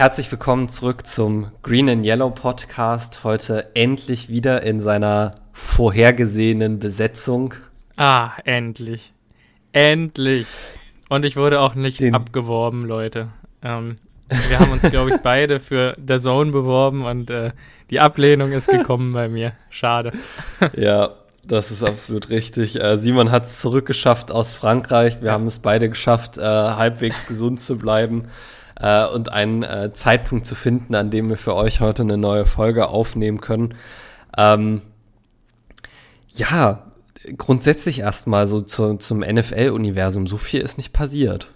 Herzlich willkommen zurück zum Green and Yellow Podcast. Heute endlich wieder in seiner vorhergesehenen Besetzung. Ah, endlich. Endlich. Und ich wurde auch nicht Den abgeworben, Leute. Ähm, wir haben uns, glaube ich, beide für der Zone beworben und äh, die Ablehnung ist gekommen bei mir. Schade. Ja, das ist absolut richtig. Äh, Simon hat es zurückgeschafft aus Frankreich. Wir haben es beide geschafft, äh, halbwegs gesund zu bleiben äh, und einen äh, Zeitpunkt zu finden, an dem wir für euch heute eine neue Folge aufnehmen können. Ähm, ja, grundsätzlich erstmal so zu, zum NFL-Universum. So viel ist nicht passiert.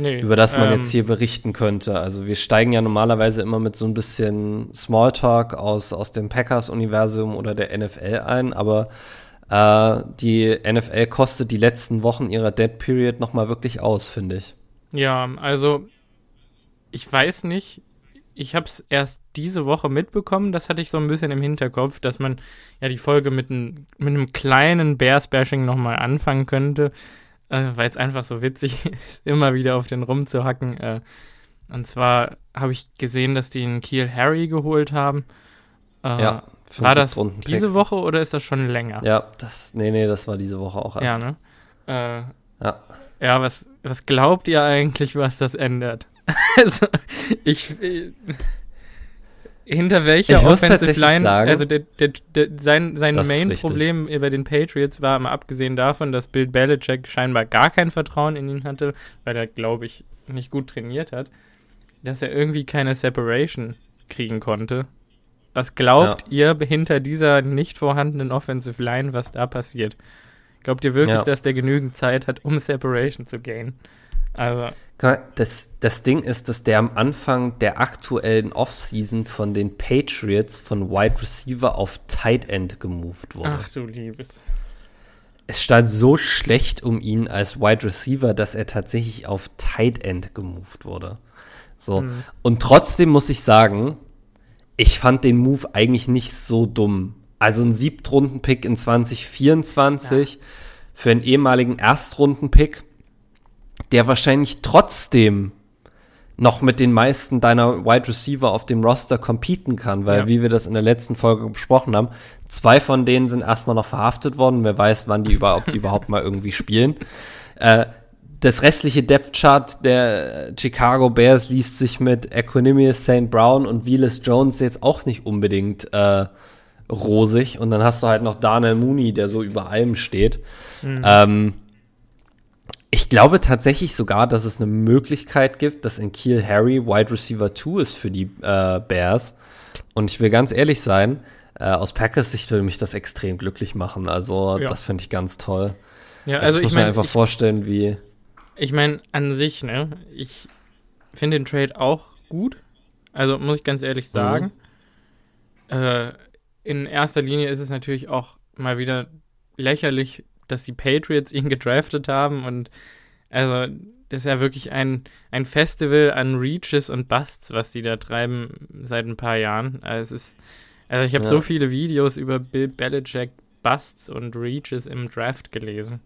Nee, über das man ähm, jetzt hier berichten könnte. Also wir steigen ja normalerweise immer mit so ein bisschen Smalltalk aus, aus dem Packers-Universum oder der NFL ein, aber äh, die NFL kostet die letzten Wochen ihrer Dead Period nochmal wirklich aus, finde ich. Ja, also ich weiß nicht, ich habe es erst diese Woche mitbekommen, das hatte ich so ein bisschen im Hinterkopf, dass man ja die Folge mit, ein, mit einem kleinen Bears-Bashing nochmal anfangen könnte, äh, weil es einfach so witzig ist, immer wieder auf den rumzuhacken. Äh, und zwar habe ich gesehen, dass die einen Kiel Harry geholt haben. Äh, ja. War das diese Woche oder ist das schon länger? Ja, das, nee, nee, das war diese Woche auch erst. Ja, ne? Äh, ja. Ja, was, was glaubt ihr eigentlich, was das ändert? also, ich. Äh, hinter welcher ich Offensive Line, sagen, also der, der, der, sein, sein Main-Problem über den Patriots war, mal abgesehen davon, dass Bill Belichick scheinbar gar kein Vertrauen in ihn hatte, weil er, glaube ich, nicht gut trainiert hat, dass er irgendwie keine Separation kriegen konnte. Was glaubt ja. ihr hinter dieser nicht vorhandenen Offensive Line, was da passiert? Glaubt ihr wirklich, ja. dass der genügend Zeit hat, um Separation zu gainen? Also. Das, das Ding ist, dass der am Anfang der aktuellen Offseason von den Patriots von Wide Receiver auf Tight End gemoved wurde. Ach du Liebes. Es stand so schlecht um ihn als Wide Receiver, dass er tatsächlich auf Tight End gemoved wurde. So. Mhm. Und trotzdem muss ich sagen, ich fand den Move eigentlich nicht so dumm. Also ein Siebtrunden-Pick in 2024 ja. für einen ehemaligen Erstrunden-Pick der wahrscheinlich trotzdem noch mit den meisten deiner Wide Receiver auf dem Roster competen kann, weil ja. wie wir das in der letzten Folge besprochen haben, zwei von denen sind erstmal noch verhaftet worden. Wer weiß, wann die überhaupt, die überhaupt mal irgendwie spielen. Äh, das restliche Depth Chart der Chicago Bears liest sich mit Equanimous St. Brown und Willis Jones jetzt auch nicht unbedingt äh, rosig. Und dann hast du halt noch Daniel Mooney, der so über allem steht. Mhm. Ähm, ich glaube tatsächlich sogar, dass es eine Möglichkeit gibt, dass in Kiel Harry Wide Receiver 2 ist für die äh, Bears. Und ich will ganz ehrlich sein, äh, aus Packers Sicht würde mich das extrem glücklich machen. Also, ja. das finde ich ganz toll. Ja, also, also ich muss ich mein, mir einfach ich, vorstellen, wie. Ich meine, an sich, ne, ich finde den Trade auch gut. Also, muss ich ganz ehrlich mhm. sagen. Mhm. Äh, in erster Linie ist es natürlich auch mal wieder lächerlich, dass die Patriots ihn gedraftet haben und also das ist ja wirklich ein, ein Festival an Reaches und Busts, was die da treiben seit ein paar Jahren. Also, es ist, also ich habe ja. so viele Videos über Bill Belichick Busts und Reaches im Draft gelesen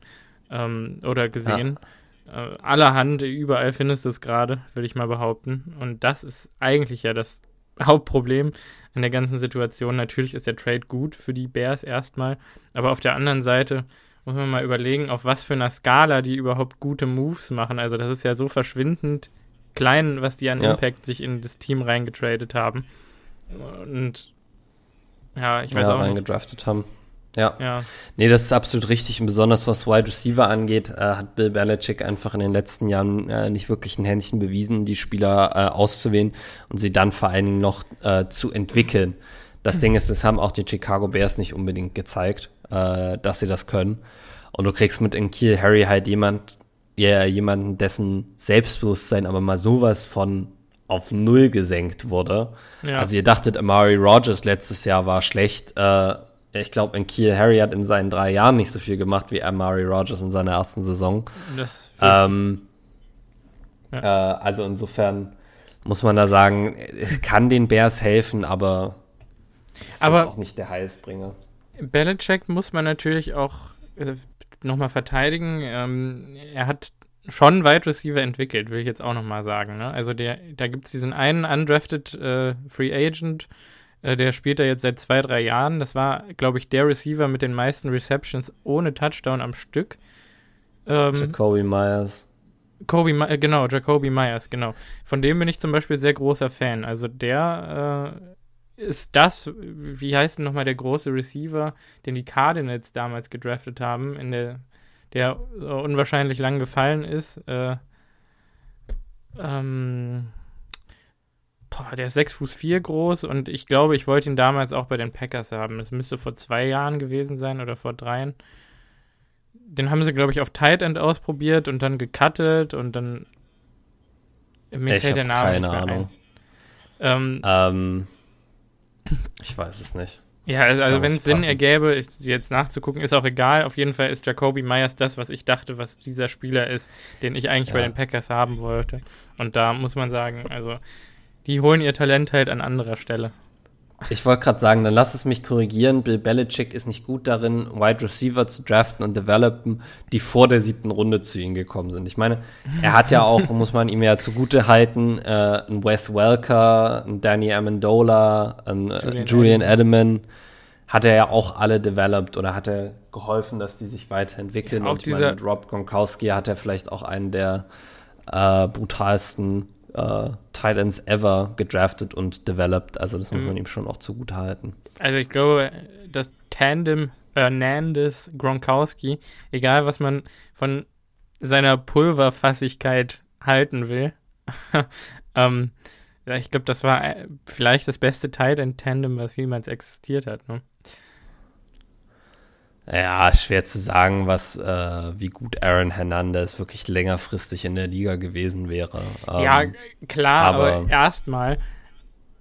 ähm, oder gesehen. Ja. Äh, allerhand, überall findest du es gerade, würde ich mal behaupten. Und das ist eigentlich ja das Hauptproblem an der ganzen Situation. Natürlich ist der Trade gut für die Bears erstmal, aber auf der anderen Seite muss man mal überlegen, auf was für einer Skala die überhaupt gute Moves machen. Also das ist ja so verschwindend klein, was die an ja. Impact sich in das Team reingetradet haben. Und ja, ich weiß ja, auch reingedraftet nicht. haben. Ja. ja. Nee, das ist absolut richtig. Und besonders was Wide Receiver angeht, äh, hat Bill Belichick einfach in den letzten Jahren äh, nicht wirklich ein Händchen bewiesen, die Spieler äh, auszuwählen und sie dann vor allen Dingen noch äh, zu entwickeln. Das mhm. Ding ist, das haben auch die Chicago Bears nicht unbedingt gezeigt äh, dass sie das können. Und du kriegst mit in Kiel Harry halt jemand, ja, jemanden, dessen Selbstbewusstsein aber mal sowas von auf Null gesenkt wurde. Ja. Also ihr dachtet, Amari Rogers letztes Jahr war schlecht. Äh, ich glaube, in Kiel Harry hat in seinen drei Jahren nicht so viel gemacht wie Amari Rogers in seiner ersten Saison. Ähm, ja. äh, also insofern muss man da sagen, es kann den Bears helfen, aber ist aber auch nicht der Heilsbringer. Belichick muss man natürlich auch äh, nochmal verteidigen. Ähm, er hat schon Wide Receiver entwickelt, will ich jetzt auch nochmal sagen. Ne? Also der, da gibt es diesen einen undrafted äh, Free Agent, äh, der spielt da jetzt seit zwei, drei Jahren. Das war, glaube ich, der Receiver mit den meisten Receptions ohne Touchdown am Stück. Ähm, Jacoby Myers. Kobe, äh, genau, Jacoby Myers, genau. Von dem bin ich zum Beispiel sehr großer Fan. Also der äh, ist das, wie heißt denn nochmal der große Receiver, den die Cardinals damals gedraftet haben, in der, der unwahrscheinlich lang gefallen ist. Äh, ähm, boah, der ist 6 Fuß 4 groß und ich glaube, ich wollte ihn damals auch bei den Packers haben. Das müsste vor zwei Jahren gewesen sein oder vor dreien den haben sie, glaube ich, auf Tight End ausprobiert und dann gecuttet und dann. Mir ich fällt der Name keine Ahnung. Ähm, ähm, ich weiß es nicht. Ja, also, also wenn es Sinn ergäbe, jetzt nachzugucken, ist auch egal. Auf jeden Fall ist Jacoby Myers das, was ich dachte, was dieser Spieler ist, den ich eigentlich ja. bei den Packers haben wollte. Und da muss man sagen, also die holen ihr Talent halt an anderer Stelle. Ich wollte gerade sagen, dann lass es mich korrigieren. Bill Belichick ist nicht gut darin, Wide Receiver zu draften und developen, die vor der siebten Runde zu ihm gekommen sind. Ich meine, er hat ja auch, muss man ihm ja zugute halten, äh, einen Wes Welker, einen Danny Amendola, einen äh, Julian, Julian Edelman. Hat er ja auch alle developed oder hat er geholfen, dass die sich weiterentwickeln. Ja, und ich meine, mit Rob Gronkowski hat er vielleicht auch einen der äh, brutalsten äh, Titans ever gedraftet und developed. Also das muss man mhm. ihm schon auch zugute halten. Also ich glaube, das Tandem Hernandez Gronkowski, egal was man von seiner Pulverfassigkeit halten will, ähm, ja, ich glaube, das war äh, vielleicht das beste Titan Tandem, was jemals existiert hat. Ne? Ja, schwer zu sagen, was, äh, wie gut Aaron Hernandez wirklich längerfristig in der Liga gewesen wäre. Ähm, ja, klar, aber, aber erstmal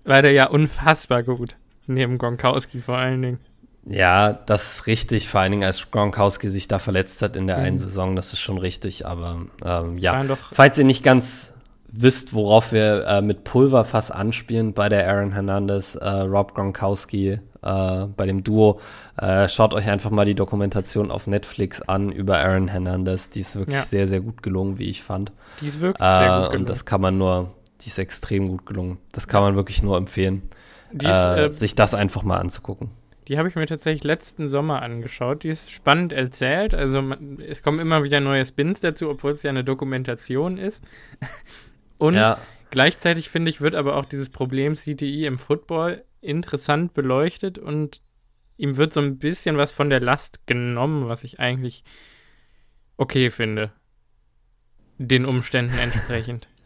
war der ja unfassbar gut. Neben Gronkowski vor allen Dingen. Ja, das ist richtig, vor allen Dingen als Gronkowski sich da verletzt hat in der mhm. einen Saison, das ist schon richtig, aber ähm, ja, falls ihr nicht ganz wisst, worauf wir äh, mit Pulverfass anspielen bei der Aaron Hernandez, äh, Rob Gronkowski äh, bei dem Duo. Äh, schaut euch einfach mal die Dokumentation auf Netflix an über Aaron Hernandez. Die ist wirklich ja. sehr, sehr gut gelungen, wie ich fand. Die ist wirklich sehr gut gelungen. Und das kann man nur, die ist extrem gut gelungen. Das kann man wirklich nur empfehlen, ist, äh, äh, sich das einfach mal anzugucken. Die habe ich mir tatsächlich letzten Sommer angeschaut. Die ist spannend erzählt. Also man, es kommen immer wieder neue Spins dazu, obwohl es ja eine Dokumentation ist. Und ja. gleichzeitig finde ich, wird aber auch dieses Problem CTI im Football interessant beleuchtet und ihm wird so ein bisschen was von der Last genommen, was ich eigentlich okay finde. Den Umständen entsprechend.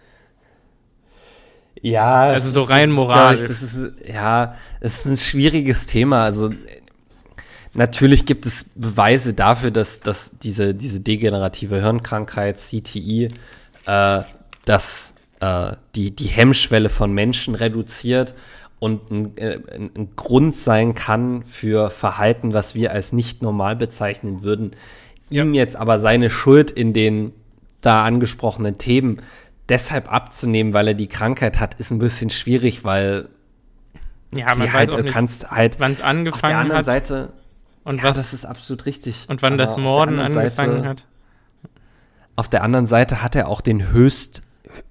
Ja, also so rein ist, moralisch. Ich, das ist ja, es ist ein schwieriges Thema. Also natürlich gibt es Beweise dafür, dass, dass diese, diese degenerative Hirnkrankheit CTI, äh, dass äh, die, die Hemmschwelle von Menschen reduziert und ein, äh, ein, Grund sein kann für Verhalten, was wir als nicht normal bezeichnen würden. Ja. Ihm jetzt aber seine Schuld in den da angesprochenen Themen deshalb abzunehmen, weil er die Krankheit hat, ist ein bisschen schwierig, weil ja, man sie halt, auch nicht, kannst halt wann es angefangen auf der anderen hat. Seite, und ja, was, das ist absolut richtig. Und wann das Morden angefangen Seite, hat. Auf der anderen Seite hat er auch den höchst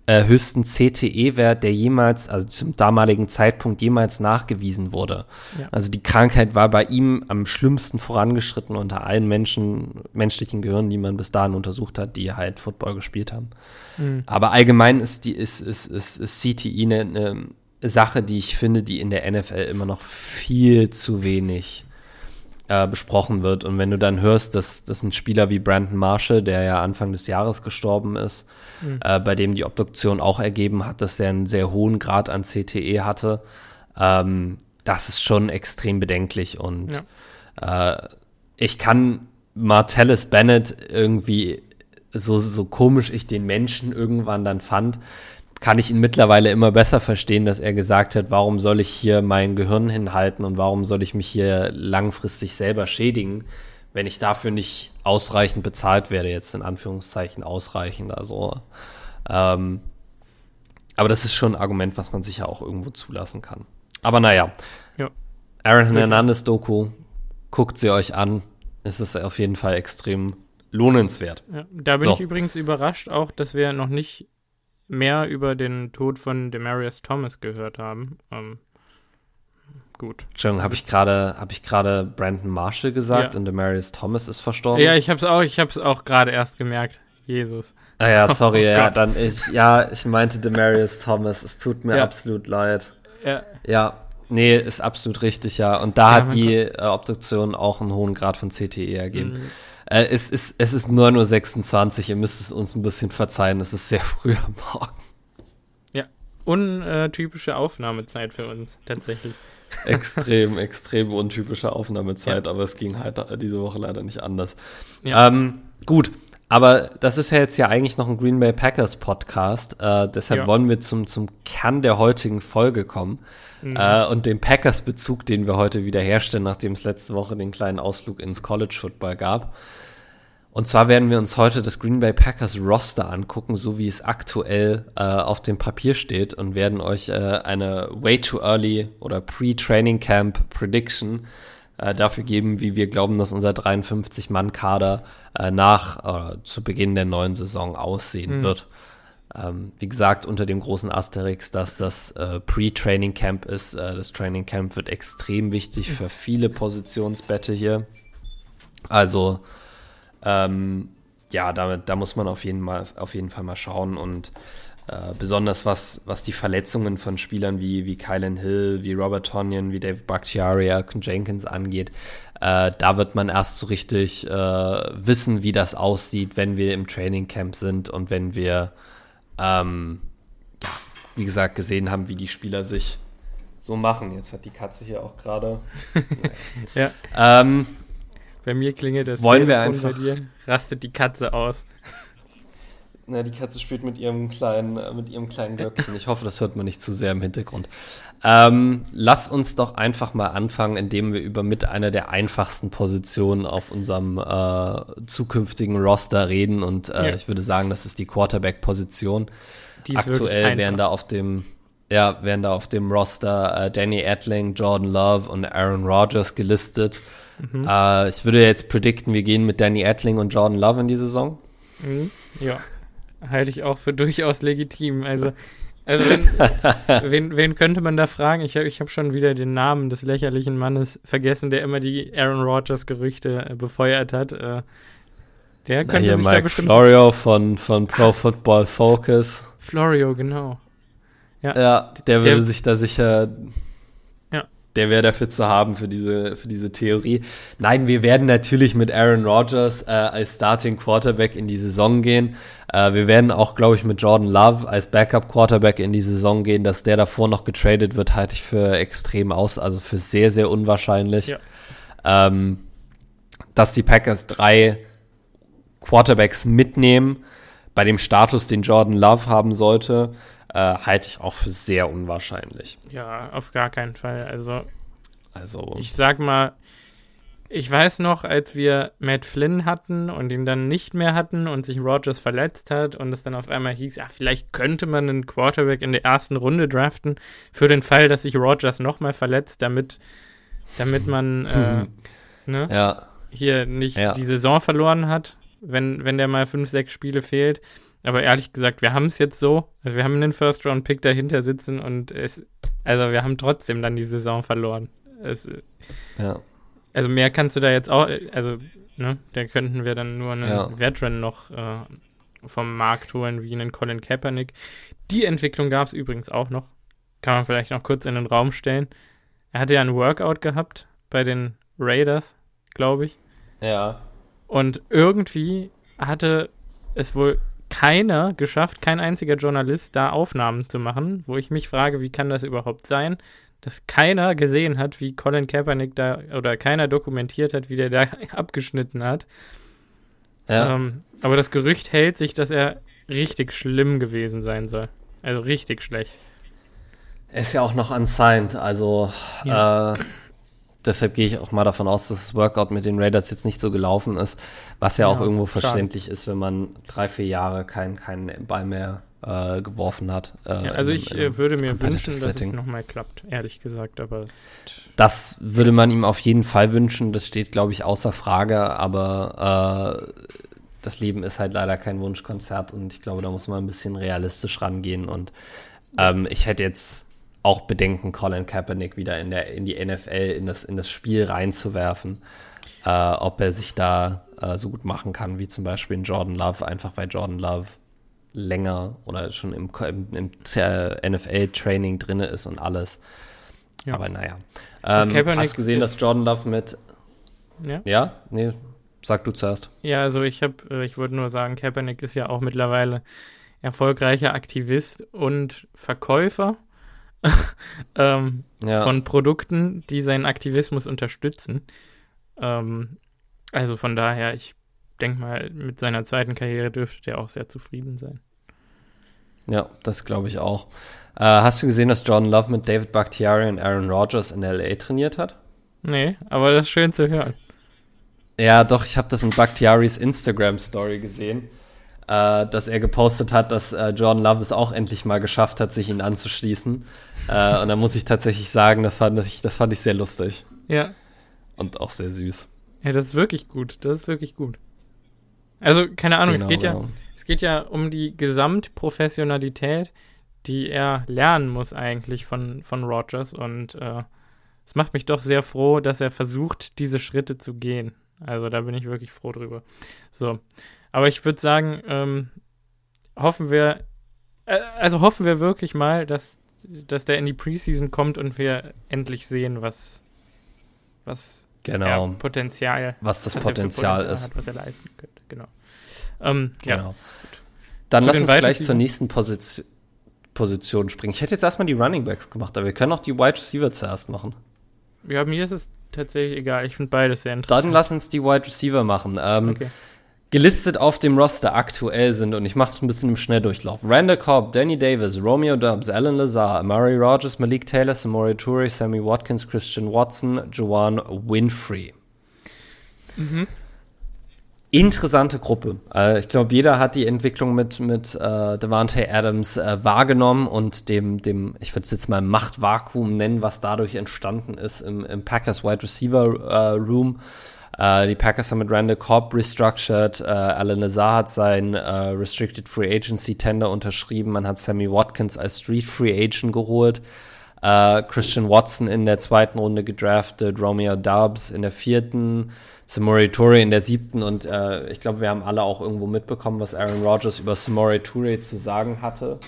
äh, höchsten CTE-Wert, der jemals, also zum damaligen Zeitpunkt jemals nachgewiesen wurde. Ja. Also die Krankheit war bei ihm am schlimmsten vorangeschritten unter allen Menschen, menschlichen Gehirnen, die man bis dahin untersucht hat, die halt Football gespielt haben. Mhm. Aber allgemein ist die ist, ist, ist, ist CTE eine, eine Sache, die ich finde, die in der NFL immer noch viel zu wenig äh, besprochen wird. Und wenn du dann hörst, dass, dass ein Spieler wie Brandon Marshall, der ja Anfang des Jahres gestorben ist, mhm. äh, bei dem die Obduktion auch ergeben hat, dass er einen sehr hohen Grad an CTE hatte, ähm, das ist schon extrem bedenklich. Und ja. äh, ich kann Martellus Bennett irgendwie so, so komisch ich den Menschen irgendwann dann fand, kann ich ihn mittlerweile immer besser verstehen, dass er gesagt hat, warum soll ich hier mein Gehirn hinhalten und warum soll ich mich hier langfristig selber schädigen, wenn ich dafür nicht ausreichend bezahlt werde, jetzt in Anführungszeichen ausreichend. Also, ähm, aber das ist schon ein Argument, was man sicher auch irgendwo zulassen kann. Aber naja, ja. Aaron Hernandez Doku, guckt sie euch an. Es ist auf jeden Fall extrem lohnenswert. Ja, da bin so. ich übrigens überrascht auch, dass wir noch nicht mehr über den Tod von Demarius Thomas gehört haben. Ähm, gut. Entschuldigung, habe ich gerade ich gerade Brandon Marshall gesagt ja. und Demarius Thomas ist verstorben? Ja, ich habe es auch, ich habe es auch gerade erst gemerkt. Jesus. Ah ja, sorry, oh ja, dann ich ja, ich meinte Demarius Thomas. Es tut mir ja. absolut leid. Ja. Ja, nee, ist absolut richtig, ja. Und da ja, hat die äh, Obduktion auch einen hohen Grad von CTE ergeben. Mhm. Äh, es, ist, es ist 9.26 Uhr, ihr müsst es uns ein bisschen verzeihen, es ist sehr früh am Morgen. Ja, untypische Aufnahmezeit für uns, tatsächlich. extrem, extrem untypische Aufnahmezeit, ja. aber es ging halt diese Woche leider nicht anders. Ja. Ähm, gut, aber das ist ja jetzt ja eigentlich noch ein Green Bay Packers Podcast. Äh, deshalb ja. wollen wir zum, zum Kern der heutigen Folge kommen. Mhm. Äh, und den Packers-Bezug, den wir heute wieder herstellen, nachdem es letzte Woche den kleinen Ausflug ins College Football gab. Und zwar werden wir uns heute das Green Bay Packers Roster angucken, so wie es aktuell äh, auf dem Papier steht und werden euch äh, eine Way Too Early oder Pre-Training Camp Prediction äh, dafür geben, wie wir glauben, dass unser 53-Mann-Kader äh, nach äh, zu Beginn der neuen Saison aussehen mhm. wird. Ähm, wie gesagt, unter dem großen Asterix, dass das äh, Pre-Training Camp ist. Äh, das Training Camp wird extrem wichtig für viele Positionsbette hier. Also, ähm, ja, damit, da muss man auf jeden, mal, auf jeden Fall mal schauen und äh, besonders was, was die Verletzungen von Spielern wie, wie Kylan Hill, wie Robert Tonyan, wie Dave Bakhtiari, Jenkins angeht, äh, da wird man erst so richtig äh, wissen, wie das aussieht, wenn wir im Training Camp sind und wenn wir ähm, ja, wie gesagt, gesehen haben, wie die Spieler sich so machen. Jetzt hat die Katze hier auch gerade. ja. Ähm, bei mir klingelt das wollen wir einfach, rastet die Katze aus. Na, die Katze spielt mit ihrem kleinen, äh, mit ihrem kleinen Glöckchen. Ich hoffe, das hört man nicht zu sehr im Hintergrund. Ähm, lass uns doch einfach mal anfangen, indem wir über mit einer der einfachsten Positionen auf unserem äh, zukünftigen Roster reden. Und äh, ja. ich würde sagen, das ist die Quarterback-Position. Aktuell wären da auf dem, ja, wären da auf dem Roster äh, Danny Edling, Jordan Love und Aaron Rodgers gelistet. Mhm. Äh, ich würde jetzt predikten, wir gehen mit Danny Edling und Jordan Love in die Saison. Mhm. Ja halte ich auch für durchaus legitim. Also, also wenn, wen, wen, könnte man da fragen? Ich habe ich hab schon wieder den Namen des lächerlichen Mannes vergessen, der immer die Aaron Rodgers-Gerüchte äh, befeuert hat. Äh, der könnte Na, sich Mike da bestimmt. Florio von, von Pro Football Focus. Florio, genau. Ja, ja der würde der, sich da sicher der wäre dafür zu haben für diese, für diese Theorie. Nein, wir werden natürlich mit Aaron Rodgers äh, als Starting Quarterback in die Saison gehen. Äh, wir werden auch, glaube ich, mit Jordan Love als Backup Quarterback in die Saison gehen. Dass der davor noch getradet wird, halte ich für extrem aus, also für sehr, sehr unwahrscheinlich. Ja. Ähm, dass die Packers drei Quarterbacks mitnehmen, bei dem Status, den Jordan Love haben sollte, äh, halte ich auch für sehr unwahrscheinlich. Ja, auf gar keinen Fall. Also, also ich sag mal, ich weiß noch, als wir Matt Flynn hatten und ihn dann nicht mehr hatten und sich Rogers verletzt hat und es dann auf einmal hieß, ja, vielleicht könnte man einen Quarterback in der ersten Runde draften für den Fall, dass sich Rogers nochmal verletzt, damit, damit man äh, ne, ja. hier nicht ja. die Saison verloren hat, wenn, wenn der mal fünf, sechs Spiele fehlt. Aber ehrlich gesagt, wir haben es jetzt so. Also wir haben einen First-Round-Pick dahinter sitzen und es, also wir haben trotzdem dann die Saison verloren. Es, ja. Also mehr kannst du da jetzt auch, also, ne, da könnten wir dann nur einen ja. Veteran noch äh, vom Markt holen, wie einen Colin Kaepernick. Die Entwicklung gab es übrigens auch noch. Kann man vielleicht noch kurz in den Raum stellen. Er hatte ja ein Workout gehabt bei den Raiders, glaube ich. Ja. Und irgendwie hatte es wohl keiner geschafft, kein einziger Journalist da Aufnahmen zu machen, wo ich mich frage, wie kann das überhaupt sein, dass keiner gesehen hat, wie Colin Kaepernick da oder keiner dokumentiert hat, wie der da abgeschnitten hat. Ja. Ähm, aber das Gerücht hält sich, dass er richtig schlimm gewesen sein soll. Also richtig schlecht. Er ist ja auch noch unsigned, also ja. äh, deshalb gehe ich auch mal davon aus, dass das Workout mit den Raiders jetzt nicht so gelaufen ist, was ja, ja auch irgendwo schade. verständlich ist, wenn man drei, vier Jahre keinen kein Ball mehr äh, geworfen hat. Äh, ja, also in, ich äh, würde mir wünschen, dass Setting. es nochmal klappt, ehrlich gesagt, aber das würde man ihm auf jeden Fall wünschen, das steht, glaube ich, außer Frage, aber äh, das Leben ist halt leider kein Wunschkonzert und ich glaube, da muss man ein bisschen realistisch rangehen. Und ähm, ich hätte jetzt auch Bedenken, Colin Kaepernick wieder in, der, in die NFL, in das, in das Spiel reinzuwerfen, äh, ob er sich da äh, so gut machen kann, wie zum Beispiel in Jordan Love, einfach weil Jordan Love länger oder schon im, im, im NFL-Training drin ist und alles. Ja. Aber naja. Ähm, hast du gesehen, dass Jordan Love mit. Ja? Ja? Nee, sag du zuerst. Ja, also ich habe, äh, ich wollte nur sagen, Kaepernick ist ja auch mittlerweile erfolgreicher Aktivist und Verkäufer ähm, ja. von Produkten, die seinen Aktivismus unterstützen. Ähm, also von daher, ich denke mal, mit seiner zweiten Karriere dürfte er auch sehr zufrieden sein. Ja, das glaube ich auch. Äh, hast du gesehen, dass Jordan Love mit David Bakhtiari und Aaron Rodgers in LA trainiert hat? Nee, aber das ist schön zu hören. Ja, doch, ich habe das in Bakhtiaris Instagram-Story gesehen, äh, dass er gepostet hat, dass äh, Jordan Love es auch endlich mal geschafft hat, sich ihn anzuschließen. Äh, und da muss ich tatsächlich sagen, das fand, ich, das fand ich sehr lustig. Ja. Und auch sehr süß. Ja, das ist wirklich gut. Das ist wirklich gut. Also, keine Ahnung, genau, es geht genau. ja, es geht ja um die Gesamtprofessionalität, die er lernen muss eigentlich von, von Rogers. Und äh, es macht mich doch sehr froh, dass er versucht, diese Schritte zu gehen. Also da bin ich wirklich froh drüber. So. Aber ich würde sagen, ähm, hoffen wir, äh, also hoffen wir wirklich mal, dass, dass der in die Preseason kommt und wir endlich sehen, was, was genau. Potenzial, was das Potenzial, Potenzial, ist, hat, was er leisten könnte. Genau. Ähm, genau. Ja. Dann Zu lass uns gleich zur nächsten Position, Position springen. Ich hätte jetzt erstmal die Running Backs gemacht, aber wir können auch die Wide Receiver zuerst machen. Ja, mir ist es tatsächlich egal. Ich finde beides sehr interessant. Dann lass uns die Wide Receiver machen. Ähm, okay. Gelistet auf dem Roster aktuell sind, und ich mache es ein bisschen im Schnelldurchlauf: Randall Cobb, Danny Davis, Romeo Dubs, Alan Lazar, Amari Rogers, Malik Taylor, Samori Toure, Sammy Watkins, Christian Watson, Joanne Winfrey. Mhm interessante Gruppe. Äh, ich glaube, jeder hat die Entwicklung mit, mit äh, Devante Adams äh, wahrgenommen und dem, dem ich würde es jetzt mal Machtvakuum nennen, was dadurch entstanden ist im, im Packers Wide Receiver äh, Room. Äh, die Packers haben mit Randall Cobb restructured, äh, Alan Lazar hat sein Restricted Free Agency Tender unterschrieben, man hat Sammy Watkins als Street Free Agent geholt. Christian Watson in der zweiten Runde gedraftet, Romeo Dubs in der vierten, Samori Toure in der siebten und äh, ich glaube, wir haben alle auch irgendwo mitbekommen, was Aaron Rodgers über Samori Toure zu sagen hatte.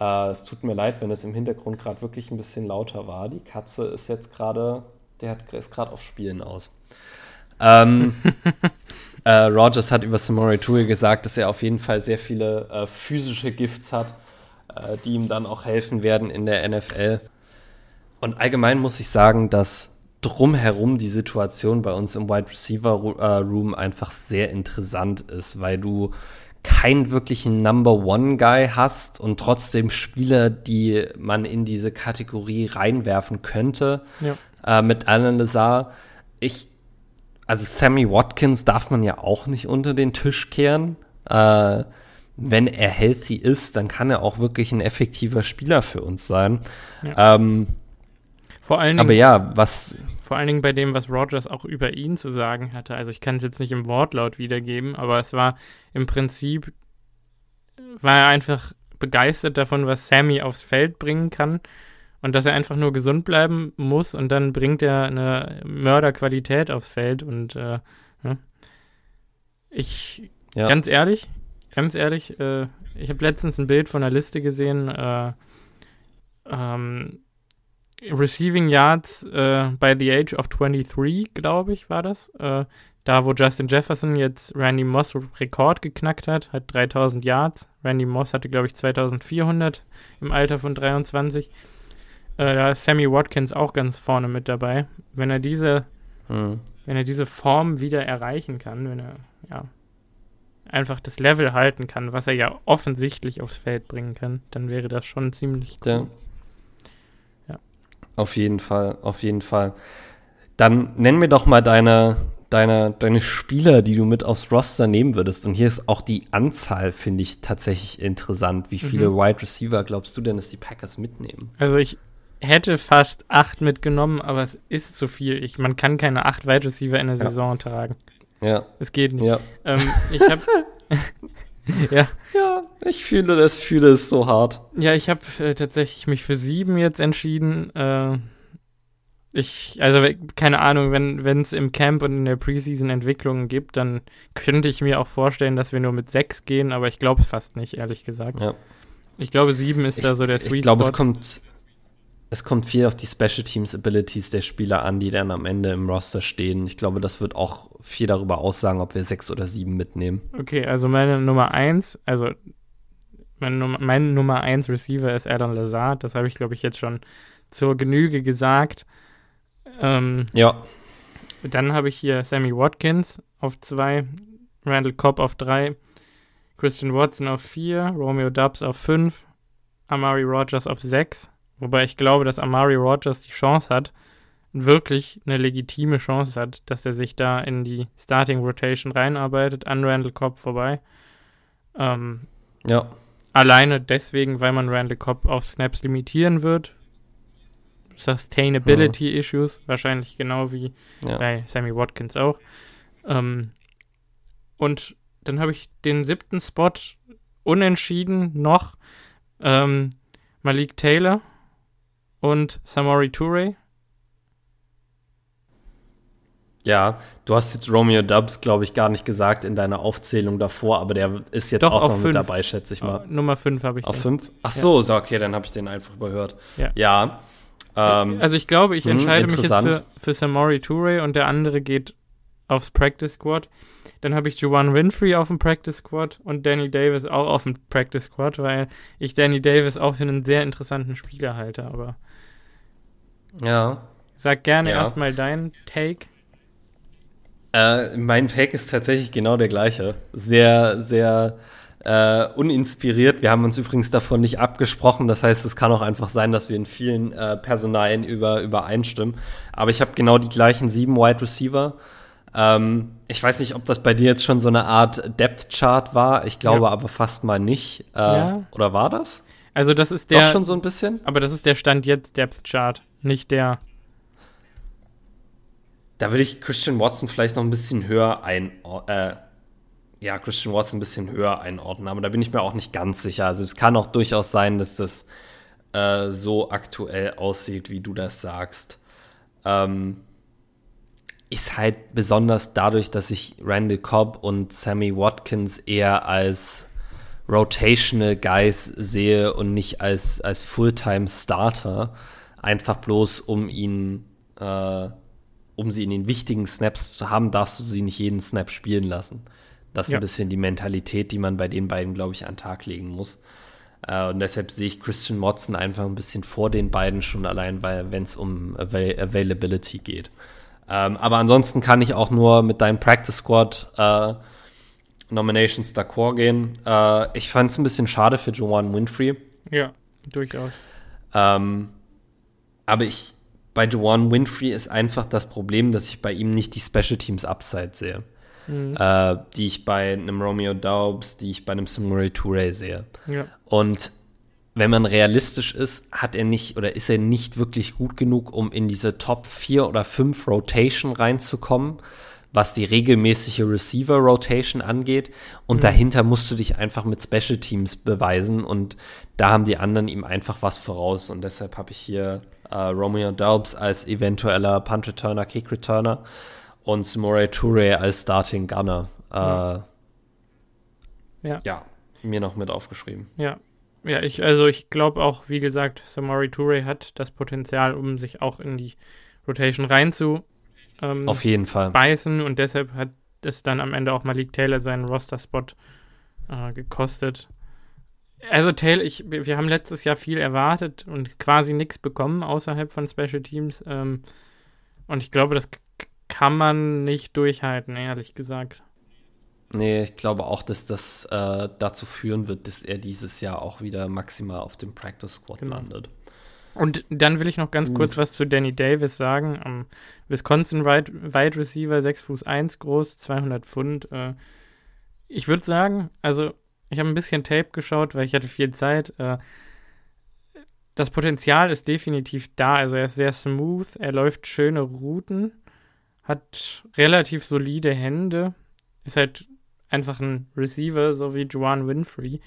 Äh, es tut mir leid, wenn es im Hintergrund gerade wirklich ein bisschen lauter war. Die Katze ist jetzt gerade, der hat, ist gerade auf Spielen aus. Ähm, äh, Rodgers hat über Samori Toure gesagt, dass er auf jeden Fall sehr viele äh, physische Gifts hat, äh, die ihm dann auch helfen werden in der NFL. Und allgemein muss ich sagen, dass drumherum die Situation bei uns im Wide Receiver Room einfach sehr interessant ist, weil du keinen wirklichen Number One Guy hast und trotzdem Spieler, die man in diese Kategorie reinwerfen könnte. Ja. Äh, mit Alan Lazar. Ich, also Sammy Watkins darf man ja auch nicht unter den Tisch kehren. Äh, wenn er healthy ist, dann kann er auch wirklich ein effektiver Spieler für uns sein. Ja. Ähm, Vor allen Dingen, aber ja, was vor allen Dingen bei dem, was Rogers auch über ihn zu sagen hatte. Also ich kann es jetzt nicht im Wortlaut wiedergeben, aber es war im Prinzip, war er einfach begeistert davon, was Sammy aufs Feld bringen kann und dass er einfach nur gesund bleiben muss und dann bringt er eine Mörderqualität aufs Feld und äh, ja. ich, ja. ganz ehrlich, ganz ehrlich, äh, ich habe letztens ein Bild von einer Liste gesehen, äh, ähm, Receiving Yards äh, by the age of 23, glaube ich, war das. Äh, da, wo Justin Jefferson jetzt Randy Moss Rekord geknackt hat, hat 3000 Yards. Randy Moss hatte, glaube ich, 2400 im Alter von 23. Äh, da ist Sammy Watkins auch ganz vorne mit dabei. Wenn er diese, hm. wenn er diese Form wieder erreichen kann, wenn er, ja, einfach das Level halten kann, was er ja offensichtlich aufs Feld bringen kann, dann wäre das schon ziemlich cool. Ja. Auf jeden Fall, auf jeden Fall. Dann nenn mir doch mal deine, deine, deine Spieler, die du mit aufs Roster nehmen würdest. Und hier ist auch die Anzahl, finde ich, tatsächlich interessant. Wie viele mhm. Wide Receiver glaubst du denn, dass die Packers mitnehmen? Also ich hätte fast acht mitgenommen, aber es ist zu viel. Ich, man kann keine acht Wide Receiver in der ja. Saison tragen. Ja. Es geht nicht. Ja. Ähm, ich habe ja. Ja, ich fühle das, fühle es so hart. Ja, ich habe äh, tatsächlich mich für sieben jetzt entschieden. Äh, ich, also keine Ahnung, wenn es im Camp und in der Preseason Entwicklungen gibt, dann könnte ich mir auch vorstellen, dass wir nur mit sechs gehen, aber ich glaube es fast nicht, ehrlich gesagt. Ja. Ich glaube, sieben ist Ich, da so der Sweet ich glaube, es kommt, es kommt viel auf die Special Teams Abilities der Spieler an, die dann am Ende im Roster stehen. Ich glaube, das wird auch viel darüber aussagen, ob wir sechs oder sieben mitnehmen. Okay, also meine Nummer eins, also Nummer, mein Nummer eins Receiver ist Adam Lazard. Das habe ich, glaube ich, jetzt schon zur Genüge gesagt. Ähm, Ja, dann habe ich hier Sammy Watkins auf zwei, Randall Cobb auf drei, Christian Watson auf vier, Romeo Dubs auf fünf, Amari Rogers auf sechs. Wobei ich glaube, dass Amari Rogers die Chance hat, wirklich eine legitime Chance hat, dass er sich da in die Starting Rotation reinarbeitet, an Randall Cobb vorbei. Ähm, ja, Alleine deswegen, weil man Randall Cobb auf Snaps limitieren wird. Sustainability Issues, wahrscheinlich genau wie ja. bei Sammy Watkins auch. Ähm, und dann habe ich den siebten Spot unentschieden noch ähm, Malik Taylor und Samori Toure. Ja, du hast jetzt Romeo Dubs, glaube ich, gar nicht gesagt in deiner Aufzählung davor, aber der ist jetzt Doch, auch noch fünf. mit dabei, schätze ich mal. Nummer 5 habe ich. Auf den. fünf? Ach Ja. so, so, okay, dann habe ich den einfach überhört. Ja. Ja. ähm, also ich glaube, ich hm, entscheide mich jetzt für, für Samori Toure und der andere geht aufs Practice Squad. Dann habe ich Juwan Winfrey auf dem Practice Squad und Danny Davis auch auf dem Practice Squad, weil ich Danny Davis auch für einen sehr interessanten Spieler halte. Aber ja. sag gerne Ja. erstmal deinen Take. Äh, mein Take ist tatsächlich genau der gleiche. Sehr, sehr äh, uninspiriert. Wir haben uns übrigens davon nicht abgesprochen. Das heißt, es kann auch einfach sein, dass wir in vielen äh, Personalien über, übereinstimmen. Aber ich habe genau die gleichen sieben Wide Receiver. Ähm, ich weiß nicht, ob das bei dir jetzt schon so eine Art Depth Chart war. Ich glaube Ja. aber fast mal nicht. Äh, Ja. Oder war das? Also das ist Doch der, schon so ein bisschen? aber das ist der Stand jetzt Depth Chart, nicht der. Da würde ich Christian Watson vielleicht noch ein bisschen höher einordnen. Äh, ja, Christian Watson ein bisschen höher einordnen, aber da bin ich mir auch nicht ganz sicher. Also es kann auch durchaus sein, dass das äh, so aktuell aussieht, wie du das sagst. Ähm, ist halt besonders dadurch, dass ich Randall Cobb und Sammy Watkins eher als Rotational Guys sehe und nicht als, als Fulltime Starter. Einfach bloß, um ihn, äh, um sie in den wichtigen Snaps zu haben, darfst du sie nicht jeden Snap spielen lassen. Das ist Ja. ein bisschen die Mentalität, die man bei den beiden, glaube ich, an den Tag legen muss. Äh, und deshalb sehe ich Christian Watson einfach ein bisschen vor den beiden schon allein, weil wenn es um Avail Availability geht. Ähm, aber ansonsten kann ich auch nur mit deinem Practice Squad äh, Nominations d'accord gehen. Äh, ich fand es ein bisschen schade für Joanne Winfrey. Ja, durchaus. Ähm, aber ich, bei Joanne Winfrey ist einfach das Problem, dass ich bei ihm nicht die Special Teams Upside sehe. Mhm. Äh, die ich bei einem Romeo Daubs, die ich bei einem Sumuri Toure sehe. Ja. Und wenn man realistisch ist, hat er nicht oder ist er nicht wirklich gut genug, um in diese Top 4 oder 5 Rotation reinzukommen, was die regelmäßige Receiver Rotation angeht. Und dahinter musst du dich einfach mit Special Teams beweisen und da haben die anderen ihm einfach was voraus. Und deshalb habe ich hier äh, Romeo Daubs als eventueller Punt Returner, Kick Returner und Samore Toure als Starting Gunner. Äh, Ja. ja, mir noch mit aufgeschrieben. Ja. Ja, ich, also ich glaube auch, wie gesagt, Samori Toure hat das Potenzial, um sich auch in die Rotation reinzu ähm, Auf jeden Fall. beißen und deshalb hat es dann am Ende auch Malik Taylor seinen Roster-Spot äh, gekostet. Also Taylor, ich, wir haben letztes Jahr viel erwartet und quasi nichts bekommen außerhalb von Special Teams. Ähm, und ich glaube, das kann man nicht durchhalten, ehrlich gesagt. Nee, ich glaube auch, dass das äh, dazu führen wird, dass er dieses Jahr auch wieder maximal auf dem Practice Squad Genau. landet. Und dann will ich noch ganz Gut. kurz was zu Danny Davis sagen. Am Wisconsin Wide, Wide Receiver, 6 Fuß 1 groß, 200 Pfund. Äh, ich würde sagen, also ich habe ein bisschen Tape geschaut, weil ich hatte viel Zeit. Äh, das Potenzial ist definitiv da. Also er ist sehr smooth, er läuft schöne Routen. hat relativ solide Hände, ist halt einfach ein Receiver, so wie Juan Winfrey.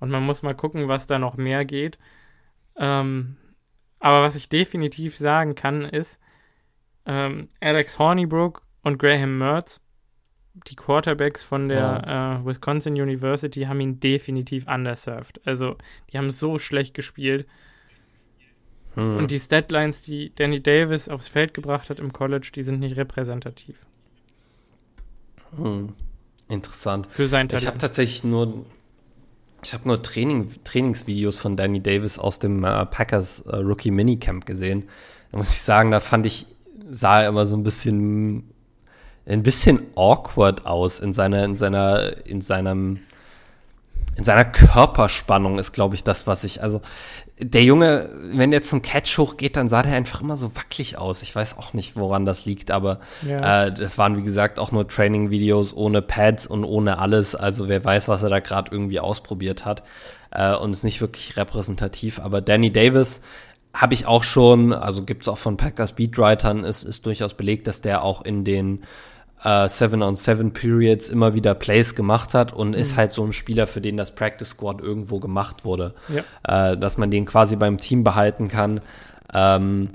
Und man muss mal gucken, was da noch mehr geht. Ähm, aber was ich definitiv sagen kann, ist, ähm, Alex Hornibrook und Graham Mertz, die Quarterbacks von der ja. äh, Wisconsin University, haben ihn definitiv underserved. Also, die haben so schlecht gespielt. Hm. Und die Statlines, die Danny Davis aufs Feld gebracht hat im College, die sind nicht repräsentativ. Hm. Interessant. Für sein Talent. Ich habe tatsächlich nur, ich habe nur Training, Trainingsvideos von Danny Davis aus dem äh, Packers äh, Rookie Minicamp gesehen. Da muss ich sagen, da fand ich, sah er immer so ein bisschen, ein bisschen awkward aus in seiner, in seiner, in seinem, in seiner Körperspannung ist, glaube ich, das, was ich, also der Junge, wenn der zum Catch hochgeht, dann sah der einfach immer so wackelig aus. Ich weiß auch nicht, woran das liegt, aber ja. äh, das waren, wie gesagt, auch nur Training-Videos ohne Pads und ohne alles. Also wer weiß, was er da gerade irgendwie ausprobiert hat. Äh, und ist nicht wirklich repräsentativ. Aber Danny Davis habe ich auch schon, also gibt es auch von Packers Beatwritern, ist, ist durchaus belegt, dass der auch in den äh, Seven on Seven Periods immer wieder Plays gemacht hat und mhm. ist halt so ein Spieler, für den das Practice Squad irgendwo gemacht wurde. Ja. Äh, dass man den quasi beim Team behalten kann, ähm,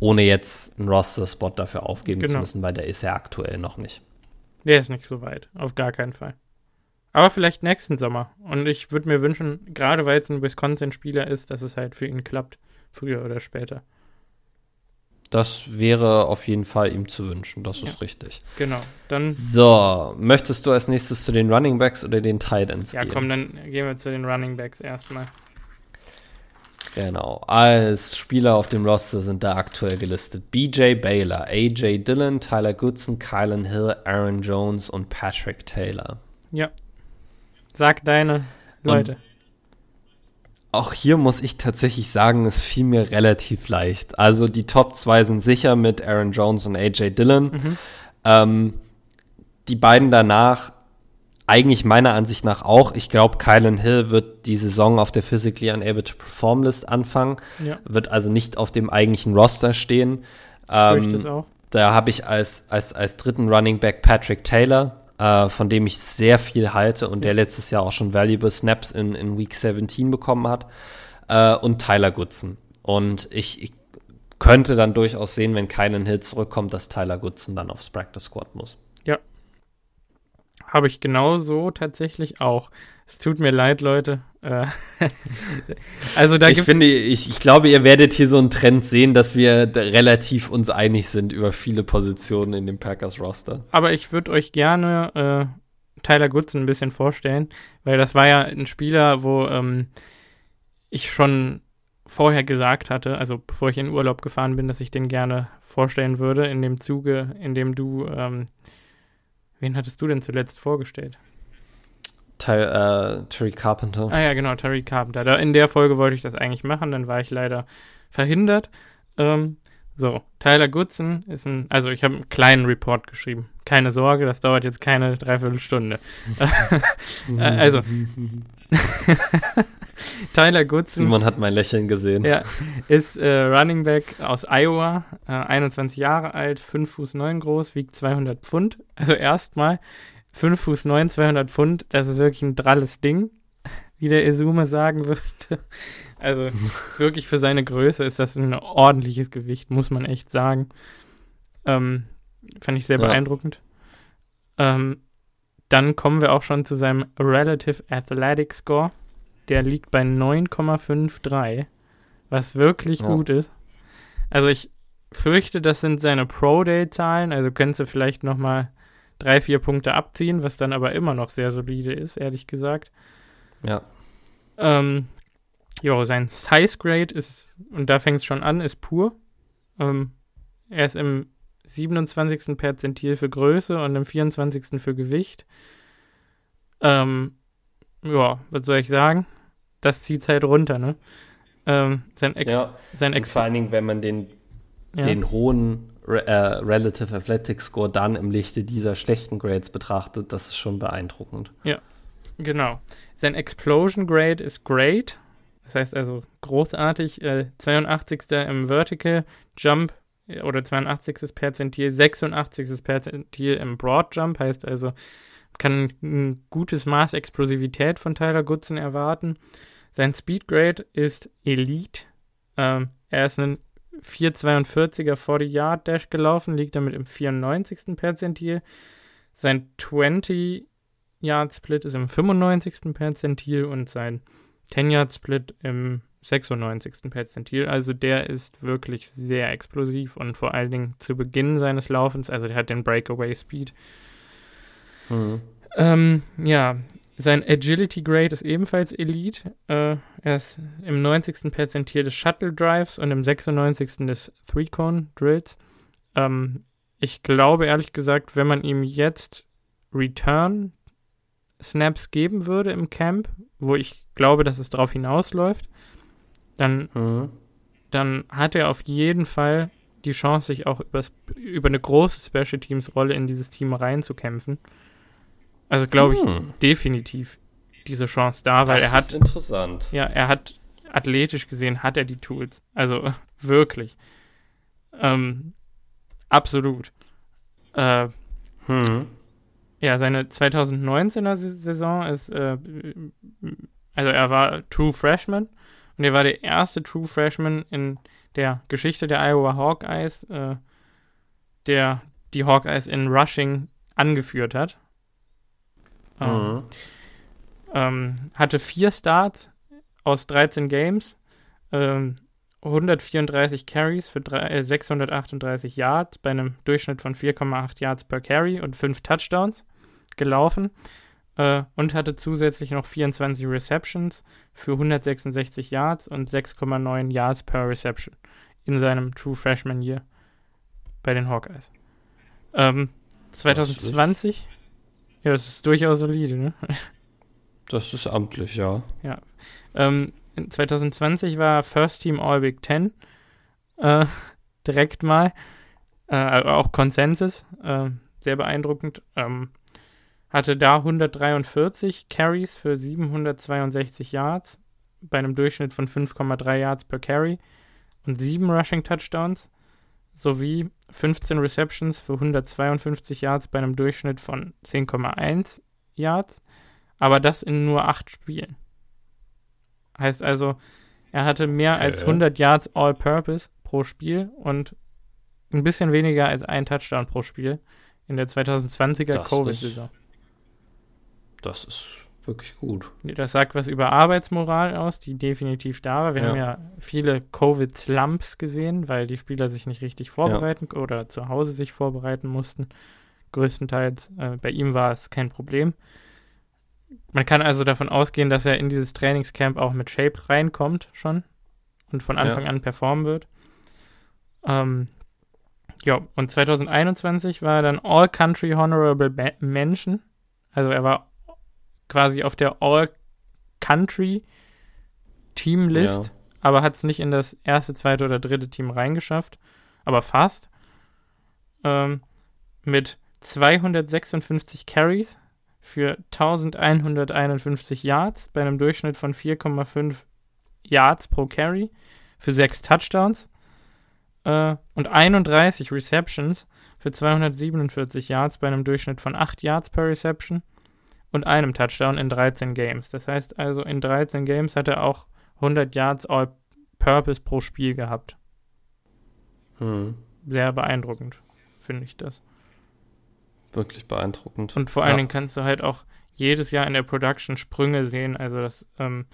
ohne jetzt einen Roster-Spot dafür aufgeben genau. zu müssen, weil der ist ja aktuell noch nicht. Der ist nicht so weit, auf gar keinen Fall. Aber vielleicht nächsten Sommer. Und ich würde mir wünschen, gerade weil es ein Wisconsin-Spieler ist, dass es halt für ihn klappt, früher oder später. Das wäre auf jeden Fall ihm zu wünschen, das ist ja, richtig. Genau. Dann so, möchtest du als nächstes zu den Running Backs oder den Tight Ends ja, gehen? Ja, komm, dann gehen wir zu den Running Backs erstmal. Genau. Als Spieler auf dem Roster sind da aktuell gelistet BJ Baylor, AJ Dillon, Tyler Goodson, Kylan Hill, Aaron Jones und Patrick Taylor. Ja. Sag deine Leute. Und auch hier muss ich tatsächlich sagen, es fiel mir relativ leicht. Also die Top 2 sind sicher mit Aaron Jones und AJ Dillon. Mhm. Ähm, die beiden danach eigentlich meiner Ansicht nach auch. Ich glaube, Kylan Hill wird die Saison auf der Physically Unable to Perform List anfangen, ja. wird also nicht auf dem eigentlichen Roster stehen. Ähm, da habe ich als, als, als dritten Running Back Patrick Taylor, äh, von dem ich sehr viel halte und der letztes Jahr auch schon valuable Snaps in, in Week 17 bekommen hat. Äh, und Tyler Goodson. Und ich, ich, könnte dann durchaus sehen, wenn keinen Hill zurückkommt, dass Tyler Goodson dann aufs Practice Squad muss. Ja. Habe ich genauso tatsächlich auch. Es tut mir leid, Leute. Äh, also da ich finde, ich, ich glaube, ihr werdet hier so einen Trend sehen, dass wir relativ uns einig sind über viele Positionen in dem Packers Roster. Aber ich würde euch gerne äh, Tyler Goodson ein bisschen vorstellen, weil das war ja ein Spieler, wo ähm, ich schon vorher gesagt hatte, also bevor ich in Urlaub gefahren bin, dass ich den gerne vorstellen würde, in dem Zuge, in dem du, ähm, wen hattest du denn zuletzt vorgestellt? Ty, äh, Terry Carpenter. Ah ja, genau, Terry Carpenter. Da, in der Folge wollte ich das eigentlich machen, dann war ich leider verhindert. Ähm, so, Tyler Goodson ist ein, also ich habe einen kleinen Report geschrieben. Keine Sorge, das dauert jetzt keine Dreiviertelstunde. äh, also, Tyler Goodson. Simon hat mein Lächeln gesehen. Ja, ist äh, Running Back aus Iowa, äh, 21 Jahre alt, 5 Fuß 9 groß, wiegt 200 Pfund. Also erstmal 5 Fuß 9, 200 Pfund, das ist wirklich ein dralles Ding, wie der Esume sagen würde. Also wirklich für seine Größe ist das ein ordentliches Gewicht, muss man echt sagen. Ähm, fand ich sehr ja. beeindruckend. Ähm, dann kommen wir auch schon zu seinem Relative Athletic Score. Der liegt bei 9,53, was wirklich ja. gut ist. Also ich fürchte, das sind seine Pro-Day-Zahlen, also könntest du vielleicht noch mal drei, vier Punkte abziehen, was dann aber immer noch sehr solide ist, ehrlich gesagt. Ja. Ähm, jo, sein Size Grade ist, und da fängt es schon an, ist pur. Ähm, er ist im 27. Perzentil für Größe und im 24. für Gewicht. Ähm, ja, was soll ich sagen? Das zieht halt runter, ne? Ähm, sein Ex ja, sein Ex vor allen Dingen, wenn man den, ja. den hohen Re äh, Relative Athletic Score dann im Lichte dieser schlechten Grades betrachtet, das ist schon beeindruckend. Ja, genau. Sein Explosion Grade ist great. Das heißt also großartig. Äh, 82. im Vertical, Jump oder 82. Perzentil, 86. Perzentil im Broad Jump, heißt also, kann ein gutes Maß Explosivität von Tyler Goodson erwarten. Sein Speed Grade ist Elite. Ähm, er ist ein 4,42er 40 Dash gelaufen, liegt damit im 94. Perzentil. Sein 20 Yard Split ist im 95. Perzentil und sein 10 Yard Split im 96. Perzentil. Also der ist wirklich sehr explosiv und vor allen Dingen zu Beginn seines Laufens, also der hat den Breakaway Speed. Mhm. Ähm, ja, sein Agility Grade ist ebenfalls Elite. Äh, er ist im 90. Perzentil des Shuttle Drives und im 96. des Three-Cone Drills. Ähm, ich glaube ehrlich gesagt, wenn man ihm jetzt Return Snaps geben würde im Camp, wo ich glaube, dass es darauf hinausläuft, dann, mhm. dann hat er auf jeden Fall die Chance, sich auch über eine große Special Teams Rolle in dieses Team reinzukämpfen. Also glaube ich hm. definitiv diese Chance da, weil das er hat. Ist interessant. Ja, er hat athletisch gesehen hat er die Tools. Also wirklich. Ähm, absolut. Äh, hm. Ja, seine 2019er Saison ist, äh, also er war True Freshman und er war der erste True Freshman in der Geschichte der Iowa Hawkeyes, äh, der die Hawkeyes in Rushing angeführt hat. Ähm, mhm. Ähm, hatte vier Starts aus 13 Games, ähm, 134 Carries für drei, äh, 638 Yards bei einem Durchschnitt von 4,8 Yards per Carry und 5 Touchdowns gelaufen äh, und hatte zusätzlich noch 24 Receptions für 166 Yards und 6,9 Yards per Reception in seinem True Freshman Year bei den Hawkeyes. Ähm, 2020, ja, das ist durchaus solide, ne? Das ist amtlich, ja. Ja. Ähm, 2020 war First Team All Big Ten. Äh, direkt mal. Äh, auch Consensus. Äh, sehr beeindruckend. Ähm, hatte da 143 Carries für 762 Yards bei einem Durchschnitt von 5,3 Yards per Carry und 7 Rushing Touchdowns sowie 15 Receptions für 152 Yards bei einem Durchschnitt von 10,1 Yards, aber das in nur 8 Spielen. Heißt also, er hatte mehr okay. als 100 Yards All-Purpose pro Spiel und ein bisschen weniger als ein Touchdown pro Spiel in der 2020er Covid-Saison. Das ist wirklich gut. Das sagt was über Arbeitsmoral aus, die definitiv da war. Wir ja. haben ja viele Covid-Slumps gesehen, weil die Spieler sich nicht richtig vorbereiten ja. oder zu Hause sich vorbereiten mussten. Größtenteils. Äh, bei ihm war es kein Problem. Man kann also davon ausgehen, dass er in dieses Trainingscamp auch mit Shape reinkommt schon und von Anfang ja. an performen wird. Ähm, ja, und 2021 war er dann All-Country Honorable Mention. Also er war quasi auf der All-Country-Team-List, ja. aber hat es nicht in das erste, zweite oder dritte Team reingeschafft, aber fast. Ähm, mit 256 Carries für 1151 Yards bei einem Durchschnitt von 4,5 Yards pro Carry für 6 Touchdowns äh, und 31 Receptions für 247 Yards bei einem Durchschnitt von 8 Yards per Reception und einem Touchdown in 13 Games. Das heißt also, in 13 Games hat er auch 100 Yards All-Purpose pro Spiel gehabt. Hm. Sehr beeindruckend, finde ich das. Wirklich beeindruckend. Und vor allen ja. Dingen kannst du halt auch jedes Jahr in der Production Sprünge sehen. Also das ähm,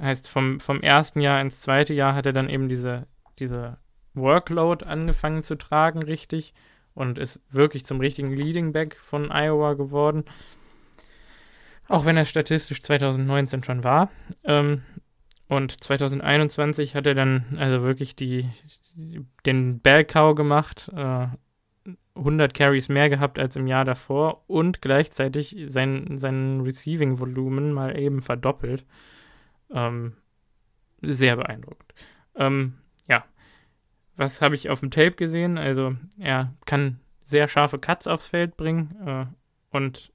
heißt, vom, vom ersten Jahr ins zweite Jahr hat er dann eben diese, diese Workload angefangen zu tragen, richtig. Und ist wirklich zum richtigen Leading Back von Iowa geworden. Auch wenn er statistisch 2019 schon war. Ähm, und 2021 hat er dann also wirklich die, den Bellcow gemacht, äh, 100 Carries mehr gehabt als im Jahr davor und gleichzeitig sein, sein Receiving-Volumen mal eben verdoppelt. Ähm, sehr beeindruckend. Ähm, ja, was habe ich auf dem Tape gesehen? Also er kann sehr scharfe Cuts aufs Feld bringen äh, und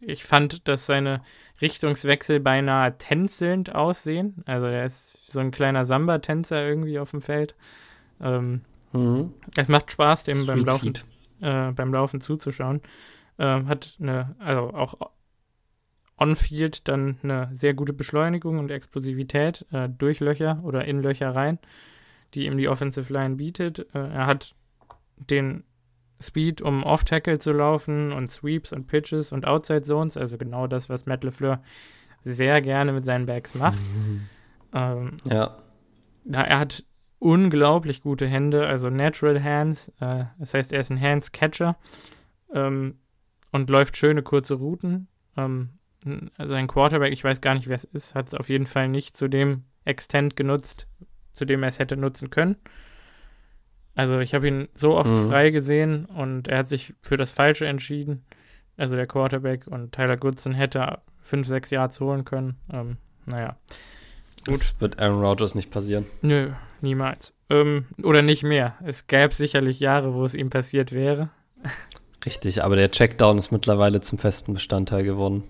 ich fand, dass seine Richtungswechsel beinahe tänzelnd aussehen. Also er ist so ein kleiner Samba-Tänzer irgendwie auf dem Feld. Ähm, Mhm. Es macht Spaß, dem beim Laufen, äh, beim Laufen zuzuschauen. Äh, hat eine, also auch on-field dann eine sehr gute Beschleunigung und Explosivität äh, durch Löcher oder in Löcher rein, die ihm die Offensive Line bietet. Äh, er hat den Speed, um Off-Tackle zu laufen und Sweeps und Pitches und Outside Zones, also genau das, was Matt LeFleur sehr gerne mit seinen Backs macht. Mhm. Ähm, ja. Er hat unglaublich gute Hände, also Natural Hands. Äh, das heißt, er ist ein Hands-Catcher ähm, und läuft schöne kurze Routen. Ähm, also ein Quarterback, ich weiß gar nicht, wer es ist, hat es auf jeden Fall nicht zu dem Extent genutzt, zu dem er es hätte nutzen können. Also ich habe ihn so oft mhm. frei gesehen und er hat sich für das Falsche entschieden. Also der Quarterback und Tyler Goodson hätte fünf, sechs Yards holen können. Ähm, naja. Gut. Das wird Aaron Rodgers nicht passieren. Nö, niemals. Ähm, oder nicht mehr. Es gäbe sicherlich Jahre, wo es ihm passiert wäre. Richtig, aber der Checkdown ist mittlerweile zum festen Bestandteil geworden.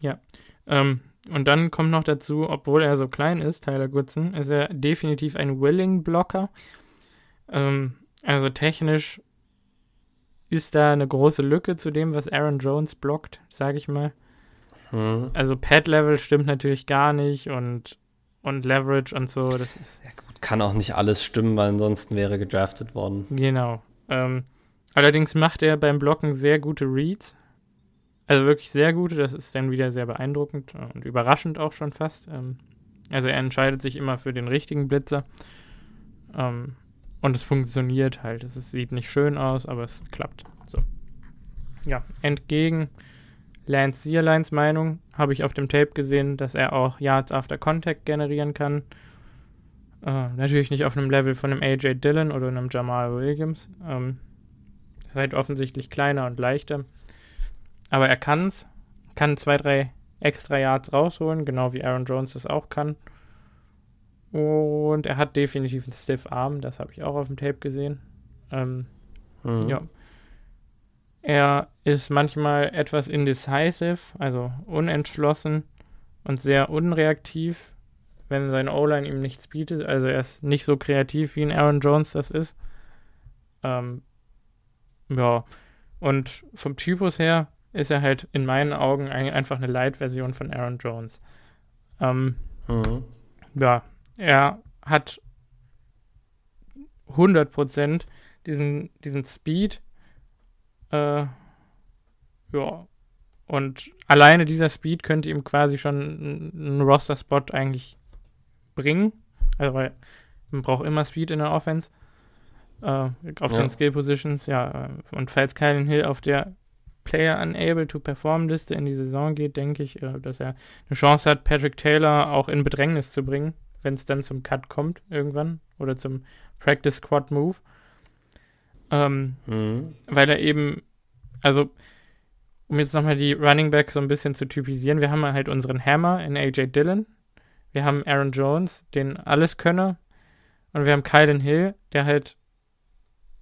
Ja. Ähm, und dann kommt noch dazu, obwohl er so klein ist, Tyler Goodson, ist er definitiv ein Willing-Blocker. Ähm, also technisch ist da eine große Lücke zu dem, was Aaron Jones blockt, sage ich mal. Hm. Also Pad-Level stimmt natürlich gar nicht und, und Leverage und so. Das ist ja gut, kann auch nicht alles stimmen, weil ansonsten wäre gedraftet worden. Genau. Ähm, allerdings macht er beim Blocken sehr gute Reads. Also wirklich sehr gute. Das ist dann wieder sehr beeindruckend und überraschend auch schon fast. Ähm, also er entscheidet sich immer für den richtigen Blitzer. Ähm, und es funktioniert halt. Es sieht nicht schön aus, aber es klappt. So. Ja, entgegen Lance Zierleins Meinung habe ich auf dem Tape gesehen, dass er auch Yards after Contact generieren kann. Äh, natürlich nicht auf einem Level von einem AJ Dillon oder einem Jamal Williams. Ähm, ist halt offensichtlich kleiner und leichter. Aber er kann es. Kann zwei, drei extra Yards rausholen, genau wie Aaron Jones das auch kann. Und er hat definitiv einen Stiff Arm, das habe ich auch auf dem Tape gesehen. Ähm, mhm. Ja. Er ist manchmal etwas indecisive, also unentschlossen und sehr unreaktiv, wenn seine O-Line ihm nichts bietet. Also er ist nicht so kreativ wie ein Aaron Jones das ist. Ähm, ja. Und vom Typus her ist er halt in meinen Augen einfach eine Light-Version von Aaron Jones. Ähm, mhm. Ja, er hat 100% diesen, diesen Speed. Äh, ja. Und alleine dieser Speed könnte ihm quasi schon einen Roster-Spot eigentlich bringen. Also, weil man braucht immer Speed in der Offense. Äh, auf ja. den Skill-Positions, ja. Und falls Kylan Hill auf der Player Unable to Perform Liste in die Saison geht, denke ich, äh, dass er eine Chance hat, Patrick Taylor auch in Bedrängnis zu bringen wenn es dann zum Cut kommt irgendwann oder zum Practice Squad Move. Ähm, mhm. Weil er eben, also um jetzt nochmal die Running Back so ein bisschen zu typisieren, wir haben halt unseren Hammer in AJ Dillon, wir haben Aaron Jones, den Alleskönner, und wir haben Kylan Hill, der halt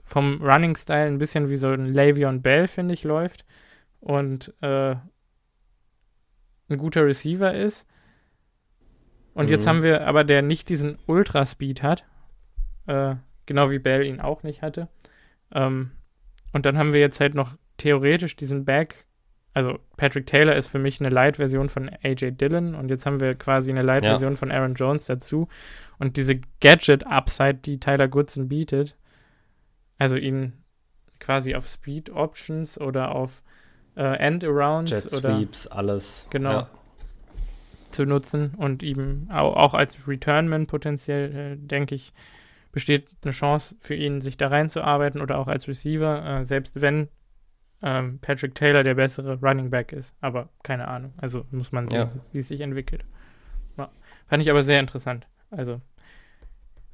vom Running Style ein bisschen wie so ein Le'Veon Bell, finde ich, läuft und äh, ein guter Receiver ist und mhm. jetzt haben wir aber, der nicht diesen Ultra-Speed hat, äh, genau wie Bell ihn auch nicht hatte. Ähm, und dann haben wir jetzt halt noch theoretisch diesen Back. Also Patrick Taylor ist für mich eine Light-Version von AJ Dillon und jetzt haben wir quasi eine Light-Version ja. von Aaron Jones dazu. Und diese Gadget-Upside, die Tyler Goodson bietet, also ihn quasi auf Speed-Options oder auf äh, End-Arounds Jet oder Sweeps, alles. Genau. Ja zu nutzen und ihm auch, als Returnman potenziell, äh, denke ich, besteht eine Chance für ihn, sich da reinzuarbeiten oder auch als Receiver, äh, selbst wenn ähm, Patrick Taylor der bessere Running Back ist. Aber keine Ahnung. Also muss man sehen, ja. wie es sich entwickelt. Ja. Fand ich aber sehr interessant. Also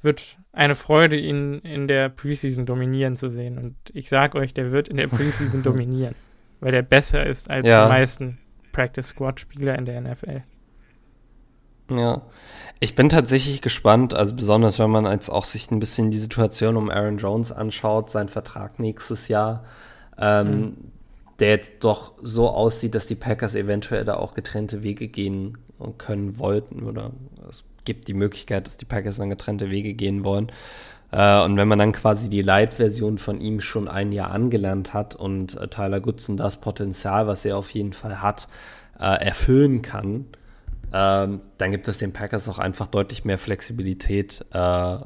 wird eine Freude, ihn in der Preseason dominieren zu sehen. Und ich sag euch, der wird in der Preseason dominieren, weil der besser ist als ja. die meisten Practice Squad Spieler in der NFL. Ja. Ich bin tatsächlich gespannt, also besonders wenn man jetzt auch sich ein bisschen die Situation um Aaron Jones anschaut, sein Vertrag nächstes Jahr, ähm, mhm. der jetzt doch so aussieht, dass die Packers eventuell da auch getrennte Wege gehen können wollten oder es gibt die Möglichkeit, dass die Packers dann getrennte Wege gehen wollen. Äh, und wenn man dann quasi die Light-Version von ihm schon ein Jahr angelernt hat und äh, Tyler Goodson das Potenzial, was er auf jeden Fall hat, äh, erfüllen kann, ähm, dann gibt es den Packers auch einfach deutlich mehr Flexibilität äh,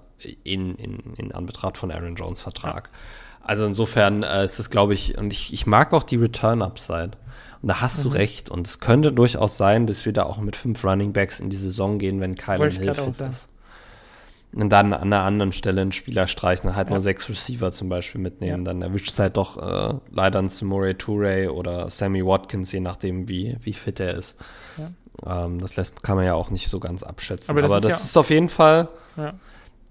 in, in, in Anbetracht von Aaron Jones Vertrag. Also insofern äh, ist es, glaube ich, und ich, ich mag auch die Return-Upside. Und da hast mhm. du recht. Und es könnte durchaus sein, dass wir da auch mit fünf Running Backs in die Saison gehen, wenn Kylan Hill fit ist. Und dann an einer anderen Stelle einen Spieler streichen, halt ja. nur sechs Receiver zum Beispiel mitnehmen. Ja. Dann erwischt es halt doch äh, leider einen Samore Toure oder Sammy Watkins, je nachdem, wie, wie fit er ist. Ja. Ähm, das lässt, kann man ja auch nicht so ganz abschätzen. Aber das, Aber ist, das ist, auf jeden Fall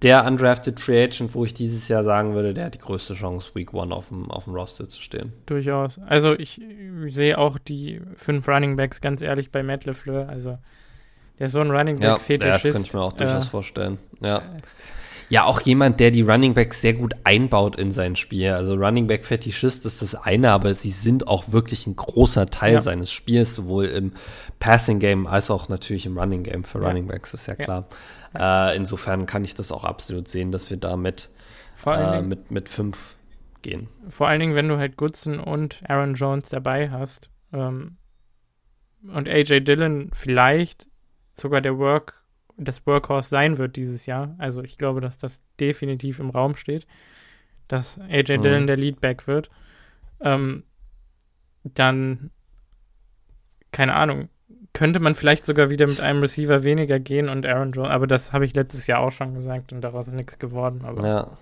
der undrafted Free Agent, wo ich dieses Jahr sagen würde, der hat die größte Chance, Week One auf dem, auf dem Roster zu stehen. Durchaus. Also ich sehe auch die fünf Running Backs ganz ehrlich bei Matt LeFleur. Also der ist so ein Running Back Fetischist. Ja, das könnte ich mir auch durchaus äh, vorstellen. Ja. Ja, auch jemand, der die Running Backs sehr gut einbaut in sein Spiel. Also Running Back Fetischist ist das eine, aber sie sind auch wirklich ein großer Teil ja. seines Spiels, sowohl im Passing Game als auch natürlich im Running Game für ja. Running Backs, ist ja klar. Äh, insofern kann ich das auch absolut sehen, dass wir da mit, äh, mit, mit fünf gehen. Vor allen Dingen, wenn du halt Goodson und Aaron Jones dabei hast ähm, und AJ Dillon vielleicht sogar der Work, das Workhorse sein wird dieses Jahr. Also ich glaube, dass das definitiv im Raum steht, dass AJ mhm. Dillon der Leadback wird. Ähm, dann, keine Ahnung, könnte man vielleicht sogar wieder mit einem Receiver weniger gehen und Aaron Jones, aber das habe ich letztes Jahr auch schon gesagt und daraus ist nichts geworden. Aber ja.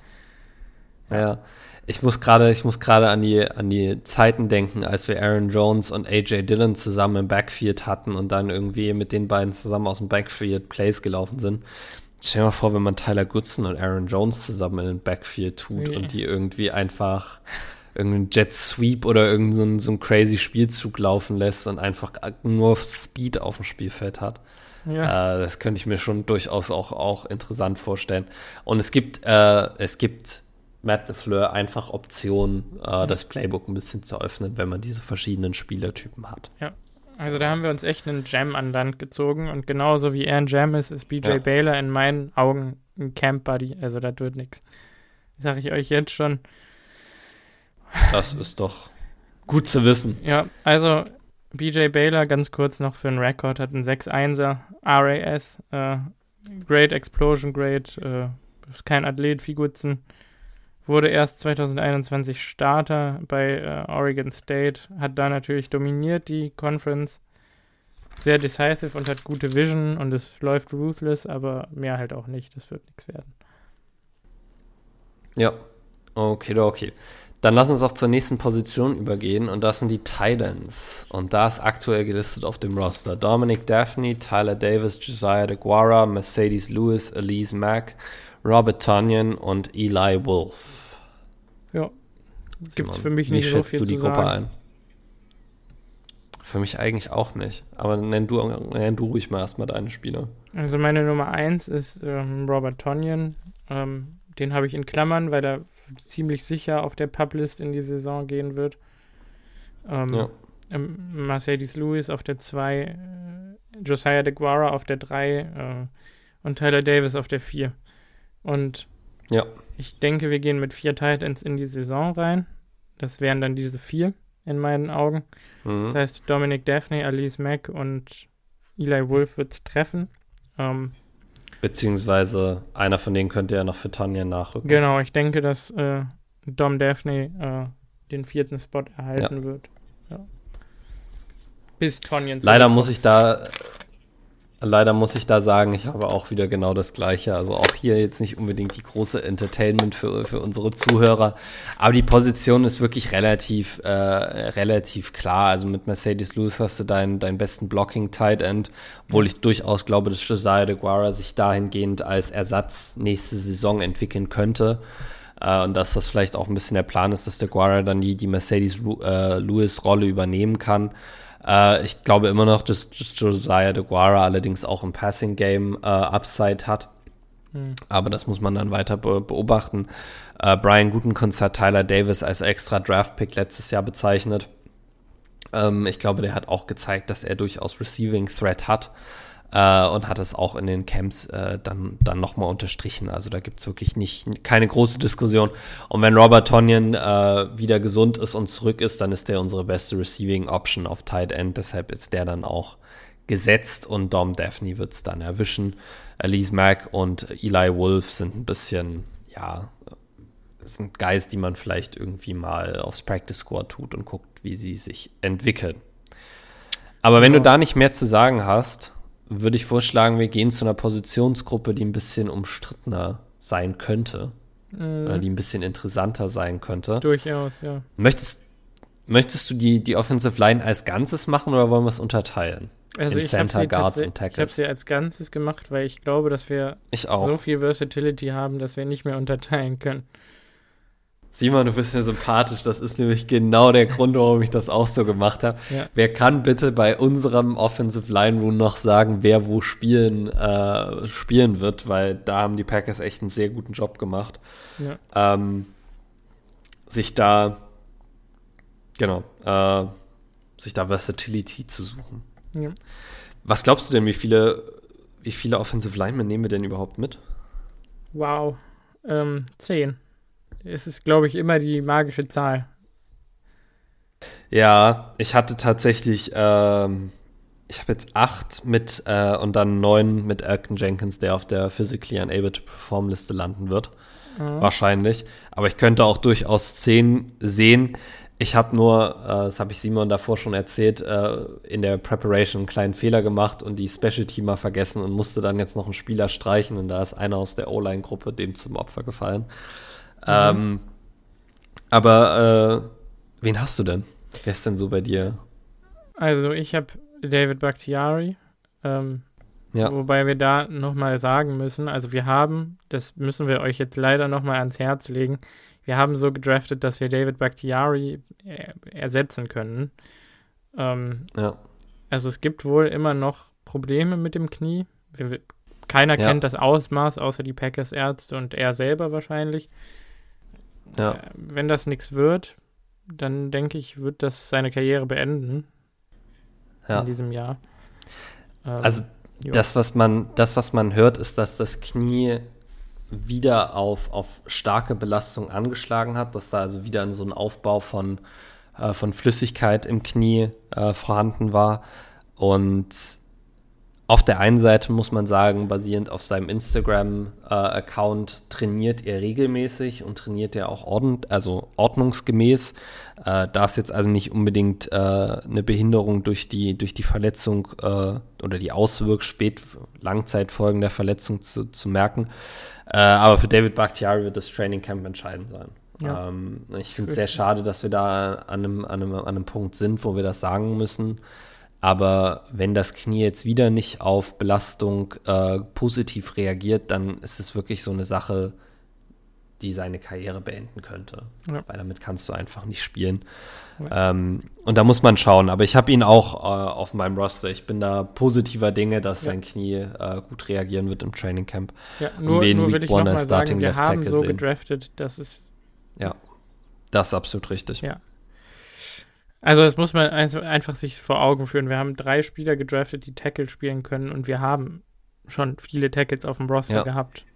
Ja. Ich muss gerade, ich muss gerade an die, an die Zeiten denken, als wir Aaron Jones und AJ Dillon zusammen im Backfield hatten und dann irgendwie mit den beiden zusammen aus dem Backfield Plays gelaufen sind. Stell dir mal vor, wenn man Tyler Goodson und Aaron Jones zusammen in den Backfield tut nee. und die irgendwie einfach irgendeinen Jet Sweep oder irgendeinen so, so einen crazy Spielzug laufen lässt und einfach nur Speed auf dem Spielfeld hat. Ja. Äh, das könnte ich mir schon durchaus auch, auch interessant vorstellen. Und es gibt, äh, es gibt Matt LeFleur einfach Optionen, äh, das Playbook ein bisschen zu öffnen, wenn man diese verschiedenen Spielertypen hat. Ja. Also da haben wir uns echt einen Jam an Land gezogen und genauso wie er ein Jam ist, ist BJ ja. Baylor in meinen Augen ein Camp Buddy. Also das wird nichts. Sage ich euch jetzt schon. Das ist doch gut zu wissen. Ja, also BJ Baylor, ganz kurz noch für einen Rekord, hat einen 6-1er RAS, äh, Great Explosion Great, äh, ist kein Athlet wie Gutzen. Wurde erst 2021 Starter bei äh, Oregon State, hat da natürlich dominiert die Conference. Sehr decisive und hat gute Vision und es läuft ruthless, aber mehr halt auch nicht. Das wird nichts werden. Ja, okay, okay. Dann lass uns auch zur nächsten Position übergehen und das sind die Titans. Und da ist aktuell gelistet auf dem Roster Dominic Daphne, Tyler Davis, Josiah DeGuara, Mercedes Lewis, Elise Mack, Robert Tunyon und Eli Wolf. Ja. Gibt es für mich nicht Wie so viel du die Gruppe sagen. ein? Für mich eigentlich auch nicht. Aber nenn du, nenn du ruhig mal erstmal deine Spieler. Also meine Nummer 1 ist ähm, Robert Tonyan. Ähm, den habe ich in Klammern, weil er ziemlich sicher auf der Publist in die Saison gehen wird. Ähm, ja. Ähm, Mercedes Lewis auf der 2, äh, Josiah DeGuara auf der 3 äh, und Tyler Davis auf der 4. Und ja. ich denke, wir gehen mit vier Titans in die Saison rein. Das wären dann diese vier in meinen Augen. Mhm. Das heißt, Dominic Daphne, Alice Mack und Eli Wolf wird es treffen. Ähm, Beziehungsweise einer von denen könnte ja noch für Tanja nachrücken. Genau, ich denke, dass äh, Dom Daphne äh, den vierten Spot erhalten ja. wird. Ja. Bis Tonjen. Leider muss ich da Leider muss ich da sagen, ich habe auch wieder genau das Gleiche. Also auch hier jetzt nicht unbedingt die große Entertainment für, für unsere Zuhörer. Aber die Position ist wirklich relativ, äh, relativ klar. Also mit Mercedes Lewis hast du deinen, deinen besten Blocking Tight End, obwohl ich durchaus glaube, dass Josiah de Guara sich dahingehend als Ersatz nächste Saison entwickeln könnte. Uh, und dass das vielleicht auch ein bisschen der Plan ist, dass der Guara dann die, die Mercedes uh, Lewis Rolle übernehmen kann. Äh, ich glaube immer noch, dass, dass Josiah DeGuara allerdings auch im Passing Game äh, Upside hat. Hm. Aber das muss man dann weiter be beobachten. Äh, Brian Gutekunst hat Tyler Davis als extra Draft-Pick letztes Jahr bezeichnet. Ähm, ich glaube, der hat auch gezeigt, dass er durchaus Receiving Threat hat. Äh, und hat es auch in den Camps äh, dann, dann nochmal unterstrichen. Also da gibt es wirklich nicht, keine große Diskussion. Und wenn Robert Tonyan äh, wieder gesund ist und zurück ist, dann ist der unsere beste Receiving Option auf Tight End. Deshalb ist der dann auch gesetzt und Dom Daphne wird es dann erwischen. Elise Mack und Eli Wolf sind ein bisschen, ja, sind Guys, die man vielleicht irgendwie mal aufs Practice Score tut und guckt, wie sie sich entwickeln. Aber wenn ja. du da nicht mehr zu sagen hast, würde ich vorschlagen, wir gehen zu einer Positionsgruppe, die ein bisschen umstrittener sein könnte. Mhm. Oder die ein bisschen interessanter sein könnte. Durchaus, ja. Möchtest, möchtest du die, die Offensive Line als Ganzes machen oder wollen wir es unterteilen? Also in Center, Guards und Tackles. Ich habe sie als Ganzes gemacht, weil ich glaube, dass wir so viel Versatility haben, dass wir nicht mehr unterteilen können. Simon, du bist mir sympathisch. Das ist nämlich genau der Grund, warum ich das auch so gemacht habe. Ja. Wer kann bitte bei unserem Offensive Line Room noch sagen, wer wo spielen, äh, spielen wird? Weil da haben die Packers echt einen sehr guten Job gemacht. Ja. Ähm, sich da, genau, äh, sich da Versatility zu suchen. Ja. Was glaubst du denn, wie viele, wie viele Offensive Linemen nehmen wir denn überhaupt mit? Wow, ähm, zehn es ist, glaube ich, immer die magische Zahl. Ja, ich hatte tatsächlich, ähm, ich habe jetzt acht mit äh, und dann neun mit Elton Jenkins, der auf der Physically Unable to Perform Liste landen wird. Mhm. Wahrscheinlich. Aber ich könnte auch durchaus zehn sehen. Ich habe nur, äh, das habe ich Simon davor schon erzählt, äh, in der Preparation einen kleinen Fehler gemacht und die Special Teamer vergessen und musste dann jetzt noch einen Spieler streichen und da ist einer aus der O-Line-Gruppe dem zum Opfer gefallen. Ähm, aber äh, wen hast du denn? Wer ist denn so bei dir? Also ich habe David Bakhtiari. Ähm, ja. Wobei wir da nochmal sagen müssen, also wir haben, das müssen wir euch jetzt leider nochmal ans Herz legen, wir haben so gedraftet, dass wir David Bakhtiari ersetzen können. Ähm, ja. Also es gibt wohl immer noch Probleme mit dem Knie. Wir, keiner ja. kennt das Ausmaß, außer die Packers Ärzte und er selber wahrscheinlich. Ja. Äh, wenn das nichts wird, dann denke ich, wird das seine Karriere beenden. Ja. In diesem Jahr. Ähm, also das, was man, das, was man hört, ist, dass das Knie wieder auf, auf starke Belastung angeschlagen hat, dass da also wieder so ein Aufbau von, äh, von Flüssigkeit im Knie äh, vorhanden war. Und auf der einen Seite muss man sagen, basierend auf seinem Instagram-Account trainiert er regelmäßig und trainiert er auch ordn also ordnungsgemäß. Äh, da ist jetzt also nicht unbedingt äh, eine Behinderung durch die, durch die Verletzung äh, oder die Auswirkungen spät Langzeitfolgen der Verletzung zu, zu merken. Äh, aber für David Bakhtiari wird das Training Camp entscheidend sein. Ja. Ähm, ich finde es sehr schade, dass wir da an einem, an, einem, an einem Punkt sind, wo wir das sagen müssen. Aber wenn das Knie jetzt wieder nicht auf Belastung äh, positiv reagiert, dann ist es wirklich so eine Sache, die seine Karriere beenden könnte. Ja. Weil damit kannst du einfach nicht spielen. Ja. Ähm, und da muss man schauen. Aber ich habe ihn auch äh, auf meinem Roster. Ich bin da positiver Dinge, dass ja. sein Knie äh, gut reagieren wird im Training Camp. Ja, nur, nur will ich noch mal sagen, wir haben so gedraftet, dass es ja, das ist absolut richtig. Ja, also das muss man einfach sich vor Augen führen. Wir haben drei Spieler gedraftet, die Tackle spielen können und wir haben schon viele Tackles auf dem Roster ja. gehabt.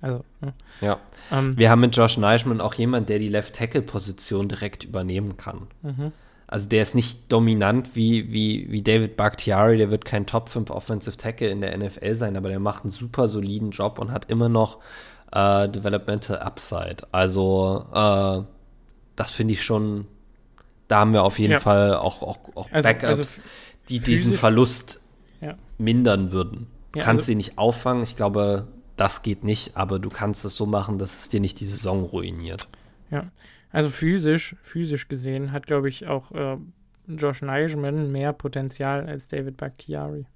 Also, ne? ja. Ähm, wir haben mit Josh Neischmann auch jemanden, der die Left-Tackle-Position direkt übernehmen kann. Mhm. Also der ist nicht dominant wie, wie, wie David Bakhtiari, der wird kein Top 5 Offensive Tackle in der NFL sein, aber der macht einen super soliden Job und hat immer noch äh, Developmental Upside. Also äh, das finde ich schon da haben wir auf jeden ja. Fall auch, auch, auch also, Backups, also die diesen Verlust ja. mindern würden. Du kannst also, ihn nicht auffangen, ich glaube, das geht nicht, aber du kannst es so machen, dass es dir nicht die Saison ruiniert. Ja, also physisch, physisch gesehen hat, glaube ich, auch äh, Josh Neischmann mehr Potenzial als David Bakhtiari.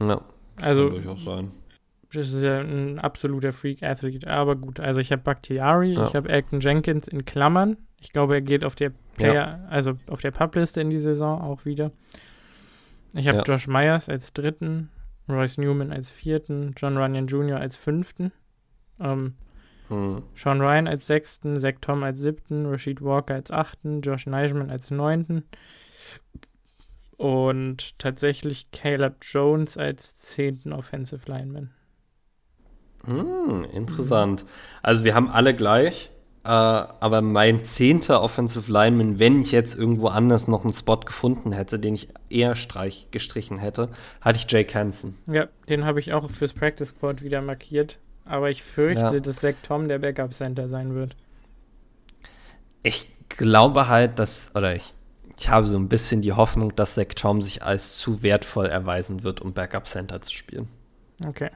Ja, also, kann durchaus sein. Das ist ja ein absoluter Freak-Athlet. Aber gut, also ich habe Bakhtiari, ja. ich habe Acton Jenkins in Klammern. Ich glaube, er geht auf der Player, ja. also auf der Publiste in die Saison auch wieder. Ich habe ja. Josh Myers als dritten, Royce Newman als vierten, John Runyon Jr. als fünften, ähm, hm. Sean Ryan als sechsten, Zach Tom als siebten, Rashid Walker als achten, Josh Neischmann als neunten und tatsächlich Caleb Jones als zehnten Offensive Lineman. Hm, interessant. Also wir haben alle gleich, äh, aber mein zehnter Offensive Lineman, wenn ich jetzt irgendwo anders noch einen Spot gefunden hätte, den ich eher streich gestrichen hätte, hatte ich Jake Hansen. Ja, den habe ich auch fürs Practice Squad wieder markiert. Aber ich fürchte, Ja. dass Zach Tom der Backup Center sein wird. Ich glaube halt, dass, oder ich, ich habe so ein bisschen die Hoffnung, dass Zach Tom sich als zu wertvoll erweisen wird, um Backup Center zu spielen. Okay.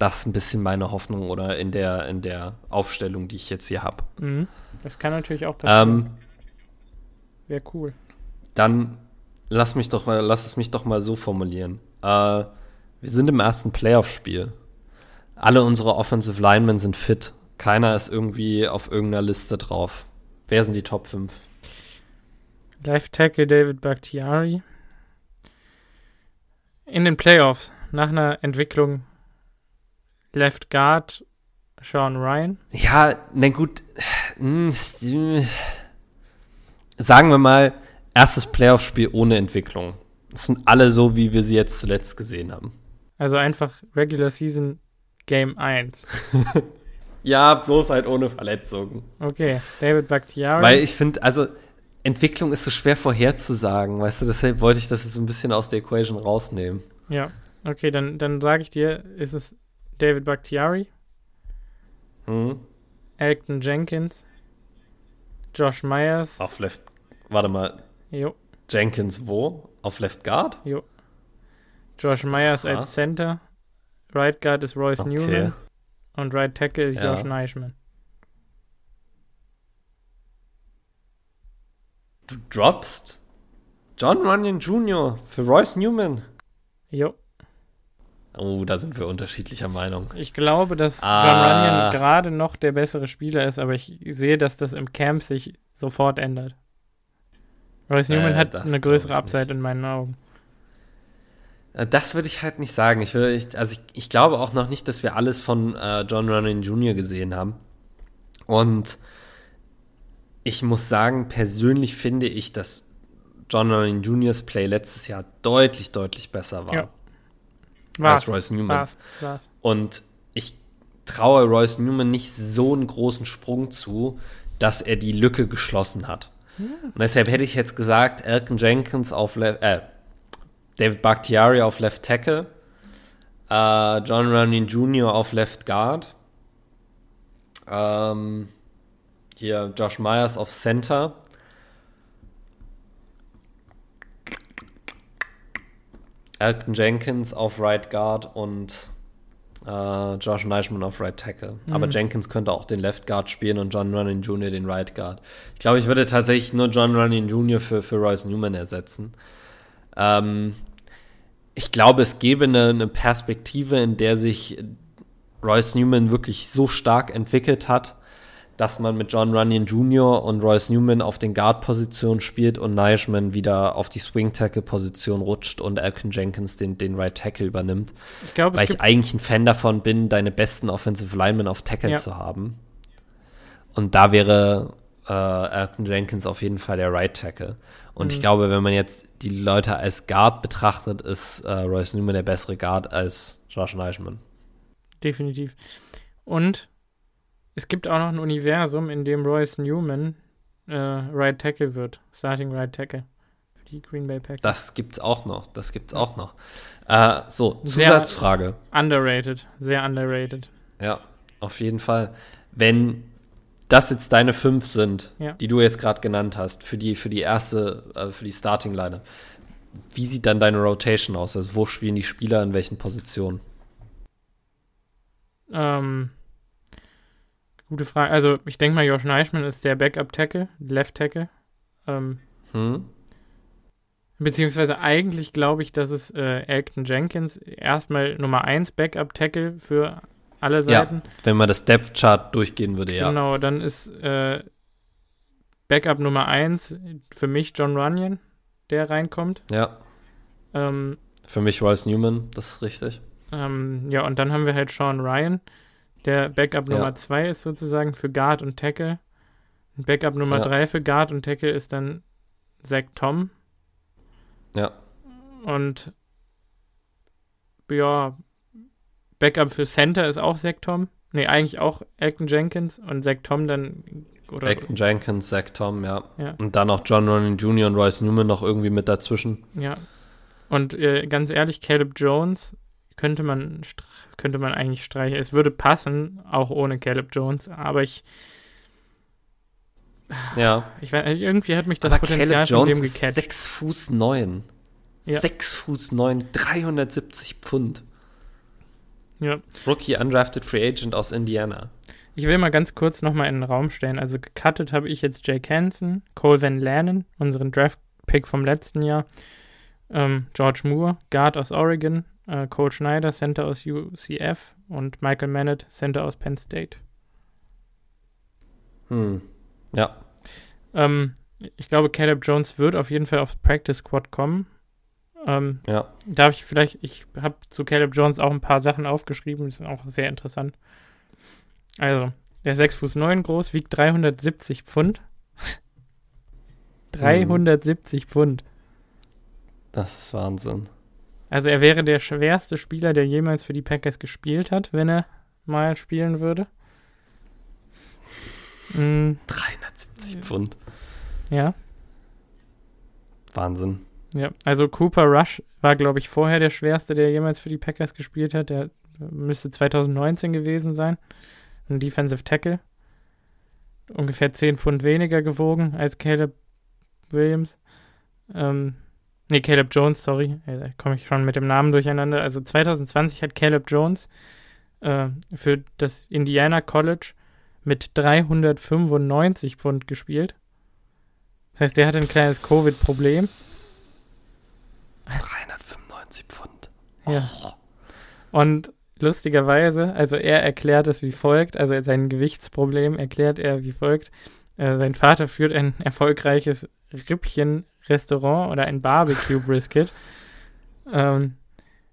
Das ist ein bisschen meine Hoffnung oder in der, in der Aufstellung, die ich jetzt hier habe. Mhm. Das kann natürlich auch passieren. Ähm, Wäre cool. dann lass mich doch mal, lass es mich doch mal so formulieren. Äh, wir sind im ersten Playoff-Spiel. Alle unsere Offensive Linemen sind fit. Keiner ist irgendwie auf irgendeiner Liste drauf. Wer sind die Top 5? Left Tackle David Bakhtiari. In den Playoffs, nach einer Entwicklung Left Guard Sean Ryan. Ja, na gut. hm, Sagen wir mal, erstes Playoff-Spiel ohne Entwicklung. Das sind alle so, wie wir sie jetzt zuletzt gesehen haben. Also einfach Regular Season Game 1. Ja, bloß halt ohne Verletzungen. Okay, David Bakhtiari. Weil ich finde, also Entwicklung ist so schwer vorherzusagen, weißt du, deshalb wollte ich das jetzt so ein bisschen aus der Equation rausnehmen. ja, okay, dann, dann sage ich dir, ist es David Bakhtiari, Hm? Elton Jenkins, Josh Myers, Auf Left, warte mal, jo, Jenkins wo? Auf Left Guard? jo. Josh Myers Aha. als Center, Right Guard ist Royce Okay. Newman und Right Tackle ist Ja. Josh Neischmann. Du droppst John Runyon Jr. für Royce Newman. Jo, Oh, da sind wir unterschiedlicher Meinung. ich glaube, dass Ah. John Runyon gerade noch der bessere Spieler ist, aber ich sehe, dass das im Camp sich sofort ändert. Royce Äh, Newman hat das eine größere Upside in meinen Augen. Äh, Das würde ich halt nicht sagen. Ich, würde, ich, also ich, ich glaube auch noch nicht, dass wir alles von äh, John Runyon Jr. gesehen haben. Und ich muss sagen, persönlich finde ich, dass John Runyon Jr.'s Play letztes Jahr deutlich, deutlich besser war Ja. Als Royce Newmans. war's, war's. Und ich traue Royce Newman nicht so einen großen Sprung zu, dass er die Lücke geschlossen hat. Und deshalb hätte ich jetzt gesagt, Elton Jenkins auf Le äh, David Bakhtiari auf Left Tackle, äh, John Runyon Jr. auf Left Guard, ähm, hier Josh Myers auf Center. Elton Jenkins auf Right Guard und äh, Josh Neischmann auf Right Tackle. Aber Jenkins könnte auch den Left Guard spielen und John Running Jr. den Right Guard. Ich glaube, ich würde tatsächlich nur John Running Jr. für, für Royce Newman ersetzen. Ähm, ich glaube, es gäbe eine, eine Perspektive, in der sich Royce Newman wirklich so stark entwickelt hat, dass man mit John Runyon Jr. und Royce Newman auf den Guard-Positionen spielt und Neischmann wieder auf die Swing-Tackle-Position rutscht und Elkin Jenkins den, den Right Tackle übernimmt. Ich glaube, Weil ich eigentlich ein Fan davon bin, deine besten Offensive Linemen auf Tackle Ja. zu haben. Und da wäre äh, Elton Jenkins auf jeden Fall der Right Tackle. Und Mhm. ich glaube, wenn man jetzt die Leute als Guard betrachtet, ist äh, Royce Newman der bessere Guard als Josh Neischmann. definitiv. Und es gibt auch noch ein Universum, in dem Royce Newman äh, Right Tackle wird. Starting Right Tackle. Für die Green Bay Packers. Das gibt's auch noch. Das gibt's auch noch. Äh, so, Sehr- Zusatzfrage. Underrated. Sehr underrated. Ja, auf jeden Fall. Wenn das jetzt deine fünf sind, Ja. die du jetzt gerade genannt hast, für die, für die erste, äh, für die Starting Line, wie sieht dann deine Rotation aus? Also wo spielen die Spieler in welchen Positionen? Ähm, gute Frage. Also, ich denke mal, Josh Neischmann ist der Backup-Tackle, Left Tackle. Ähm, Hm? beziehungsweise eigentlich glaube ich, dass es äh, Elton Jenkins erstmal Nummer 1 Backup-Tackle für alle Seiten. Ja, wenn man das Depth Chart durchgehen würde, ja. Genau, dann ist äh, Backup Nummer 1 für mich John Runyon, der reinkommt. Ja, Ähm, für mich Royce Newman, das ist richtig. ähm, ja, und dann haben wir halt Sean Ryan. Der Backup Ja. Nummer 2 ist sozusagen für Guard und Tackle. Backup Nummer Ja. 3 für Guard und Tackle ist dann Zach Tom. Ja. Und ja, Backup für Center ist auch Zach Tom. Nee, eigentlich auch Acton Jenkins und Zach Tom dann. Oder, Acton Jenkins, Zach Tom, ja. ja. Und dann noch John Ronan Jr. und Royce Newman noch irgendwie mit dazwischen. Ja. Und äh, ganz ehrlich, Caleb Jones könnte man, könnte man eigentlich streichen. Es würde passen, auch ohne Caleb Jones, aber ich. Ja. Ich weiß, irgendwie hat mich das aber Potenzial Caleb Jones von dem gecatcht. Ist 6 Fuß 9. Ja. 6 Fuß 9, 370 Pfund. Ja. Rookie Undrafted Free Agent aus Indiana. Ich will mal ganz kurz nochmal in den Raum stellen. Also gecuttet habe ich jetzt Jake Hansen, Cole Van Lannon, unseren Draft-Pick vom letzten Jahr, ähm, George Moore, Guard aus Oregon, äh, Cole Schneider, Center aus UCF und Michael Mannett, Center aus Penn State. Hm. Ja. Ähm, ich glaube, Caleb Jones wird auf jeden Fall aufs Practice Squad kommen. Ähm, ja. Darf ich vielleicht, ich habe zu Caleb Jones auch ein paar Sachen aufgeschrieben, die sind auch sehr interessant. Also, der ist 6 Fuß 9 groß, wiegt 370 Pfund. 370 hm. Pfund. Das ist Wahnsinn. Also er wäre der schwerste Spieler, der jemals für die Packers gespielt hat, wenn er mal spielen würde. Mhm. 370 Pfund. Ja. Wahnsinn. Ja, also Cooper Rush war, glaube ich, vorher der schwerste, der jemals für die Packers gespielt hat. Der müsste 2019 gewesen sein. Ein Defensive Tackle. Ungefähr 10 Pfund weniger gewogen als Caleb Williams. Ähm, nee, Caleb Jones, sorry. Da komme ich schon mit dem Namen durcheinander. Also 2020 hat Caleb Jones äh, für das Indiana College mit 395 Pfund gespielt. Das heißt, der hatte ein kleines Covid-Problem. 395 Pfund. Ja. Und lustigerweise, also er erklärt es wie folgt, also sein Gewichtsproblem erklärt er wie folgt. Äh, sein Vater führt ein erfolgreiches Rippchen-Restaurant oder ein Barbecue-Brisket. ähm,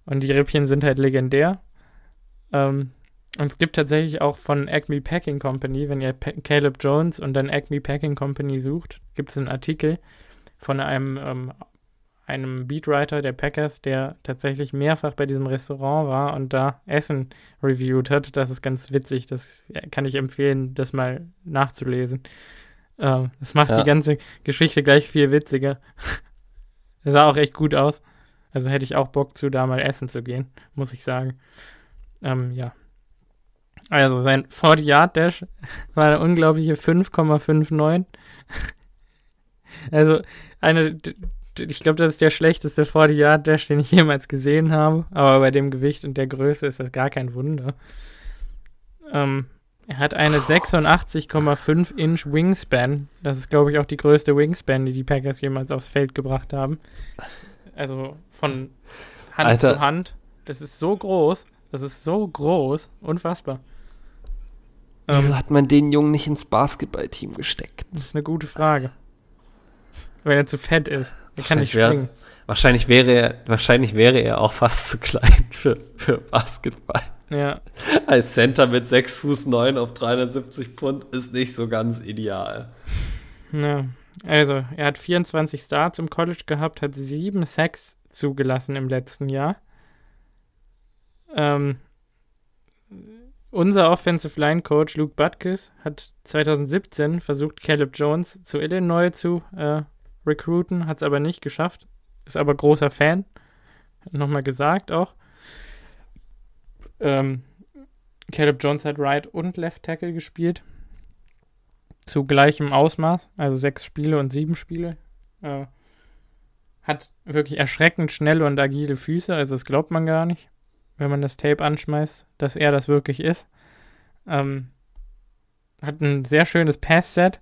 und die Rippchen sind halt legendär. Ähm, und es gibt tatsächlich auch von Acme Packing Company, wenn ihr pa Caleb Jones und dann Acme Packing Company sucht, gibt es einen Artikel von einem, ähm, einem Beatwriter der Packers, der tatsächlich mehrfach bei diesem Restaurant war und da Essen reviewed hat. Das ist ganz witzig. Das kann ich empfehlen, das mal nachzulesen. Ähm, das macht ja. die ganze Geschichte gleich viel witziger. das sah auch echt gut aus. Also hätte ich auch Bock zu, da mal essen zu gehen, muss ich sagen. Ähm, ja, also sein 40-Yard-Dash war eine unglaubliche 5,59. also eine, ich glaube, das ist der schlechteste 40-Yard-Dash, den ich jemals gesehen habe. Aber bei dem Gewicht und der Größe ist das gar kein Wunder. Ähm, er hat eine 86,5 Inch Wingspan. Das ist, glaube ich, auch die größte Wingspan, die die Packers jemals aufs Feld gebracht haben. Also von Hand Alter. zu Hand. Das ist so groß. Das ist so groß. Unfassbar. Wieso ähm, hat man den Jungen nicht ins Basketballteam gesteckt? Das ist eine gute Frage. Weil er zu fett ist. Er kann nicht springen. Wär, wahrscheinlich, wäre er, wahrscheinlich wäre er auch fast zu klein für, für Basketball. Ja. Als Center mit 6 Fuß 9 auf 370 Pfund ist nicht so ganz ideal. Ja. Also, er hat 24 Starts im College gehabt, hat sieben Sacks zugelassen im letzten Jahr. Ähm, unser Offensive Line Coach Luke Butkus hat 2017 versucht, Caleb Jones zu Illinois zu äh, recruiten, hat es aber nicht geschafft. Ist aber großer Fan. Hat nochmal gesagt auch. Ähm, Caleb Jones hat Right und Left Tackle gespielt. Zu gleichem Ausmaß, also sechs Spiele und sieben Spiele. Äh, hat wirklich erschreckend schnelle und agile Füße, also das glaubt man gar nicht wenn man das Tape anschmeißt, dass er das wirklich ist. Ähm, hat ein sehr schönes Pass-Set.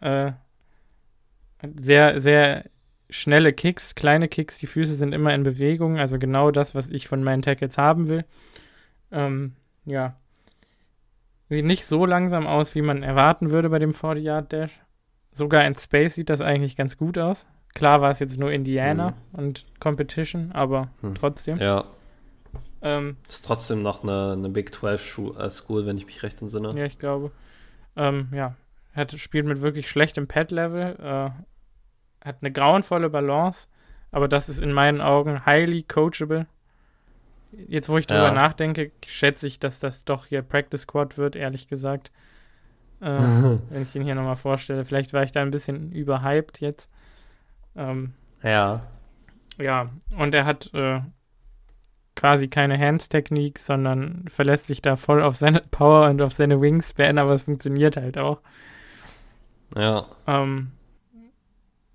Äh, sehr, sehr schnelle Kicks, kleine Kicks, die Füße sind immer in Bewegung, also genau das, was ich von meinen Tackles haben will. Ähm, ja. Sieht nicht so langsam aus, wie man erwarten würde bei dem 40-Yard-Dash. Sogar in Space sieht das eigentlich ganz gut aus. Klar war es jetzt nur Indiana mhm. und Competition, aber mhm. trotzdem. Ja, ähm, ist trotzdem noch eine, eine Big 12 Schu äh, School, wenn ich mich recht entsinne. Ja, ich glaube. Ähm, ja, hat spielt mit wirklich schlechtem Pad-Level, äh, hat eine grauenvolle Balance, Aber das ist in meinen Augen highly coachable. Jetzt, wo ich drüber ja. nachdenke, schätze ich, dass das doch hier Practice Squad wird, ehrlich gesagt. Äh, wenn ich den hier nochmal vorstelle. Vielleicht war ich da ein bisschen überhyped jetzt. Ähm, ja. Ja, und er hat äh, quasi keine Hands-Technik, sondern verlässt sich da voll auf seine Power und auf seine Wingspan, aber es funktioniert halt auch. Ja. Ähm,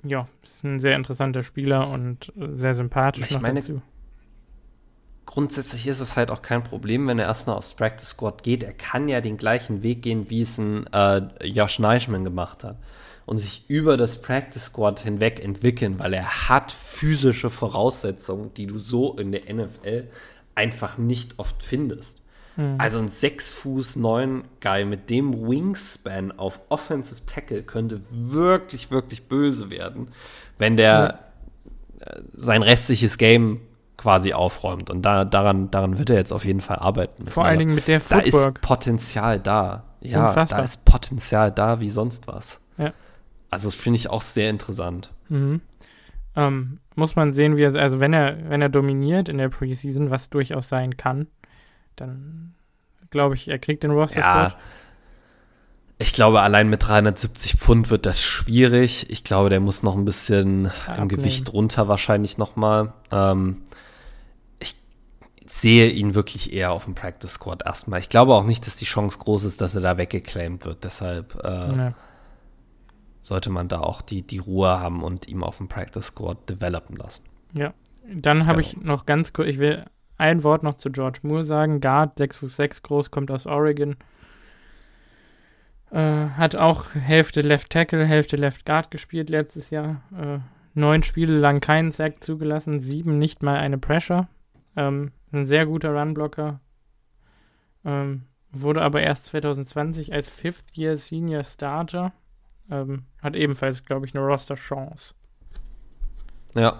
ja, ist ein sehr interessanter Spieler und sehr sympathisch ich noch meine, dazu. Grundsätzlich ist es halt auch kein Problem, wenn er erst noch aufs Practice Squad geht. Er kann ja den gleichen Weg gehen, wie es ein äh, Josh Neischmann gemacht hat. Und sich über das Practice Squad hinweg entwickeln, weil er hat physische Voraussetzungen, die du so in der NFL einfach nicht oft findest. Mhm. Also ein 6 Fuß 9 Guy mit dem Wingspan auf Offensive Tackle könnte wirklich, wirklich böse werden, wenn der mhm. sein restliches Game quasi aufräumt. Und da, daran, daran wird er jetzt auf jeden Fall arbeiten müssen. Vor allen Dingen mit der Footwork. Da ist Potenzial da. Ja, Unfassbar. da ist Potenzial da wie sonst was. Ja. Also das finde ich auch sehr interessant. Mhm. Ähm, muss man sehen, wie er, also wenn er, wenn er dominiert in der Preseason, was durchaus sein kann, dann glaube ich, er kriegt den Roster ja. Ich glaube, allein mit 370 Pfund wird das schwierig. Ich glaube, der muss noch ein bisschen ja, im Gewicht runter wahrscheinlich nochmal. Ähm, sehe ihn wirklich eher auf dem Practice Squad erstmal. Ich glaube auch nicht, dass die Chance groß ist, dass er da weggeclaimed wird. Deshalb äh, ja. sollte man da auch die, die Ruhe haben und ihm auf dem Practice Squad developen lassen. Ja, dann habe genau. ich noch ganz kurz, ich will ein Wort noch zu George Moore sagen. Guard, 6 Fuß 6 groß, kommt aus Oregon. Äh, hat auch Hälfte Left Tackle, Hälfte Left Guard gespielt letztes Jahr. Äh, neun Spiele lang keinen Sack zugelassen, sieben nicht mal eine Pressure. Ähm, ein sehr guter Runblocker. Ähm, wurde aber erst 2020 als Fifth Year Senior Starter. Ähm, hat ebenfalls, glaube ich, eine Roster-Chance. Ja,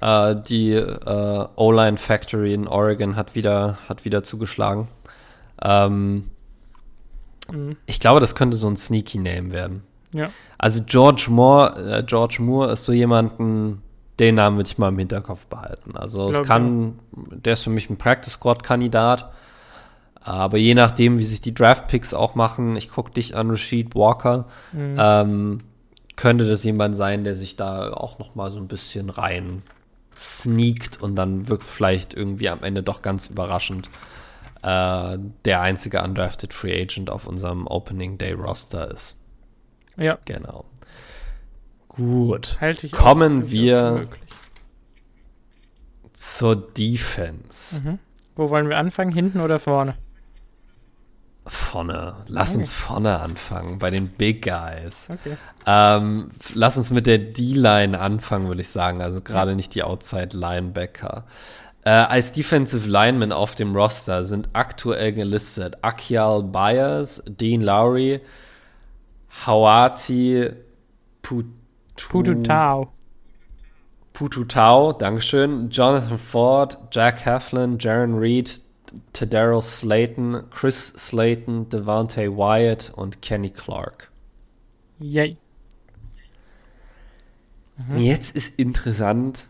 äh, die äh, O-Line Factory in Oregon hat wieder, hat wieder zugeschlagen. Ähm, mhm. Ich glaube, das könnte so ein Sneaky Name werden. Ja. Also George Moore, äh, George Moore ist so jemanden, den Namen würde ich mal im Hinterkopf behalten. Also es kann, der ist für mich ein Practice Squad Kandidat. Aber je nachdem, wie sich die Draft Picks auch machen, ich gucke dich an, Rashid Walker, mhm. ähm, könnte das jemand sein, der sich da auch noch mal so ein bisschen rein sneakt und dann wirkt vielleicht irgendwie am Ende doch ganz überraschend äh, der einzige undrafted Free Agent auf unserem Opening Day Roster ist. Ja. Genau. Gut. Kommen wir zur Defense. Mhm. Wo wollen wir anfangen? Hinten oder vorne? Vorne. Lass uns vorne anfangen, bei den Big Guys. Okay. Ähm, lass uns mit der D-Line anfangen, würde ich sagen. Also gerade nicht die Outside Linebacker. Äh, als Defensive Linemen auf dem Roster sind aktuell gelistet Akial Byers, Dean Lowry, Hawati Putu Pututau. Pututau, Dankeschön, Jonathan Ford, Jack Heflin, Jaron Reed, Tadaro Slayton, Chris Slayton, Devante Wyatt und Kenny Clark. Yay. Mhm. Jetzt ist interessant,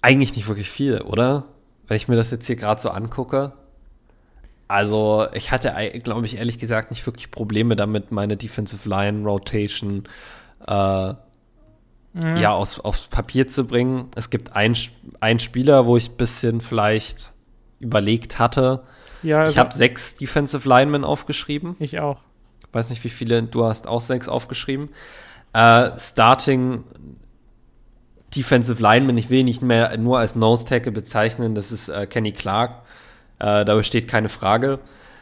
eigentlich nicht wirklich viel, oder? Wenn ich mir das jetzt hier gerade so angucke. Also, ich hatte, glaube ich, ehrlich gesagt nicht wirklich Probleme damit, meine Defensive Line Rotation äh, mhm. ja, aus, aufs Papier zu bringen. Es gibt einen Spieler, wo ich ein bisschen vielleicht überlegt hatte. Ja, also ich habe sechs Defensive Linemen aufgeschrieben. Ich auch. Ich weiß nicht, wie viele, du hast auch sechs aufgeschrieben. Äh, Starting Defensive Lineman, ich will nicht mehr nur als Nose Tackle bezeichnen, das ist äh, Kenny Clark. Äh, da besteht keine Frage.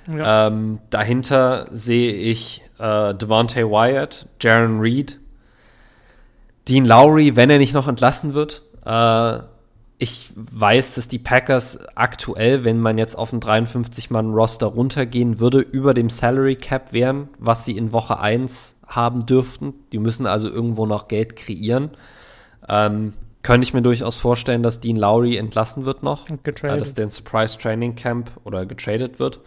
Ja. Ähm, dahinter sehe ich äh, Devontae Wyatt, Jaron Reed, Dean Lowry, wenn er nicht noch entlassen wird. Äh, ich weiß, dass die Packers aktuell, wenn man jetzt auf einen 53-Mann-Roster runtergehen würde, über dem Salary Cap wären, was sie in Woche 1 haben dürften. Die müssen also irgendwo noch Geld kreieren. Ähm, könnte ich mir durchaus vorstellen, dass Dean Lowry entlassen wird noch. Getradet. Äh, dass der in Surprise Training Camp oder getradet wird.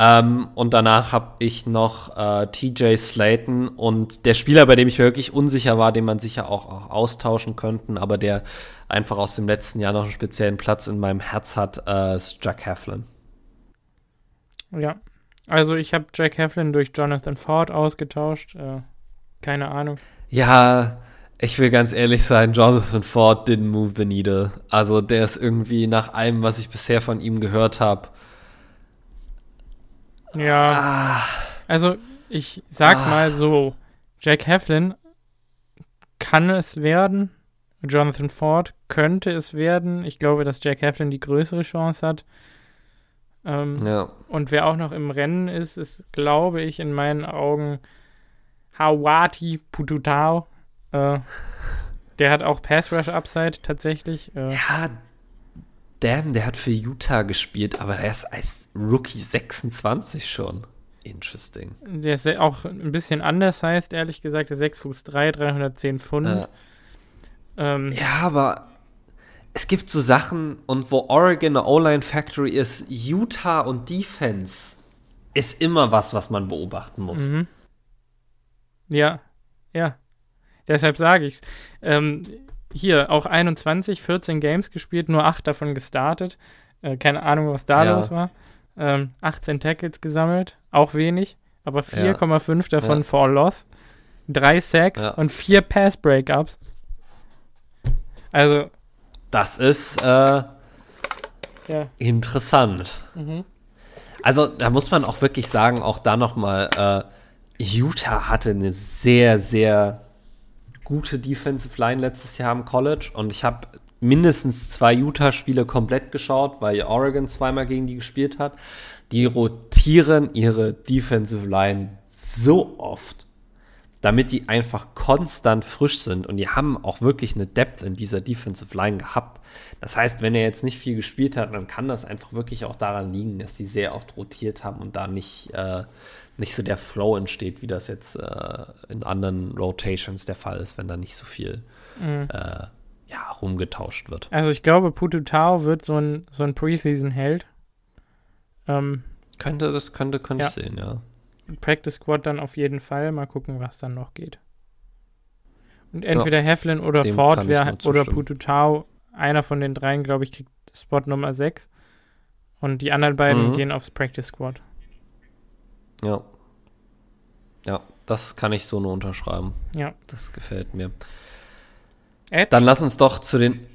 Ähm, und danach habe ich noch äh, TJ Slayton und der Spieler, bei dem ich mir wirklich unsicher war, den man sicher auch, auch austauschen könnten, aber der einfach aus dem letzten Jahr noch einen speziellen Platz in meinem Herz hat, äh, ist Jack Heflin. Ja, also ich habe Jack Heflin durch Jonathan Ford ausgetauscht. Äh, keine Ahnung. Ja, ich will ganz ehrlich sein, Jonathan Ford didn't move the needle. Also der ist irgendwie nach allem, was ich bisher von ihm gehört habe, ja. Ah. Also, ich sag ah. mal so: Jack Heflin kann es werden. Jonathan Ford könnte es werden. Ich glaube, dass Jack Heflin die größere Chance hat. Ähm, ja. Und wer auch noch im Rennen ist, ist, glaube ich, in meinen Augen Hawati Pututau. Äh, der hat auch Pass Rush Upside tatsächlich. Äh, ja, damn, der hat für Utah gespielt, aber er ist als Rookie 26 schon. Interesting. Der ist auch ein bisschen anders heißt, ehrlich gesagt. Der 6 Fuß 3, 310 Pfund. Äh, ähm, ja, aber es gibt so Sachen, und wo Oregon eine O-Line Factory ist, Utah und Defense ist immer was, was man beobachten muss. Mhm. Ja, ja. Deshalb sage ich's. Ähm, hier auch 21, 14 Games gespielt, nur 8 davon gestartet. Äh, keine Ahnung, was da ja. los war. Ähm, 18 Tackles gesammelt, auch wenig, aber 4,5 ja. davon ja. for Loss. 3 Sacks ja. und 4 Pass Breakups. Also. Das ist äh, interessant. Mhm. Also, da muss man auch wirklich sagen, auch da nochmal, äh, Utah hatte eine sehr, sehr gute Defensive Line letztes Jahr im College und ich habe mindestens zwei Utah-Spiele komplett geschaut, weil Oregon zweimal gegen die gespielt hat. Die rotieren ihre Defensive Line so oft, damit die einfach konstant frisch sind und die haben auch wirklich eine Depth in dieser Defensive Line gehabt. Das heißt, wenn er jetzt nicht viel gespielt hat, dann kann das einfach wirklich auch daran liegen, dass die sehr oft rotiert haben und da nicht äh, nicht so der Flow entsteht, wie das jetzt äh, in anderen Rotations der Fall ist, wenn da nicht so viel mhm. äh, ja, rumgetauscht wird. Also ich glaube, Pututau wird so ein, so ein Preseason-Held. Ähm, könnte, das könnte, könnte ja. ich sehen, ja. Practice Squad dann auf jeden Fall. Mal gucken, was dann noch geht. Und entweder ja, Heflin oder Ford wär, oder Pututau, einer von den dreien, glaube ich, kriegt Spot Nummer 6. Und die anderen beiden mhm. gehen aufs Practice Squad. Ja. Ja, das kann ich so nur unterschreiben. Ja. Das gefällt mir. Edge? Dann lass uns doch zu den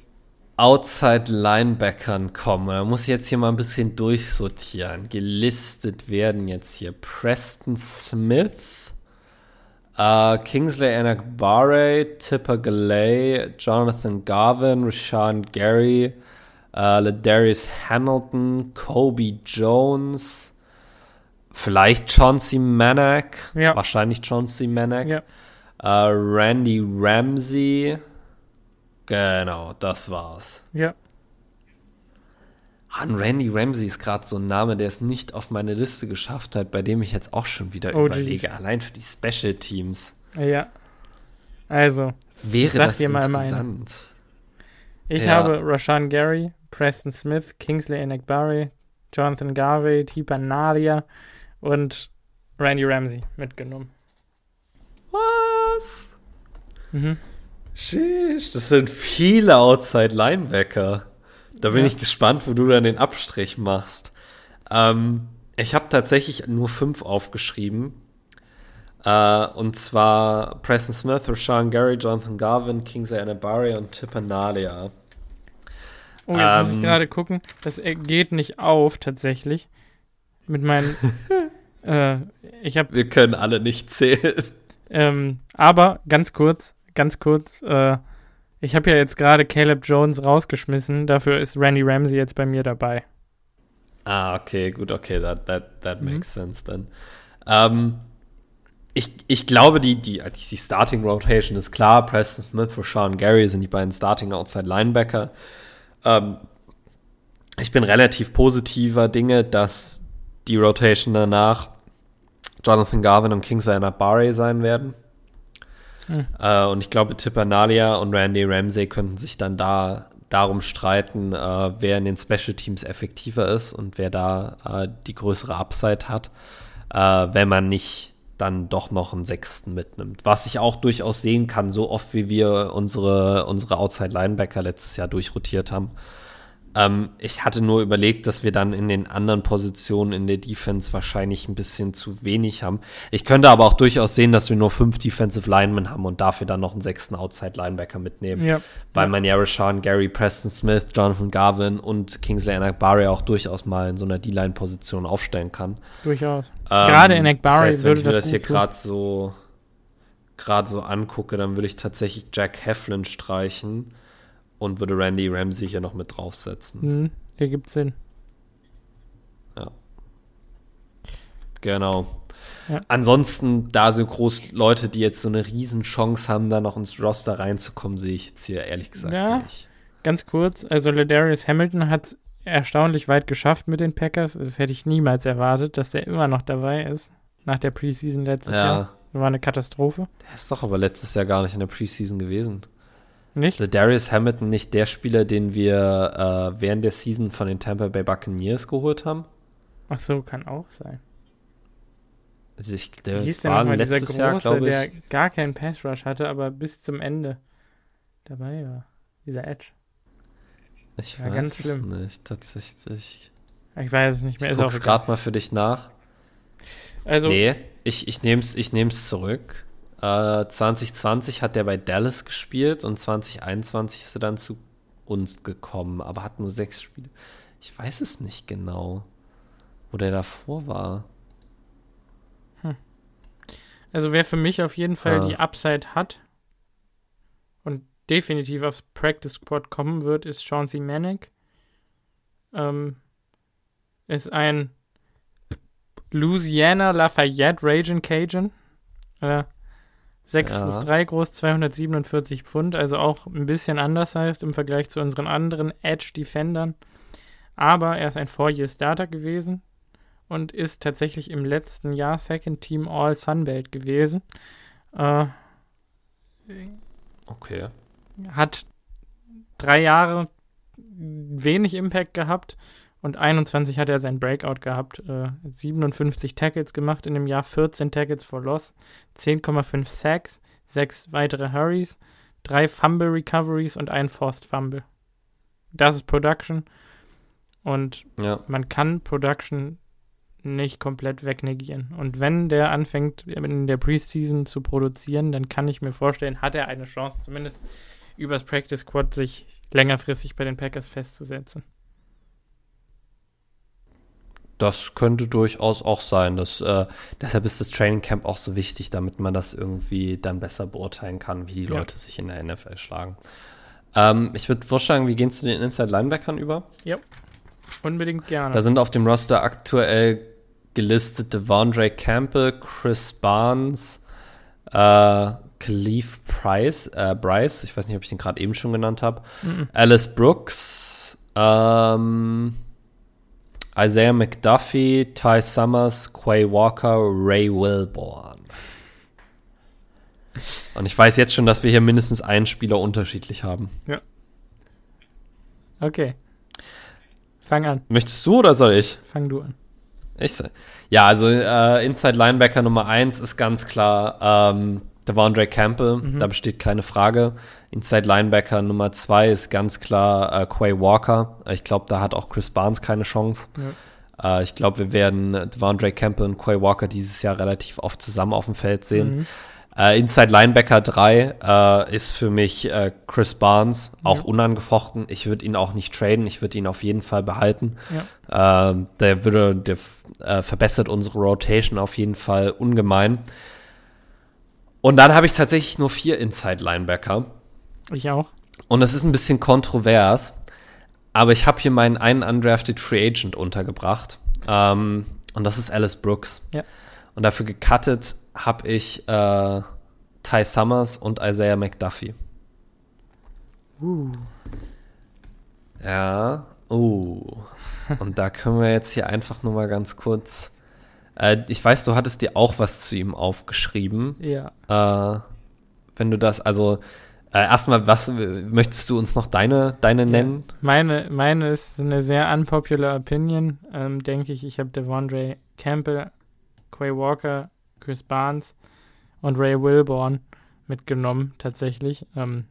Outside Linebackern kommen. Da muss ich jetzt hier mal ein bisschen durchsortieren. Gelistet werden jetzt hier Preston Smith, uh, Kingsley Anakbare, Tipper Galay, Jonathan Garvin, Rashawn Gary, uh, Ladarius Hamilton, Kobe Jones, Vielleicht Chauncey Manak. Ja. Wahrscheinlich Chauncey Manak. Ja. Uh, Randy Ramsey. Genau, das war's. Ja. Han Randy Ramsey ist gerade so ein Name, der es nicht auf meine Liste geschafft hat, bei dem ich jetzt auch schon wieder oh, überlege. Geez. Allein für die Special Teams. Ja. Also. Wäre das interessant. Ich ja. habe Rashan Gary, Preston Smith, Kingsley Enekbari, Jonathan Garvey, Tipa Nadia, und Randy Ramsey mitgenommen. Was? Mhm. Sheesh, das sind viele Outside Linebacker. Da bin ja. ich gespannt, wo du dann den Abstrich machst. Ähm, ich habe tatsächlich nur fünf aufgeschrieben. Äh, und zwar Preston Smith, Rashawn Gary, Jonathan Garvin, Kingsley Anabari und Tippanalia. Oh, jetzt ähm, muss ich ähm, gerade gucken. Das geht nicht auf, tatsächlich. Mit meinen Äh, ich hab, Wir können alle nicht zählen. Ähm, aber ganz kurz, ganz kurz, äh, ich habe ja jetzt gerade Caleb Jones rausgeschmissen, dafür ist Randy Ramsey jetzt bei mir dabei. Ah, okay, gut, okay, that, that, that mhm. makes sense dann. Ähm, ich, ich glaube, die, die, die Starting Rotation ist klar. Preston Smith, Rashawn Gary sind die beiden Starting Outside Linebacker. Ähm, ich bin relativ positiver Dinge, dass die Rotation danach Jonathan Garvin und Kingsley Barry sein werden. Hm. Äh, und ich glaube, Tipper Nalia und Randy Ramsey könnten sich dann da darum streiten, äh, wer in den Special Teams effektiver ist und wer da äh, die größere Upside hat, äh, wenn man nicht dann doch noch einen Sechsten mitnimmt. Was ich auch durchaus sehen kann, so oft wie wir unsere, unsere Outside Linebacker letztes Jahr durchrotiert haben. Ähm, ich hatte nur überlegt, dass wir dann in den anderen Positionen in der Defense wahrscheinlich ein bisschen zu wenig haben. Ich könnte aber auch durchaus sehen, dass wir nur fünf Defensive Linemen haben und dafür dann noch einen sechsten Outside Linebacker mitnehmen. Ja. Weil man ja Rashawn, Gary, Preston Smith, Jonathan Garvin und Kingsley Anakbari auch durchaus mal in so einer D-Line-Position aufstellen kann. Durchaus. Ähm, Gerade Anakbari das heißt, würde das, das hier gerade so gerade so angucke, dann würde ich tatsächlich Jack Heflin streichen und würde Randy Ramsey hier noch mit draufsetzen. Mhm, hier gibt Sinn. Ja. Genau. Ja. Ansonsten, da so groß Leute, die jetzt so eine Riesenchance haben, da noch ins Roster reinzukommen, sehe ich jetzt hier ehrlich gesagt ja, nicht. Ganz kurz, also Ladarius Hamilton hat es erstaunlich weit geschafft mit den Packers. Das hätte ich niemals erwartet, dass der immer noch dabei ist. Nach der Preseason letztes ja. Jahr. Das war eine Katastrophe. Der ist doch aber letztes Jahr gar nicht in der Preseason gewesen. Nicht? Ist Darius Hamilton nicht der Spieler, den wir äh, während der Season von den Tampa Bay Buccaneers geholt haben? Ach so, kann auch sein. Also ich, der Wie hieß war denn letztes dieser Große, Jahr, der gar keinen Pass Rush hatte, aber bis zum Ende dabei war. Dieser Edge. Ich ja, weiß es nicht, tatsächlich. Ich weiß es nicht mehr. Ich guck's gerade mal für dich nach. Also, nee, ich, ich nehme es ich nehm's zurück. 2020 äh, hat er bei Dallas gespielt und 2021 ist er dann zu uns gekommen, aber hat nur sechs Spiele. Ich weiß es nicht genau, wo der davor war. Hm. Also wer für mich auf jeden Fall ah. die Upside hat und definitiv aufs Practice Squad kommen wird, ist Chauncey Manick. Ähm, ist ein Louisiana Lafayette Raging Cajun. Äh, 6 ja. Fuß 3 groß, 247 Pfund, also auch ein bisschen anders heißt im Vergleich zu unseren anderen Edge-Defendern. Aber er ist ein Four-Year-Starter gewesen und ist tatsächlich im letzten Jahr Second Team All Sunbelt gewesen. Äh, okay. Hat drei Jahre wenig Impact gehabt und 21 hat er sein Breakout gehabt. Äh, 57 Tackles gemacht in dem Jahr, 14 Tackles for Loss, 10,5 Sacks, 6 weitere Hurries, 3 Fumble Recoveries und ein Forced Fumble. Das ist Production. Und ja. man kann Production nicht komplett wegnegieren. Und wenn der anfängt, in der Preseason zu produzieren, dann kann ich mir vorstellen, hat er eine Chance, zumindest übers Practice Squad sich längerfristig bei den Packers festzusetzen. Das könnte durchaus auch sein. Das, äh, deshalb ist das Training Camp auch so wichtig, damit man das irgendwie dann besser beurteilen kann, wie die ja. Leute sich in der NFL schlagen. Ähm, ich würde vorschlagen, wir gehen zu den Inside Linebackern über. Ja, unbedingt gerne. Da sind auf dem Roster aktuell gelistet Devondre Campbell, Chris Barnes, äh, Khalif Price, äh, Bryce, ich weiß nicht, ob ich den gerade eben schon genannt habe, mhm. Alice Brooks, ähm, Isaiah McDuffie, Ty Summers, Quay Walker, Ray Wilborn. Und ich weiß jetzt schon, dass wir hier mindestens einen Spieler unterschiedlich haben. Ja. Okay. Fang an. Möchtest du oder soll ich? Fang du an. Ich Ja, also äh, Inside Linebacker Nummer 1 ist ganz klar ähm, Devondre Campbell, mhm. da besteht keine Frage. Inside Linebacker Nummer zwei ist ganz klar äh, Quay Walker. Ich glaube, da hat auch Chris Barnes keine Chance. Ja. Äh, ich glaube, wir werden Devondre Campbell und Quay Walker dieses Jahr relativ oft zusammen auf dem Feld sehen. Mhm. Äh, Inside Linebacker 3 äh, ist für mich äh, Chris Barnes, auch ja. unangefochten. Ich würde ihn auch nicht traden, ich würde ihn auf jeden Fall behalten. Ja. Äh, der würde, der äh, verbessert unsere Rotation auf jeden Fall ungemein. Und dann habe ich tatsächlich nur vier Inside-Linebacker. Ich auch. Und das ist ein bisschen kontrovers, aber ich habe hier meinen einen undrafted Free Agent untergebracht. Ähm, und das ist Alice Brooks. Ja. Und dafür gecuttet habe ich äh, Ty Summers und Isaiah McDuffie. Uh. Ja, uh. und da können wir jetzt hier einfach nur mal ganz kurz äh, ich weiß, du hattest dir auch was zu ihm aufgeschrieben. Ja. Äh, wenn du das, also Äh, erstmal, was möchtest du uns noch deine, deine nennen? Meine, meine ist eine sehr unpopular Opinion, ähm, denke ich. Ich habe Devondre Campbell, Quay Walker, Chris Barnes und Ray Wilborn mitgenommen, tatsächlich. Ähm,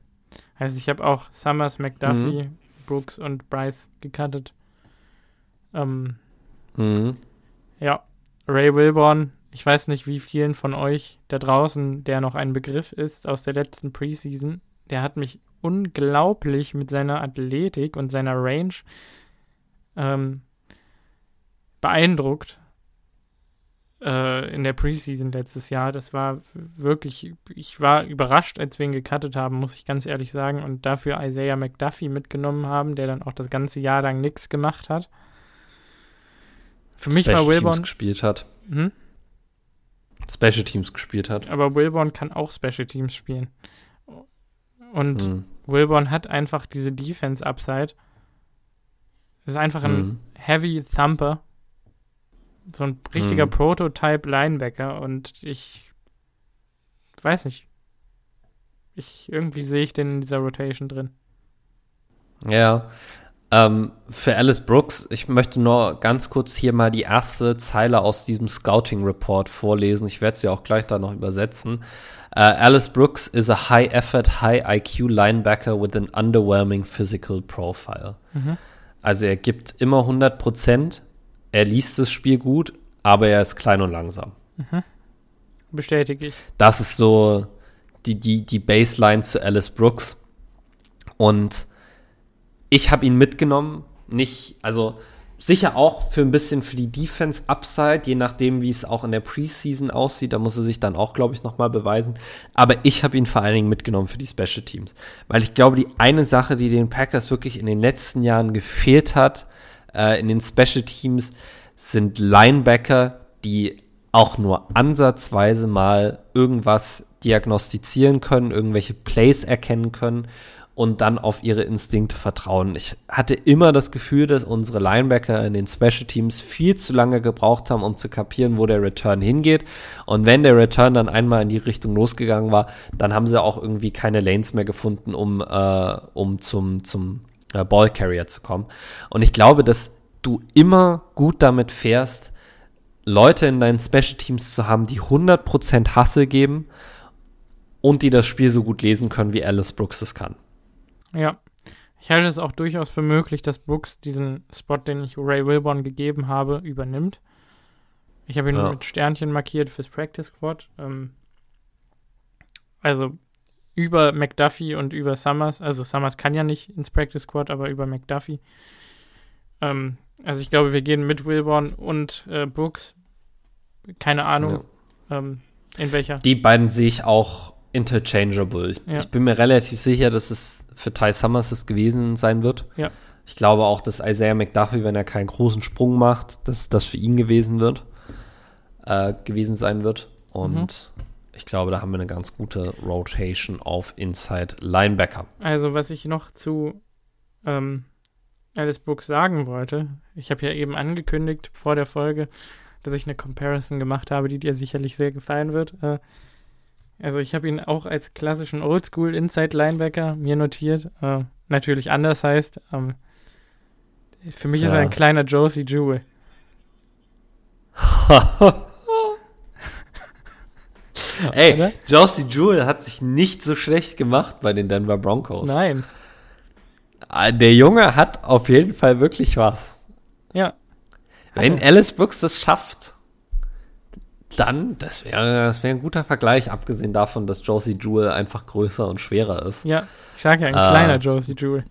also ich habe auch Summers, McDuffie, mhm. Brooks und Bryce gecuttet. Ähm, mhm. Ja, Ray Wilborn, ich weiß nicht, wie vielen von euch da draußen der noch ein Begriff ist aus der letzten Preseason. Der hat mich unglaublich mit seiner Athletik und seiner Range ähm, beeindruckt äh, in der Preseason letztes Jahr. Das war wirklich, ich war überrascht, als wir ihn gecuttet haben, muss ich ganz ehrlich sagen. Und dafür Isaiah McDuffie mitgenommen haben, der dann auch das ganze Jahr lang nichts gemacht hat. Für mich Special war Wilborn. Teams gespielt hat. Hm? Special Teams gespielt hat. Aber Wilborn kann auch Special Teams spielen. Und hm. Wilborn hat einfach diese Defense-Upside. Ist einfach ein hm. Heavy Thumper so ein richtiger mhm. Prototype-Linebacker und ich weiß nicht. Ich, irgendwie sehe ich den in dieser Rotation drin. Ja. Ähm, für Alice Brooks, ich möchte nur ganz kurz hier mal die erste Zeile aus diesem Scouting Report vorlesen. Ich werde sie auch gleich da noch übersetzen. Uh, Alice Brooks is a high effort, high IQ linebacker with an underwhelming physical profile. Mhm. Also er gibt immer 100 Prozent, er liest das Spiel gut, aber er ist klein und langsam. Mhm. Bestätige ich. Das ist so die, die, die Baseline zu Alice Brooks. Und ich habe ihn mitgenommen, nicht, also sicher auch für ein bisschen für die Defense Upside, je nachdem, wie es auch in der Preseason aussieht. Da muss er sich dann auch, glaube ich, nochmal beweisen. Aber ich habe ihn vor allen Dingen mitgenommen für die Special Teams. Weil ich glaube, die eine Sache, die den Packers wirklich in den letzten Jahren gefehlt hat, äh, in den Special Teams sind Linebacker, die auch nur ansatzweise mal irgendwas diagnostizieren können, irgendwelche Plays erkennen können und dann auf ihre Instinkte vertrauen. Ich hatte immer das Gefühl, dass unsere Linebacker in den Special Teams viel zu lange gebraucht haben, um zu kapieren, wo der Return hingeht. Und wenn der Return dann einmal in die Richtung losgegangen war, dann haben sie auch irgendwie keine Lanes mehr gefunden, um, äh, um zum, zum äh, Ballcarrier zu kommen. Und ich glaube, dass du immer gut damit fährst, Leute in deinen Special Teams zu haben, die 100% Hasse geben und die das Spiel so gut lesen können, wie Alice Brooks es kann. Ja. Ich halte es auch durchaus für möglich, dass Brooks diesen Spot, den ich Ray Wilborn gegeben habe, übernimmt. Ich habe ihn ja. mit Sternchen markiert fürs Practice Squad. Ähm, also über McDuffie und über Summers. Also Summers kann ja nicht ins Practice Squad, aber über McDuffie. Ähm, also ich glaube, wir gehen mit Wilborn und äh, Brooks. Keine Ahnung, ja. ähm, in welcher. Die beiden sehe ich auch interchangeable. Ich, ja. ich, bin mir relativ sicher, dass es für Ty Summers es gewesen sein wird. Ja. Ich glaube auch, dass Isaiah McDuffie, wenn er keinen großen Sprung macht, dass das für ihn gewesen wird, äh, gewesen sein wird. Und mhm. ich glaube, da haben wir eine ganz gute Rotation auf Inside Linebacker. Also, was ich noch zu ähm, Alice Brooks sagen wollte, ich habe ja eben angekündigt vor der Folge, dass ich eine Comparison gemacht habe, die dir sicherlich sehr gefallen wird. Äh, also ich habe ihn auch als klassischen Oldschool Inside Linebacker mir notiert. Äh, natürlich anders heißt. Ähm, für mich ja. ist er ein kleiner Josie Jewell. Ey, Oder? Josie Jewell hat sich nicht so schlecht gemacht bei den Denver Broncos. Nein. Ah, der Junge hat auf jeden Fall wirklich was. Ja. Wenn also. Alice Brooks das schafft, dann, das wäre das wär ein guter Vergleich, abgesehen davon, dass Josie Jewell einfach größer und schwerer ist. Ja, ich sag ja, ein äh, kleiner Josie Jewell.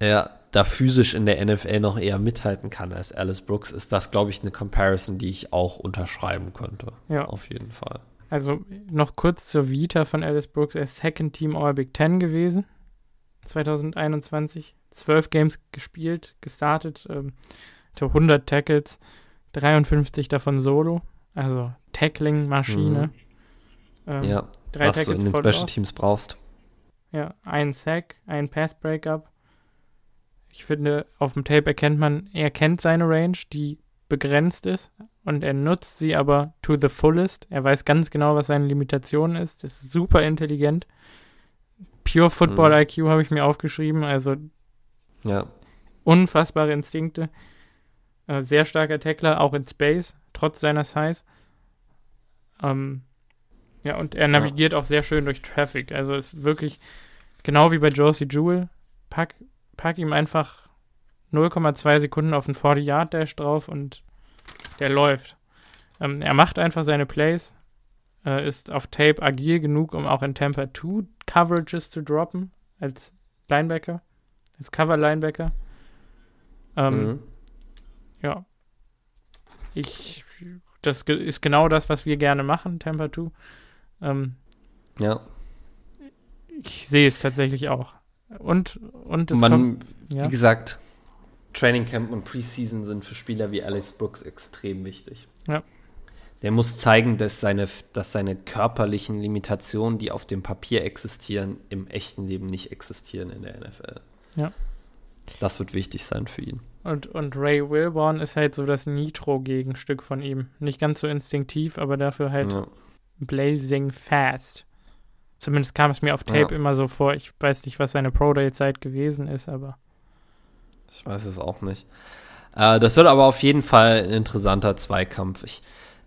Ja, da physisch in der NFL noch eher mithalten kann als Alice Brooks, ist das, glaube ich, eine Comparison, die ich auch unterschreiben könnte. Ja. Auf jeden Fall. Also noch kurz zur Vita von Alice Brooks. Er ist Second Team All Big Ten gewesen. 2021. 12 Games gespielt, gestartet. Ähm, 100 Tackles, 53 davon Solo. Also Tackling-Maschine. Mhm. Ähm, ja, drei was Tackles du in den Special Teams brauchst. Ja, ein Sack, ein Pass-Breakup. Ich finde, auf dem Tape erkennt man, er kennt seine Range, die begrenzt ist und er nutzt sie aber to the fullest. Er weiß ganz genau, was seine Limitation ist. ist super intelligent. Pure Football mhm. IQ habe ich mir aufgeschrieben, also ja. unfassbare Instinkte. Äh, sehr starker Tackler, auch in Space, trotz seiner Size. Ähm, ja, und er navigiert ja. auch sehr schön durch Traffic. Also ist wirklich genau wie bei Josie Jewell. Pack, pack ihm einfach 0,2 Sekunden auf den 40-Yard-Dash drauf und der läuft. Ähm, er macht einfach seine Plays, äh, ist auf Tape agil genug, um auch in Tampa 2 Coverages zu droppen, als Linebacker, als Cover-Linebacker. Ähm, mhm. Ja. Ich, das ist genau das, was wir gerne machen, Tampa 2. Ähm, ja. Ich sehe es tatsächlich auch. Und, und es Man, kommt, ja. wie gesagt, Training Camp und Preseason sind für Spieler wie Alex Brooks extrem wichtig. Ja. Der muss zeigen, dass seine, dass seine körperlichen Limitationen, die auf dem Papier existieren, im echten Leben nicht existieren in der NFL. Ja. Das wird wichtig sein für ihn. Und, und Ray Wilborn ist halt so das Nitro-Gegenstück von ihm. Nicht ganz so instinktiv, aber dafür halt ja. blazing fast. Zumindest kam es mir auf Tape ja. immer so vor. Ich weiß nicht, was seine Pro-Day-Zeit gewesen ist, aber. Ich weiß es auch nicht. Äh, das wird aber auf jeden Fall ein interessanter Zweikampf. Ich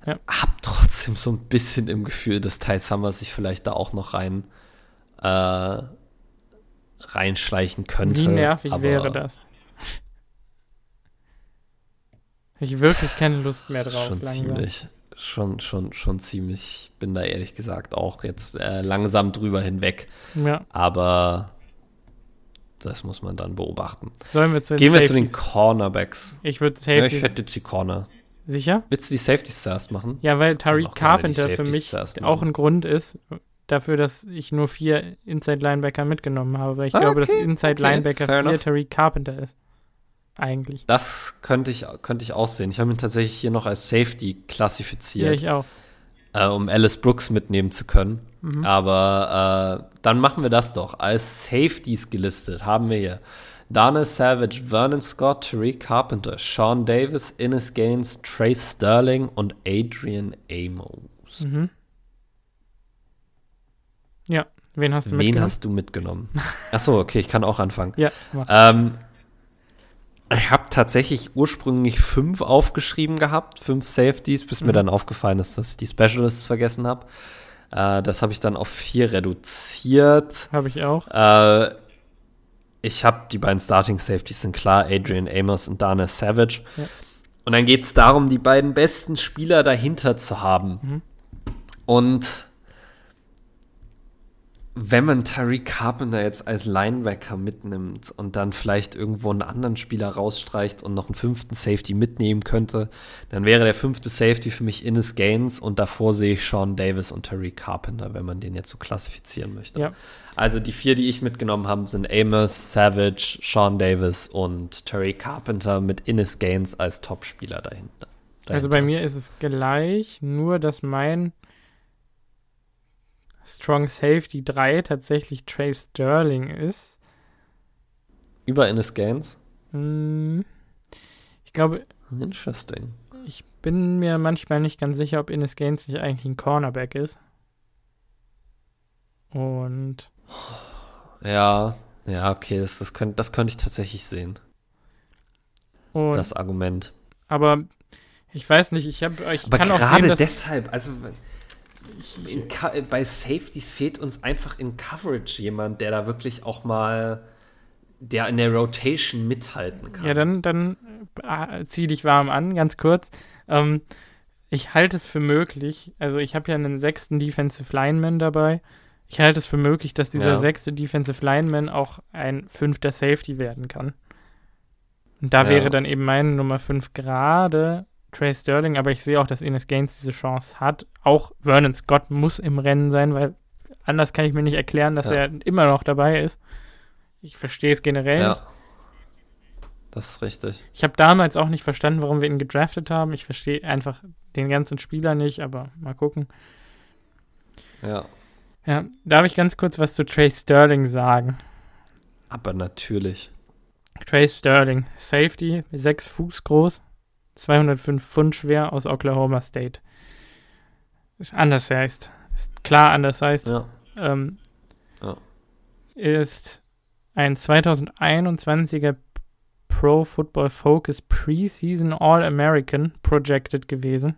ja. habe trotzdem so ein bisschen im Gefühl, dass Ty Summers sich vielleicht da auch noch rein äh, reinschleichen könnte. Wie nervig wäre das? Ich wirklich keine Lust mehr drauf. Schon langsam. ziemlich. Schon, schon, schon ziemlich. Ich bin da ehrlich gesagt auch jetzt äh, langsam drüber hinweg. Ja. Aber das muss man dann beobachten. Sollen wir zu den Gehen wir Safeties? zu den Cornerbacks. Ich würde Safeties. Ja, ich hätte jetzt die Corner. Sicher? Willst du die Safeties zuerst machen? Ja, weil Tariq Carpenter für mich auch ein Grund ist dafür, dass ich nur vier Inside Linebacker mitgenommen habe, weil ich ah, glaube, dass Inside okay, Linebacker für Tariq Carpenter ist. Eigentlich. Das könnte ich, könnte ich auch sehen. Ich habe ihn tatsächlich hier noch als Safety klassifiziert. Ja, ich auch. Äh, um Alice Brooks mitnehmen zu können. Mhm. Aber äh, dann machen wir das doch. Als Safeties gelistet haben wir hier Dana Savage, Vernon Scott, Tariq Carpenter, Sean Davis, Innes Gaines, Trace Sterling und Adrian Amos. Mhm. Ja, wen hast du wen mitgenommen? Wen hast du mitgenommen? Achso, okay, ich kann auch anfangen. Ja. Ähm, ich habe tatsächlich ursprünglich fünf aufgeschrieben gehabt, fünf Safeties, bis mhm. mir dann aufgefallen ist, dass ich die Specialists vergessen habe. Äh, das habe ich dann auf vier reduziert. Habe ich auch. Äh, ich habe die beiden Starting Safeties sind klar, Adrian Amos und Dana Savage. Ja. Und dann geht es darum, die beiden besten Spieler dahinter zu haben. Mhm. Und wenn man Tariq Carpenter jetzt als Linebacker mitnimmt und dann vielleicht irgendwo einen anderen Spieler rausstreicht und noch einen fünften Safety mitnehmen könnte, dann wäre der fünfte Safety für mich Innes Gaines und davor sehe ich Sean Davis und Tariq Carpenter, wenn man den jetzt so klassifizieren möchte. Ja. Also die vier, die ich mitgenommen habe, sind Amos, Savage, Sean Davis und Tariq Carpenter mit Innes Gaines als Topspieler dahinter. dahinter. Also bei mir ist es gleich, nur dass mein Strong Safety 3 tatsächlich Trace Sterling ist. Über Innes Gaines? Hm, ich glaube. Interesting. Ich bin mir manchmal nicht ganz sicher, ob Innes Gaines nicht eigentlich ein Cornerback ist. Und. Ja, ja, okay, das, das, könnt, das könnte ich tatsächlich sehen. Und, das Argument. Aber ich weiß nicht, ich habe ich aber kann auch sehen, dass deshalb, also bei Safeties fehlt uns einfach in Coverage jemand, der da wirklich auch mal, der in der Rotation mithalten kann. Ja, dann, dann äh, zieh dich warm an, ganz kurz. Ähm, ich halte es für möglich, also ich habe ja einen sechsten Defensive Lineman dabei. Ich halte es für möglich, dass dieser ja. sechste Defensive Lineman auch ein fünfter Safety werden kann. Und da ja. wäre dann eben meine Nummer 5 gerade Trey Sterling, aber ich sehe auch, dass Ines Gaines diese Chance hat. Auch Vernon Scott muss im Rennen sein, weil anders kann ich mir nicht erklären, dass ja. er immer noch dabei ist. Ich verstehe es generell ja. Das ist richtig. Ich habe damals auch nicht verstanden, warum wir ihn gedraftet haben. Ich verstehe einfach den ganzen Spieler nicht, aber mal gucken. Ja. Ja, darf ich ganz kurz was zu Trey Sterling sagen? Aber natürlich. Trey Sterling, Safety, sechs Fuß groß, 205 Pfund schwer aus Oklahoma State. Ist anders heißt. Ist klar anders heißt. Ja. Ähm, ja. ist ein 2021er Pro Football Focus Preseason All-American projected gewesen.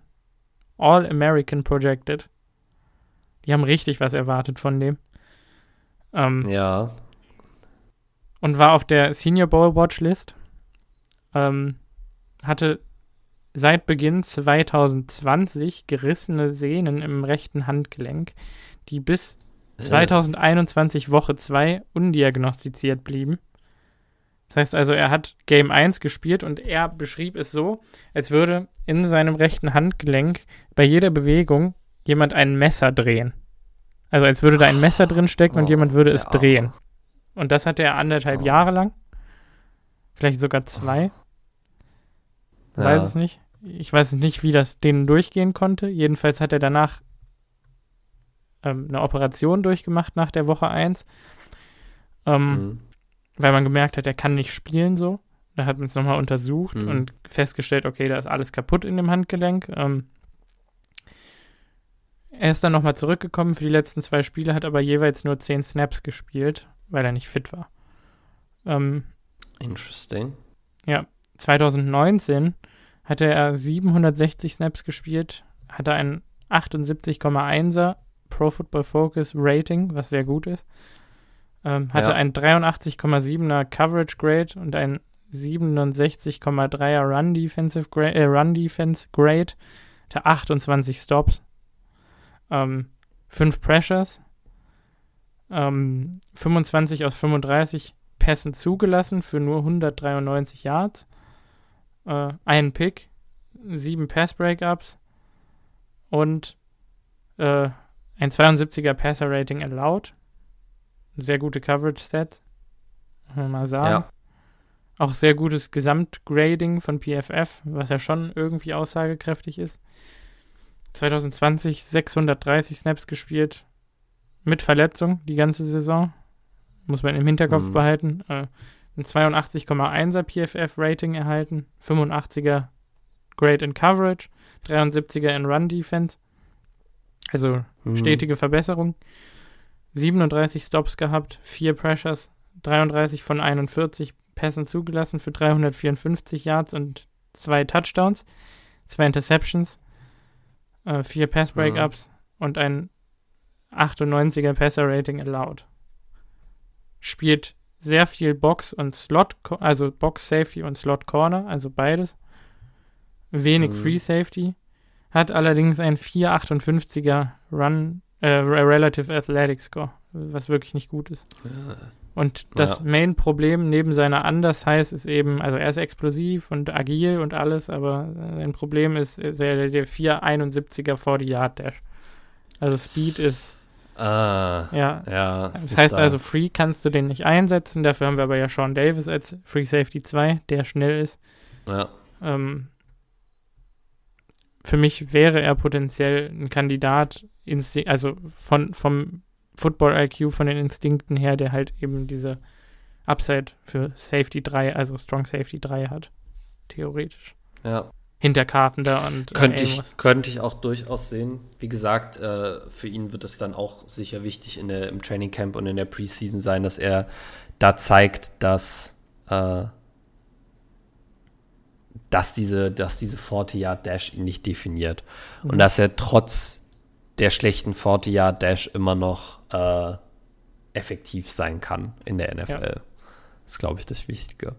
All-American projected. Die haben richtig was erwartet von dem. Ähm, ja. Und war auf der Senior Bowl Watchlist. Ähm, hatte seit Beginn 2020 gerissene Sehnen im rechten Handgelenk, die bis 2021 Woche 2 undiagnostiziert blieben. Das heißt also, er hat Game 1 gespielt und er beschrieb es so, als würde in seinem rechten Handgelenk bei jeder Bewegung jemand ein Messer drehen. Also als würde da ein Messer drin stecken und oh, jemand würde es drehen. Und das hatte er anderthalb oh. Jahre lang. Vielleicht sogar zwei. Ja. Weiß es nicht. Ich weiß nicht, wie das denen durchgehen konnte. Jedenfalls hat er danach ähm, eine Operation durchgemacht nach der Woche 1. Ähm, mhm. Weil man gemerkt hat, er kann nicht spielen so. Da hat man es nochmal untersucht mhm. und festgestellt, okay, da ist alles kaputt in dem Handgelenk. Ähm, er ist dann nochmal zurückgekommen für die letzten zwei Spiele, hat aber jeweils nur zehn Snaps gespielt, weil er nicht fit war. Ähm, Interesting. Ja, 2019 hatte er 760 Snaps gespielt, hatte ein 78,1er Pro Football Focus Rating, was sehr gut ist. Ähm, hatte ja. ein 83,7er Coverage Grade und ein 67,3er Run Defensive Grade, äh, Run Defense Grade. Hatte 28 Stops, ähm, 5 Pressures, ähm, 25 aus 35 Pässen zugelassen für nur 193 Yards, äh, einen Pick, 7 Pass Breakups und äh, ein 72er Passer Rating allowed. Sehr gute Coverage Stats. Mal sagen. Ja. Auch sehr gutes Gesamtgrading von PFF, was ja schon irgendwie aussagekräftig ist. 2020 630 Snaps gespielt. Mit Verletzung die ganze Saison. Muss man im Hinterkopf mhm. behalten. Äh, ein 82,1er PFF-Rating erhalten. 85er Grade in Coverage. 73er in Run Defense. Also mhm. stetige Verbesserung. 37 Stops gehabt, 4 Pressures, 33 von 41 Pässen zugelassen für 354 Yards und 2 Touchdowns, 2 Interceptions, 4 äh, Pass Breakups mhm. und ein 98er Passer Rating allowed. Spielt sehr viel Box und Slot, also Box Safety und Slot Corner, also beides. Wenig mhm. Free Safety hat allerdings ein 4,58er Run, äh, Relative Athletic Score, was wirklich nicht gut ist. Und das ja. Main-Problem neben seiner Undersize ist eben, also er ist explosiv und agil und alles, aber sein Problem ist, ist der, der 471er 40 Yard Dash. Also Speed ist. Ah, ja. ja das heißt da. also, Free kannst du den nicht einsetzen. Dafür haben wir aber ja Sean Davis als Free Safety 2, der schnell ist. Ja. Ähm, für mich wäre er potenziell ein Kandidat, also von, vom Football-IQ, von den Instinkten her, der halt eben diese Upside für Safety 3, also Strong Safety 3 hat. Theoretisch. Ja. Hinter Carpenter und. Äh, könnte, ich, könnte ich auch durchaus sehen. Wie gesagt, äh, für ihn wird es dann auch sicher wichtig in der, im Training Camp und in der Preseason sein, dass er da zeigt, dass äh, dass diese, dass diese 40-Yard-Dash ihn nicht definiert. Mhm. Und dass er trotz der schlechten 40-Yard-Dash immer noch äh, effektiv sein kann in der NFL. Ja. Das ist, glaube ich, das Wichtige.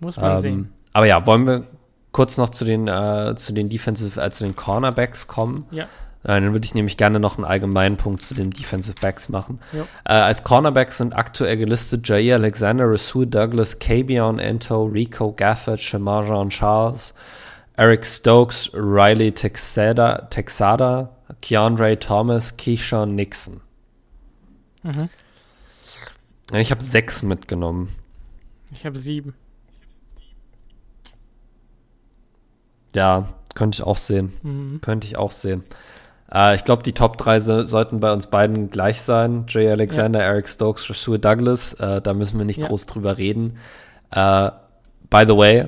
Muss man ähm, sehen. Aber ja, wollen wir kurz noch zu den, äh, zu den Defensive, äh, zu den Cornerbacks kommen? Ja. Äh, dann würde ich nämlich gerne noch einen allgemeinen Punkt zu den Defensive Backs machen. Äh, als Cornerbacks sind aktuell gelistet Jair Alexander, Rasul Douglas, Kabion Ento, Rico Gafford, Shamar Jean Charles, Eric Stokes, Riley Texada, Texada Keandre Thomas, Keyshawn Nixon. Mhm. Ich habe sechs mitgenommen. Ich habe sieben. Ja, könnte ich auch sehen. Mhm. Könnte ich auch sehen. Äh, ich glaube, die Top 3 so, sollten bei uns beiden gleich sein. Jay Alexander, ja. Eric Stokes, Joshua Douglas. Äh, da müssen wir nicht ja. groß drüber reden. Äh, by the way,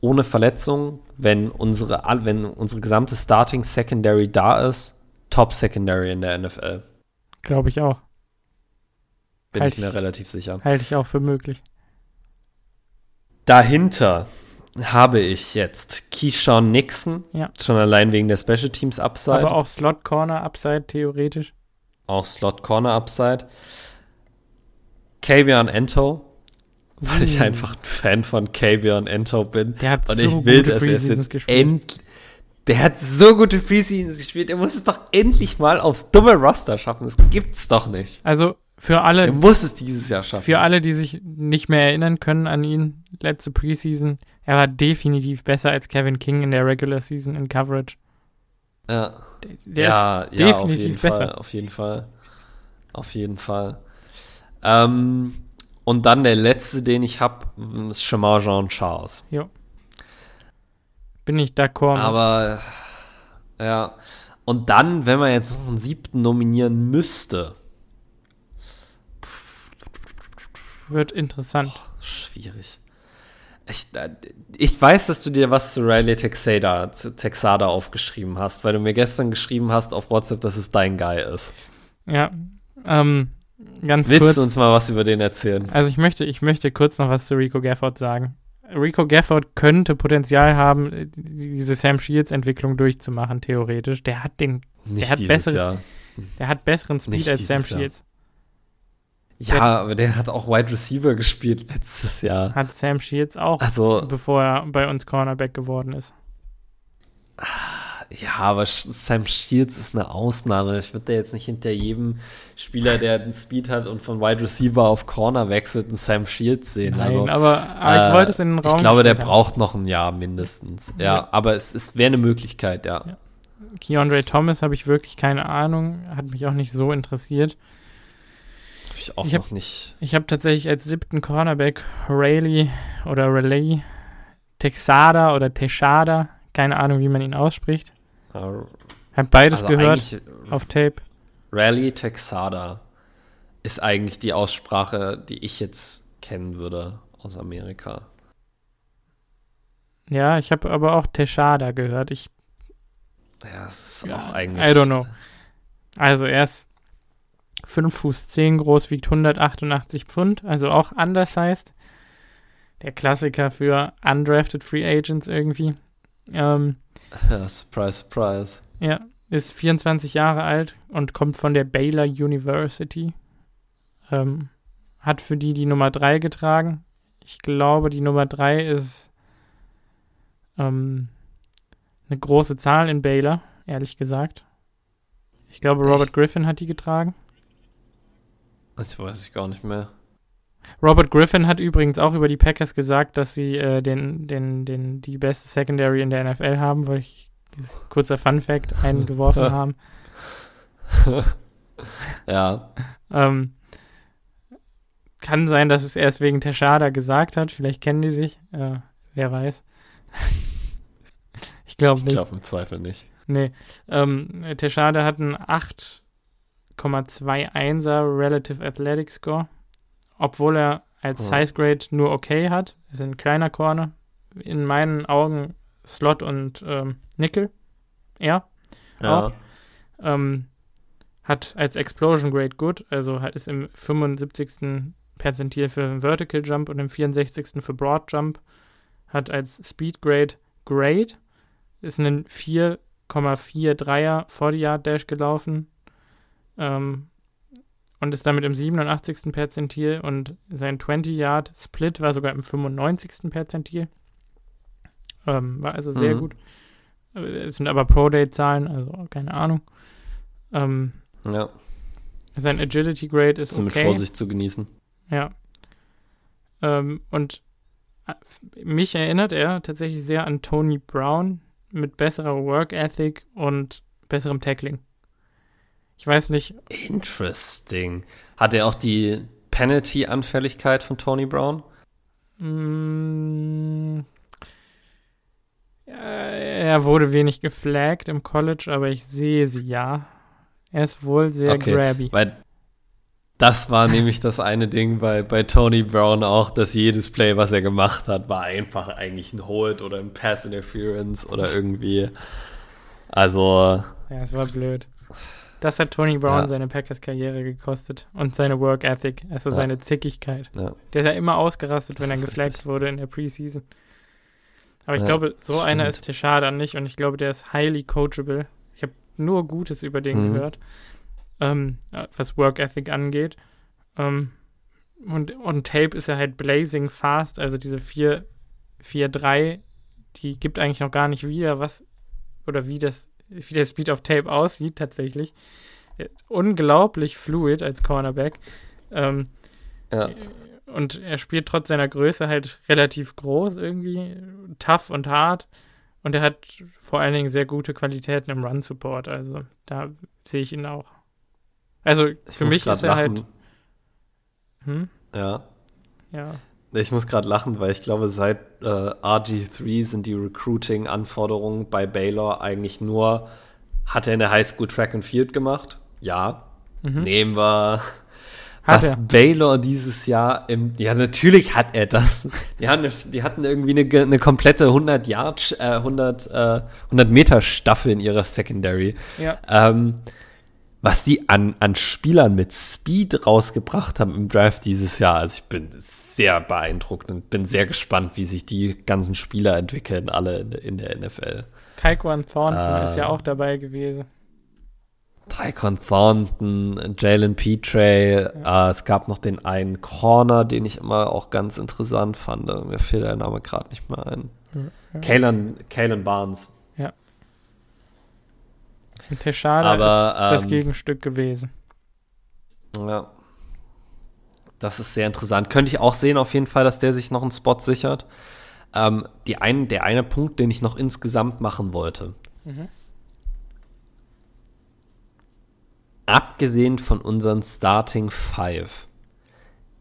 ohne Verletzung, wenn unsere, wenn unsere gesamte Starting Secondary da ist, Top Secondary in der NFL. Glaube ich auch. Bin Halt ich mir relativ sicher. Halte ich auch für möglich. Dahinter habe ich jetzt Keyshawn Nixon, Ja. schon allein wegen der Special Teams Upside, Aber auch, auch Slot Corner, Upside theoretisch. Slot Corner Upside. Kavion Ento, weil ich Mm. einfach ein Fan von Kavion Ento bin. Der hat Und so ich will, gute dass er es jetzt endlich. Der hat so gute Preseasons gespielt. Er muss es doch endlich mal aufs dumme Roster schaffen. Das gibt's doch nicht. Also für Er alle, muss es dieses Jahr schaffen. für alle, die sich nicht mehr erinnern können an ihn, letzte Preseason, er war definitiv besser als Kevin King in der Regular Season in Coverage. ja. Der ja, ist ja, auf definitiv jeden besser. Fall. Auf jeden Fall. Auf jeden Fall. Ähm, und dann der letzte, den ich habe, ist Shamar Jean Charles. Bin ich d'accord mit. Aber ja. Und dann, wenn man jetzt noch einen siebten nominieren müsste, Wird interessant. Schwierig. Ich, äh, ich weiß, dass du dir was zu Riley Texada, zu Texada aufgeschrieben hast, weil du mir gestern geschrieben hast auf WhatsApp, dass es dein Guy ist. Ja, ähm, ganz Willst kurz. du uns mal was über den erzählen? Also ich möchte, ich möchte kurz noch was zu Rico Gafford sagen. Rico Gafford könnte Potenzial haben, äh, diese Sam Shields Entwicklung durchzumachen, theoretisch. Der hat den, Nicht hat dieses bessere- Jahr. der hat besseren Speed Nicht als Sam Jahr. Ja, aber der hat auch Wide Receiver gespielt letztes Jahr. Hat Sam Shields auch, Also, bevor er bei uns Cornerback geworden ist. ja, aber Sam Shields ist eine Ausnahme. Ich würde da jetzt nicht hinter jedem Spieler, der einen Speed hat und von Wide Receiver auf Corner wechselt, einen Sam Shields sehen. Nein, also, aber, aber ich wollte es in den Raum Ich glaube, der haben. braucht noch ein Jahr mindestens. Ja, Ja. aber es, es wäre eine Möglichkeit, ja. Ja. Keandre Thomas habe ich wirklich keine Ahnung, hat mich auch nicht so interessiert. Hab ich auch Ich hab- noch nicht. Ich habe tatsächlich als siebten Cornerback Rayleigh oder Raleigh Texada oder Texada, keine Ahnung, wie man ihn ausspricht. Also Hab beides gehört eigentlich, auf Tape. Rally Texada ist eigentlich die Aussprache, die ich jetzt kennen würde aus Amerika. Ja, ich habe aber auch Texada gehört. Ich, Ja, es ist Ja, auch eigentlich. I don't know. also er ist 5 Fuß 10 groß, wiegt 188 Pfund, also auch undersized. Der Klassiker für undrafted Free Agents irgendwie. Ähm, Ja, surprise, surprise. Ja, ist 24 Jahre alt und kommt von der Baylor University. Ähm, hat für die die Nummer 3 getragen. Ich glaube, die Nummer 3 ist ähm, eine große Zahl in Baylor, ehrlich gesagt. Ich glaube, Robert Echt? Griffin hat die getragen. Das weiß ich gar nicht mehr. Robert Griffin hat übrigens auch über die Packers gesagt, dass sie äh, den, den, den, die beste Secondary in der NFL haben, weil ich kurzer Fun Fact eingeworfen haben. ja. ähm, kann sein, dass es erst wegen Teshada gesagt hat. Vielleicht kennen die sich. Äh, wer weiß. ich glaube nicht. Ich glaube im Zweifel nicht. Nee. Ähm, Teshada hat ein 8 1,21er Relative Athletic Score, obwohl er als oh. Size Grade nur okay hat. Ist ein kleiner Corner. In meinen Augen Slot und ähm, Nickel. Er. Ja. Auch. Ähm, hat als Explosion Grade gut, also ist im 75. Perzentil für Vertical Jump und im 64. für Broad Jump. Hat als Speed Grade Great. Ist einen 4,43er 40 Yard Dash gelaufen ähm, und ist damit im 87. Perzentil und sein 20 Yard Split war sogar im 95. Perzentil. Ähm, war also sehr Mhm. gut. Äh, Es sind aber Pro-Day-Zahlen, also keine Ahnung. Ähm, ja. sein Agility Grade ist Ist mit okay. Vorsicht zu genießen. Ja. Ähm, und äh, mich erinnert er tatsächlich sehr an Tony Brown mit besserer Work Ethic und besserem Tackling. Ich weiß nicht, Interesting. Hat er auch die Penalty-Anfälligkeit von Tony Brown? äh, er wurde wenig geflaggt im College, aber ich sehe sie ja. Er ist wohl sehr Okay. grabby. Weil das war nämlich das eine Ding bei, bei Tony Brown auch, dass jedes Play, was er gemacht hat, war einfach eigentlich ein Hold oder ein Pass Interference oder irgendwie. Also, Ja, es war blöd. Das hat Tony Brown ja. seine Packers-Karriere gekostet und seine Work Ethic, also ja. seine Zickigkeit. Ja. Der ist ja immer ausgerastet, das wenn er geflaggt wurde in der Preseason. Aber ich glaube, so stimmt. einer ist Teshada nicht und ich glaube, der ist highly coachable. Ich habe nur Gutes über den mhm. gehört, ähm, was Work Ethic angeht. Ähm, und on Tape ist er halt blazing fast, also diese 4-3, die gibt eigentlich noch gar nicht wieder, was oder wie das wie der Speed of Tape aussieht tatsächlich. Unglaublich fluid als Cornerback. Ähm, ja. Und er spielt trotz seiner Größe halt relativ groß irgendwie, tough und hart. Und er hat vor allen Dingen sehr gute Qualitäten im Run-Support. Also da sehe ich ihn auch. Also für mich ist er lachen. halt. Hm? Ja. Ja. Ich muss gerade lachen, weil ich glaube, seit äh, RG3 sind die Recruiting-Anforderungen bei Baylor eigentlich nur, hat er in der Highschool Track and Field gemacht? Ja. Mhm. Nehmen wir. Hat was er. Baylor dieses Jahr im, ja, natürlich hat er das. Die hatten, die hatten irgendwie eine, eine komplette 100 Yard, äh, 100, äh, 100 Meter Staffel in ihrer Secondary. Ja. Ähm, was die an, an Spielern mit Speed rausgebracht haben im Draft dieses Jahr. Also ich bin sehr beeindruckt und bin sehr gespannt, wie sich die ganzen Spieler entwickeln, alle in, in der NFL. Taekwon Thornton äh, ist ja auch dabei gewesen. Taekwon Thornton, Jalen Petray, ja. äh, es gab noch den einen Corner, den ich immer auch ganz interessant fand. Mir fehlt der Name gerade nicht mehr ein. Ja. Kalen, Kalen Barnes. Und Teixeira Aber, ist das ähm, Gegenstück gewesen. Ja. Das ist sehr interessant. Könnte ich auch sehen, auf jeden Fall, dass der sich noch einen Spot sichert. Ähm, die ein, der eine Punkt, den ich noch insgesamt machen wollte. Mhm. Abgesehen von unseren Starting Five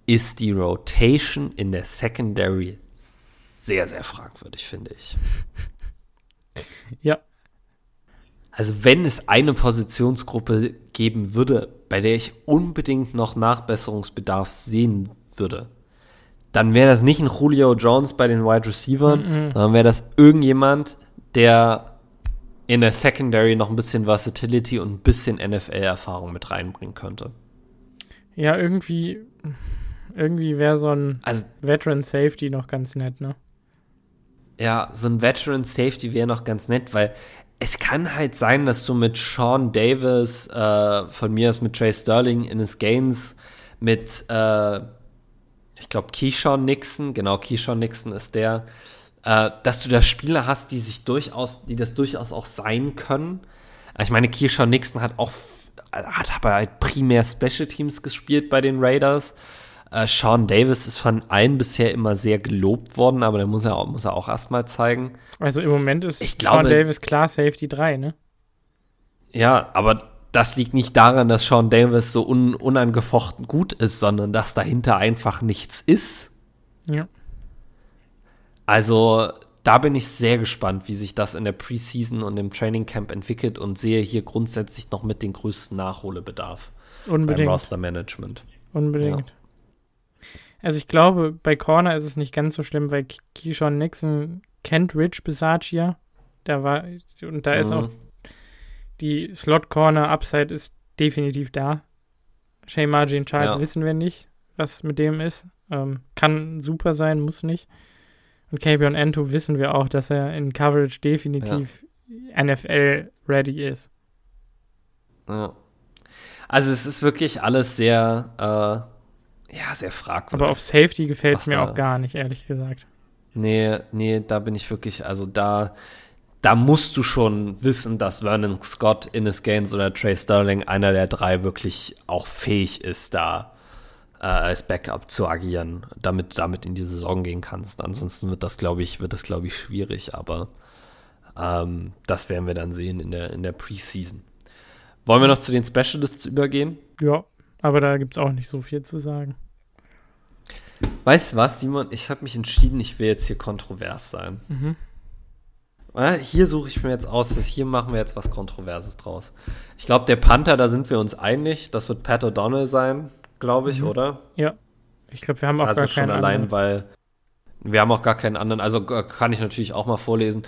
ist die Rotation in der Secondary sehr, sehr fragwürdig, finde ich. Ja, also wenn es eine Positionsgruppe geben würde, bei der ich unbedingt noch Nachbesserungsbedarf sehen würde, dann wäre das nicht ein Julio Jones bei den Wide Receivers, mm -mm. sondern wäre das irgendjemand, der in der Secondary noch ein bisschen Versatility und ein bisschen NFL-Erfahrung mit reinbringen könnte. Ja, irgendwie, irgendwie wäre so ein also, Veteran Safety noch ganz nett, ne? Ja, so ein Veteran Safety wäre noch ganz nett, weil es kann halt sein, dass du mit Sean Davis, äh, von mir aus mit Trey Sterling, Innes Gaines, mit, äh, ich glaube, Keyshawn Nixon, genau, Keyshawn Nixon ist der, äh, dass du da Spieler hast, die sich durchaus, die das durchaus auch sein können. Ich meine, Keyshawn Nixon hat auch, hat aber halt primär Special Teams gespielt bei den Raiders. Äh, Sean Davis ist von allen bisher immer sehr gelobt worden, aber da muss er auch, muss er auch erstmal zeigen. Also im Moment ist ich Sean Davis klar Safety 3, ne? Ja, aber das liegt nicht daran, dass Sean Davis so un unangefochten gut ist, sondern dass dahinter einfach nichts ist. Ja. Also da bin ich sehr gespannt, wie sich das in der Preseason und im Training Camp entwickelt und sehe hier grundsätzlich noch mit den größten Nachholbedarf Unbedingt. beim Roster Management. Unbedingt. Ja. Also ich glaube, bei Corner ist es nicht ganz so schlimm, weil Keyshawn Nixon kennt Rich Bisaccia. Da war, und da mhm. ist auch die Slot Corner Upside ist definitiv da. Shay Margin Charles ja. wissen wir nicht, was mit dem ist. Ähm, kann super sein, muss nicht. Und Kavion Ento wissen wir auch, dass er in Coverage definitiv ja. NFL-ready ist. Ja. Also es ist wirklich alles sehr äh, ja, sehr fragwürdig. Aber auf Safety gefällt es mir auch gar nicht, ehrlich gesagt. Nee, nee, da bin ich wirklich, also da, da musst du schon wissen, dass Vernon Scott, Innes Gaines oder Trey Sterling, einer der drei, wirklich auch fähig ist, da äh, als Backup zu agieren, damit damit in die Saison gehen kannst. Ansonsten wird das, glaube ich, wird das, glaube ich, schwierig, aber ähm, das werden wir dann sehen in der, in der Preseason. Wollen wir noch zu den Specialists übergehen? Ja, aber da gibt es auch nicht so viel zu sagen. Weißt du was, Simon? Ich habe mich entschieden, ich will jetzt hier kontrovers sein. Mhm. Hier suche ich mir jetzt aus, dass hier machen wir jetzt was Kontroverses draus. Ich glaube, der Panther, da sind wir uns einig. Das wird Pat O'Donnell sein, glaube ich, mhm. oder? Ja. Ich glaube, wir haben auch also gar schon allein, anderen. weil Wir haben auch gar keinen anderen, also kann ich natürlich auch mal vorlesen.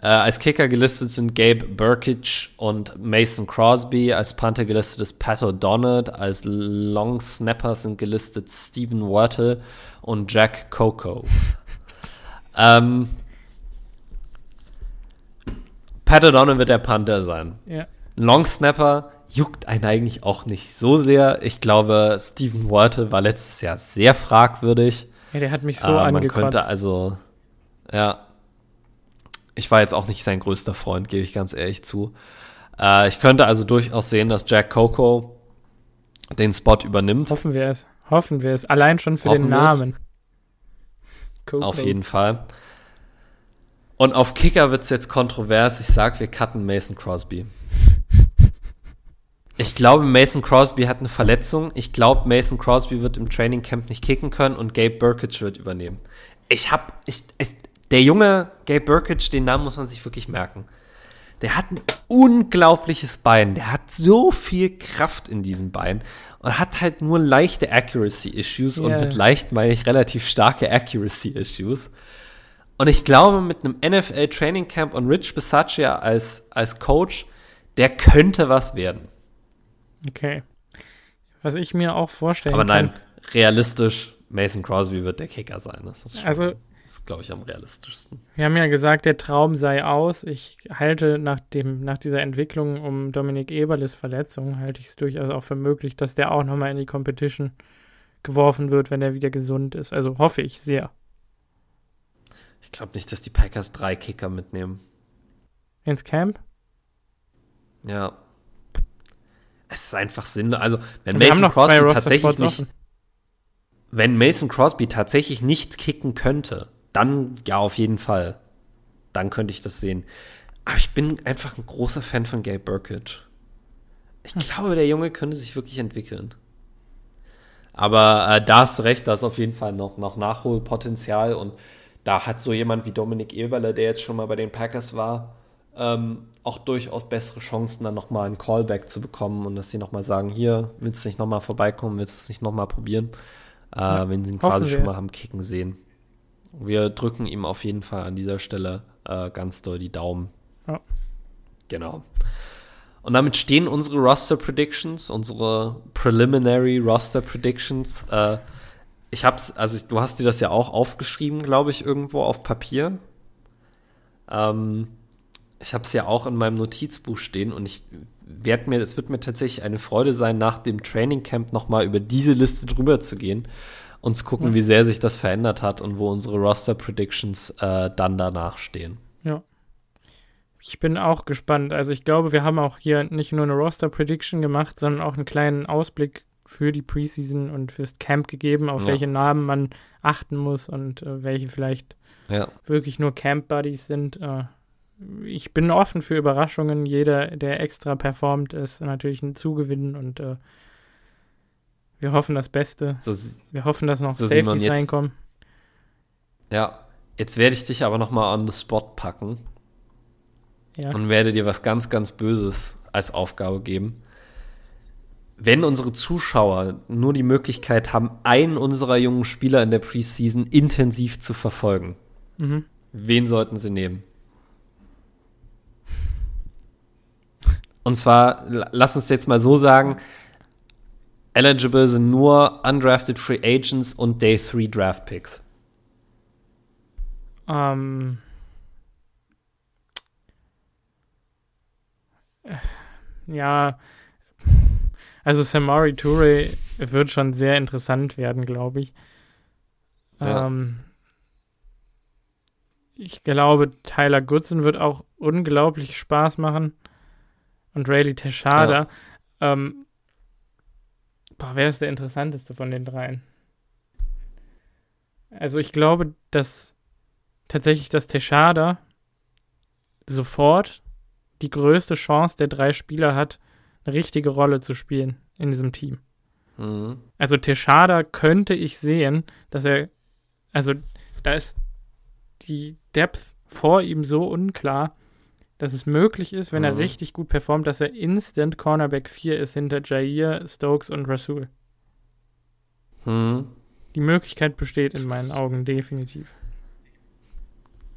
Äh, als Kicker gelistet sind Gabe Burkich und Mason Crosby. Als Panther gelistet ist Pat O'Donnell. Als Long Snapper sind gelistet Stephen Wörtel und Jack Coco. ähm, Pat O'Donnell wird der Panther sein. Ja. Long Snapper juckt einen eigentlich auch nicht so sehr. Ich glaube, Stephen Wörtel war letztes Jahr sehr fragwürdig. Ja, der hat mich so äh, angekotzt. Man könnte also, ja, ich war jetzt auch nicht sein größter Freund, gebe ich ganz ehrlich zu. Äh, ich könnte also durchaus sehen, dass Jack Coco den Spot übernimmt. Hoffen wir es. Hoffen wir es. Allein schon für Hoffen den Namen. Auf jeden Fall. Und auf Kicker wird es jetzt kontrovers. Ich sage, wir cutten Mason Crosby. Ich glaube, Mason Crosby hat eine Verletzung. Ich glaube, Mason Crosby wird im Training Camp nicht kicken können und Gabe Burkage wird übernehmen. Ich habe, ich, ich, der junge Gabe Burkage, den Namen muss man sich wirklich merken. Der hat ein unglaubliches Bein. Der hat so viel Kraft in diesem Bein und hat halt nur leichte Accuracy-Issues. Yeah. Und mit leicht meine ich relativ starke Accuracy-Issues. Und ich glaube, mit einem NFL Training Camp und Rich Bisaccia als, als Coach, der könnte was werden. Okay. Was ich mir auch vorstellen Aber nein, kann, realistisch, Mason Crosby wird der Kicker sein. Das ist schon, also, ist, glaube ich, am realistischsten. Wir haben ja gesagt, der Traum sei aus. Ich halte nach, dem, nach dieser Entwicklung um Dominik Eberles Verletzung, halte ich es durchaus auch für möglich, dass der auch nochmal in die Competition geworfen wird, wenn er wieder gesund ist. Also hoffe ich sehr. Ich glaube nicht, dass die Packers drei Kicker mitnehmen. Ins Camp? Ja, es ist einfach sinnlos. Also, wenn Mason Crosby tatsächlich nicht, wenn Mason Crosby tatsächlich nicht kicken könnte, dann ja auf jeden Fall. Dann könnte ich das sehen. Aber ich bin einfach ein großer Fan von Gabe Burkett. Ich hm. glaube, der Junge könnte sich wirklich entwickeln. Aber äh, da hast du recht, da ist auf jeden Fall noch, noch Nachholpotenzial und da hat so jemand wie Dominik Eberle, der jetzt schon mal bei den Packers war, ähm, auch durchaus bessere Chancen, dann nochmal einen Callback zu bekommen und dass sie nochmal sagen, hier, willst du nicht nochmal vorbeikommen, willst du es nicht nochmal probieren, äh, ja, wenn sie ihn quasi schon mal haben kicken sehen. Wir drücken ihm auf jeden Fall an dieser Stelle äh, ganz doll die Daumen. Ja. Genau. Und damit stehen unsere Roster Predictions, unsere Preliminary Roster Predictions. Äh, ich hab's, also du hast dir das ja auch aufgeschrieben, glaube ich, irgendwo auf Papier. Ähm, ich habe es ja auch in meinem Notizbuch stehen und ich werde mir, es wird mir tatsächlich eine Freude sein, nach dem Training Camp nochmal über diese Liste drüber zu gehen und zu gucken, ja. wie sehr sich das verändert hat und wo unsere Roster Predictions äh, dann danach stehen. Ja. Ich bin auch gespannt. Also ich glaube, wir haben auch hier nicht nur eine Roster Prediction gemacht, sondern auch einen kleinen Ausblick für die Preseason und fürs Camp gegeben, auf ja. welche Namen man achten muss und äh, welche vielleicht ja. wirklich nur Camp Buddies sind. Äh, ich bin offen für Überraschungen. Jeder, der extra performt, ist natürlich ein Zugewinn und äh, wir hoffen das Beste. So, wir hoffen, dass noch so Safeties jetzt, reinkommen. Ja, jetzt werde ich dich aber noch mal on the spot packen ja. und werde dir was ganz, ganz Böses als Aufgabe geben. Wenn unsere Zuschauer nur die Möglichkeit haben, einen unserer jungen Spieler in der Preseason intensiv zu verfolgen, mhm. wen sollten sie nehmen? Und zwar, lass uns jetzt mal so sagen, eligible sind nur undrafted Free Agents und Day 3 Draft Picks. Ähm. Ja, also Samari Toure wird schon sehr interessant werden, glaube ich. Ja. Ähm, ich glaube, Tyler Goodson wird auch unglaublich Spaß machen und Rayleigh Teixeira. Ja. Ähm, boah, wer ist der interessanteste von den dreien? Also ich glaube, dass tatsächlich das Teixeira sofort die größte Chance der drei Spieler hat, eine richtige Rolle zu spielen in diesem Team. Mhm. Also Teixeira könnte ich sehen, dass er, also da ist die Depth vor ihm so unklar, dass es möglich ist, wenn mhm. er richtig gut performt, dass er instant Cornerback 4 ist hinter Jair, Stokes und Rasul. Mhm. Die Möglichkeit besteht in meinen Augen definitiv.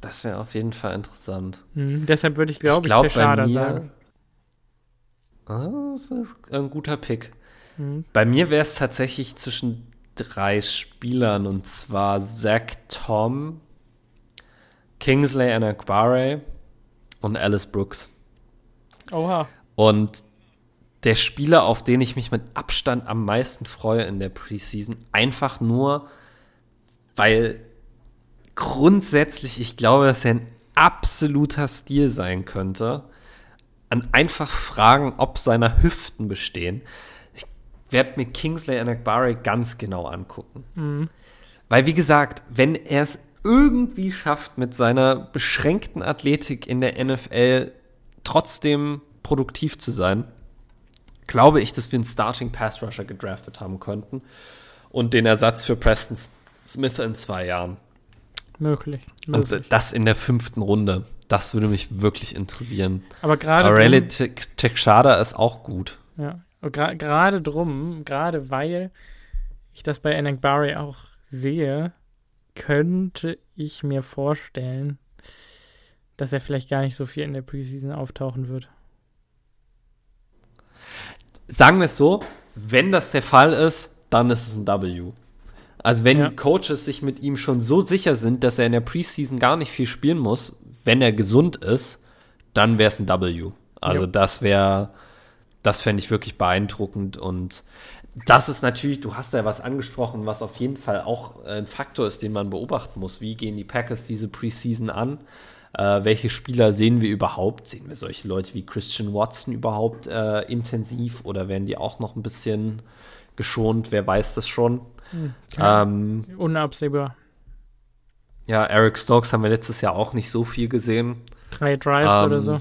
Das wäre auf jeden Fall interessant. Mhm, deshalb würde ich, glaube ich, glaub, Teixeira sagen. Ah, das ist ein guter Pick. Mhm. Bei mir wäre es tatsächlich zwischen drei Spielern und zwar Zach Tom, Kingsley Anakbare und Alice Brooks. Oha. Und der Spieler, auf den ich mich mit Abstand am meisten freue in der Preseason, einfach nur, weil grundsätzlich ich glaube, dass er ein absoluter Stil sein könnte. An einfach Fragen, ob seiner Hüften bestehen. Ich werde mir Kingsley Anakbare ganz genau angucken. Mhm. Weil, wie gesagt, wenn er es irgendwie schafft, mit seiner beschränkten Athletik in der NFL trotzdem produktiv zu sein, glaube ich, dass wir einen Starting Pass Rusher gedraftet haben könnten und den Ersatz für Preston Smith in zwei Jahren. Möglich. möglich. Und das in der fünften Runde. Das würde mich wirklich interessieren. Aber gerade. Aurelie Teixeira ist auch gut. Ja, gerade drum, gerade weil ich das bei Enak Barry auch sehe, könnte ich mir vorstellen, dass er vielleicht gar nicht so viel in der Preseason auftauchen wird. Sagen wir es so, wenn das der Fall ist, dann ist es ein W. Also wenn ja. die Coaches sich mit ihm schon so sicher sind, dass er in der Preseason gar nicht viel spielen muss, wenn er gesund ist, dann wäre es ein W. Also ja. das wäre, das fände ich wirklich beeindruckend und das ist natürlich, du hast ja was angesprochen, was auf jeden Fall auch ein Faktor ist, den man beobachten muss. Wie gehen die Packers diese Preseason an? Äh, welche Spieler sehen wir überhaupt? Sehen wir solche Leute wie Christian Watson überhaupt äh, intensiv oder werden die auch noch ein bisschen geschont? Wer weiß das schon? Hm, ähm, Unabsehbar. Ja, Eric Stokes haben wir letztes Jahr auch nicht so viel gesehen. Drei Drives ähm, oder so.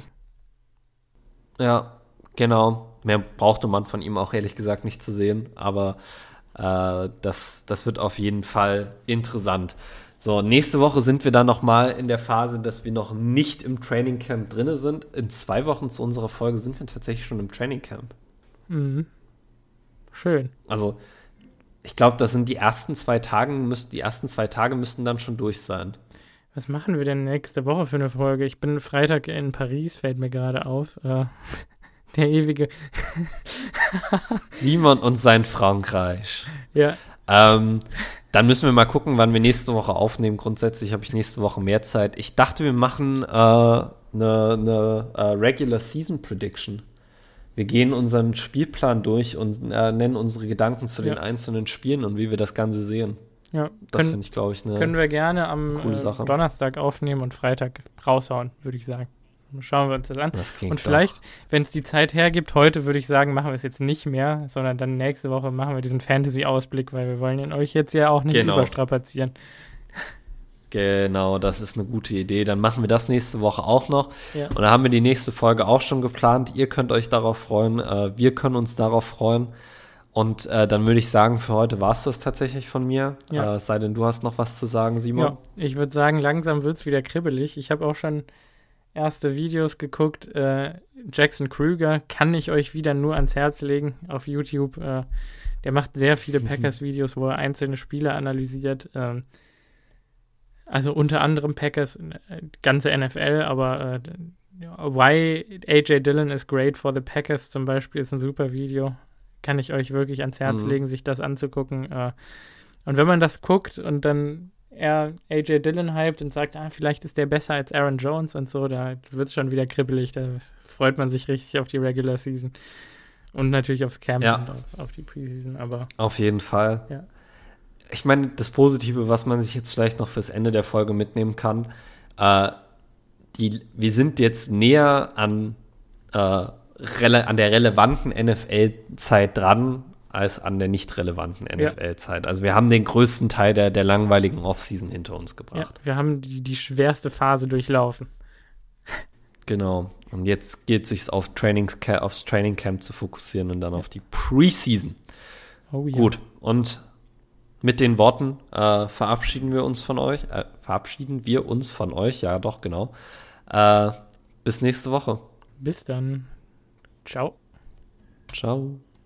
Ja, genau. Mehr brauchte man von ihm auch ehrlich gesagt nicht zu sehen, aber äh, das, das wird auf jeden Fall interessant. So, nächste Woche sind wir dann nochmal in der Phase, dass wir noch nicht im Training Camp drin sind. In zwei Wochen zu unserer Folge sind wir tatsächlich schon im Training Camp. Mhm. Schön. Also, ich glaube, das sind die ersten zwei Tage, müssen, die ersten zwei Tage müssten dann schon durch sein. Was machen wir denn nächste Woche für eine Folge? Ich bin Freitag in Paris, fällt mir gerade auf. Äh, der ewige. Simon und sein Frankreich. Ja. Ähm, dann müssen wir mal gucken, wann wir nächste Woche aufnehmen. Grundsätzlich habe ich nächste Woche mehr Zeit. Ich dachte, wir machen eine äh, ne, uh, Regular Season Prediction. Wir gehen unseren Spielplan durch und äh, nennen unsere Gedanken zu ja. den einzelnen Spielen und wie wir das Ganze sehen. Ja, das finde ich, glaube ich, eine Können wir gerne am äh, Donnerstag aufnehmen und Freitag raushauen, würde ich sagen. Schauen wir uns das an. Das und vielleicht, wenn es die Zeit hergibt, heute würde ich sagen, machen wir es jetzt nicht mehr, sondern dann nächste Woche machen wir diesen Fantasy-Ausblick, weil wir wollen ihn euch jetzt ja auch nicht genau. überstrapazieren. Genau, das ist eine gute Idee. Dann machen wir das nächste Woche auch noch. Ja. Und dann haben wir die nächste Folge auch schon geplant. Ihr könnt euch darauf freuen. Äh, wir können uns darauf freuen. Und äh, dann würde ich sagen, für heute war es das tatsächlich von mir. Ja. Äh, sei denn, du hast noch was zu sagen, Simon. Ja, ich würde sagen, langsam wird es wieder kribbelig. Ich habe auch schon erste Videos geguckt. Äh, Jackson Krüger kann ich euch wieder nur ans Herz legen auf YouTube. Äh, der macht sehr viele mhm. Packers-Videos, wo er einzelne Spiele analysiert. Ähm, also unter anderem Packers, äh, ganze NFL, aber äh, Why AJ Dillon is great for the Packers zum Beispiel ist ein super Video. Kann ich euch wirklich ans Herz mhm. legen, sich das anzugucken. Äh, und wenn man das guckt und dann er AJ Dillon hypt und sagt, ah, vielleicht ist der besser als Aaron Jones und so, da wird es schon wieder kribbelig. Da freut man sich richtig auf die Regular Season. Und natürlich aufs Camp ja. und auf, auf, die Preseason, aber. Auf jeden Fall. Ja. Ich meine, das Positive, was man sich jetzt vielleicht noch fürs Ende der Folge mitnehmen kann, äh, die, wir sind jetzt näher an, äh, an der relevanten NFL-Zeit dran, als an der nicht relevanten NFL-Zeit. Ja. Also wir haben den größten Teil der, der langweiligen Offseason hinter uns gebracht. Ja, wir haben die, die schwerste Phase durchlaufen. Genau. Und jetzt geht es sich auf Trainings, aufs Training Camp zu fokussieren und dann auf die Preseason. Oh, ja. Gut. Und mit den Worten äh, verabschieden wir uns von euch. Äh, verabschieden wir uns von euch. Ja, doch, genau. Äh, bis nächste Woche. Bis dann. Ciao. Ciao.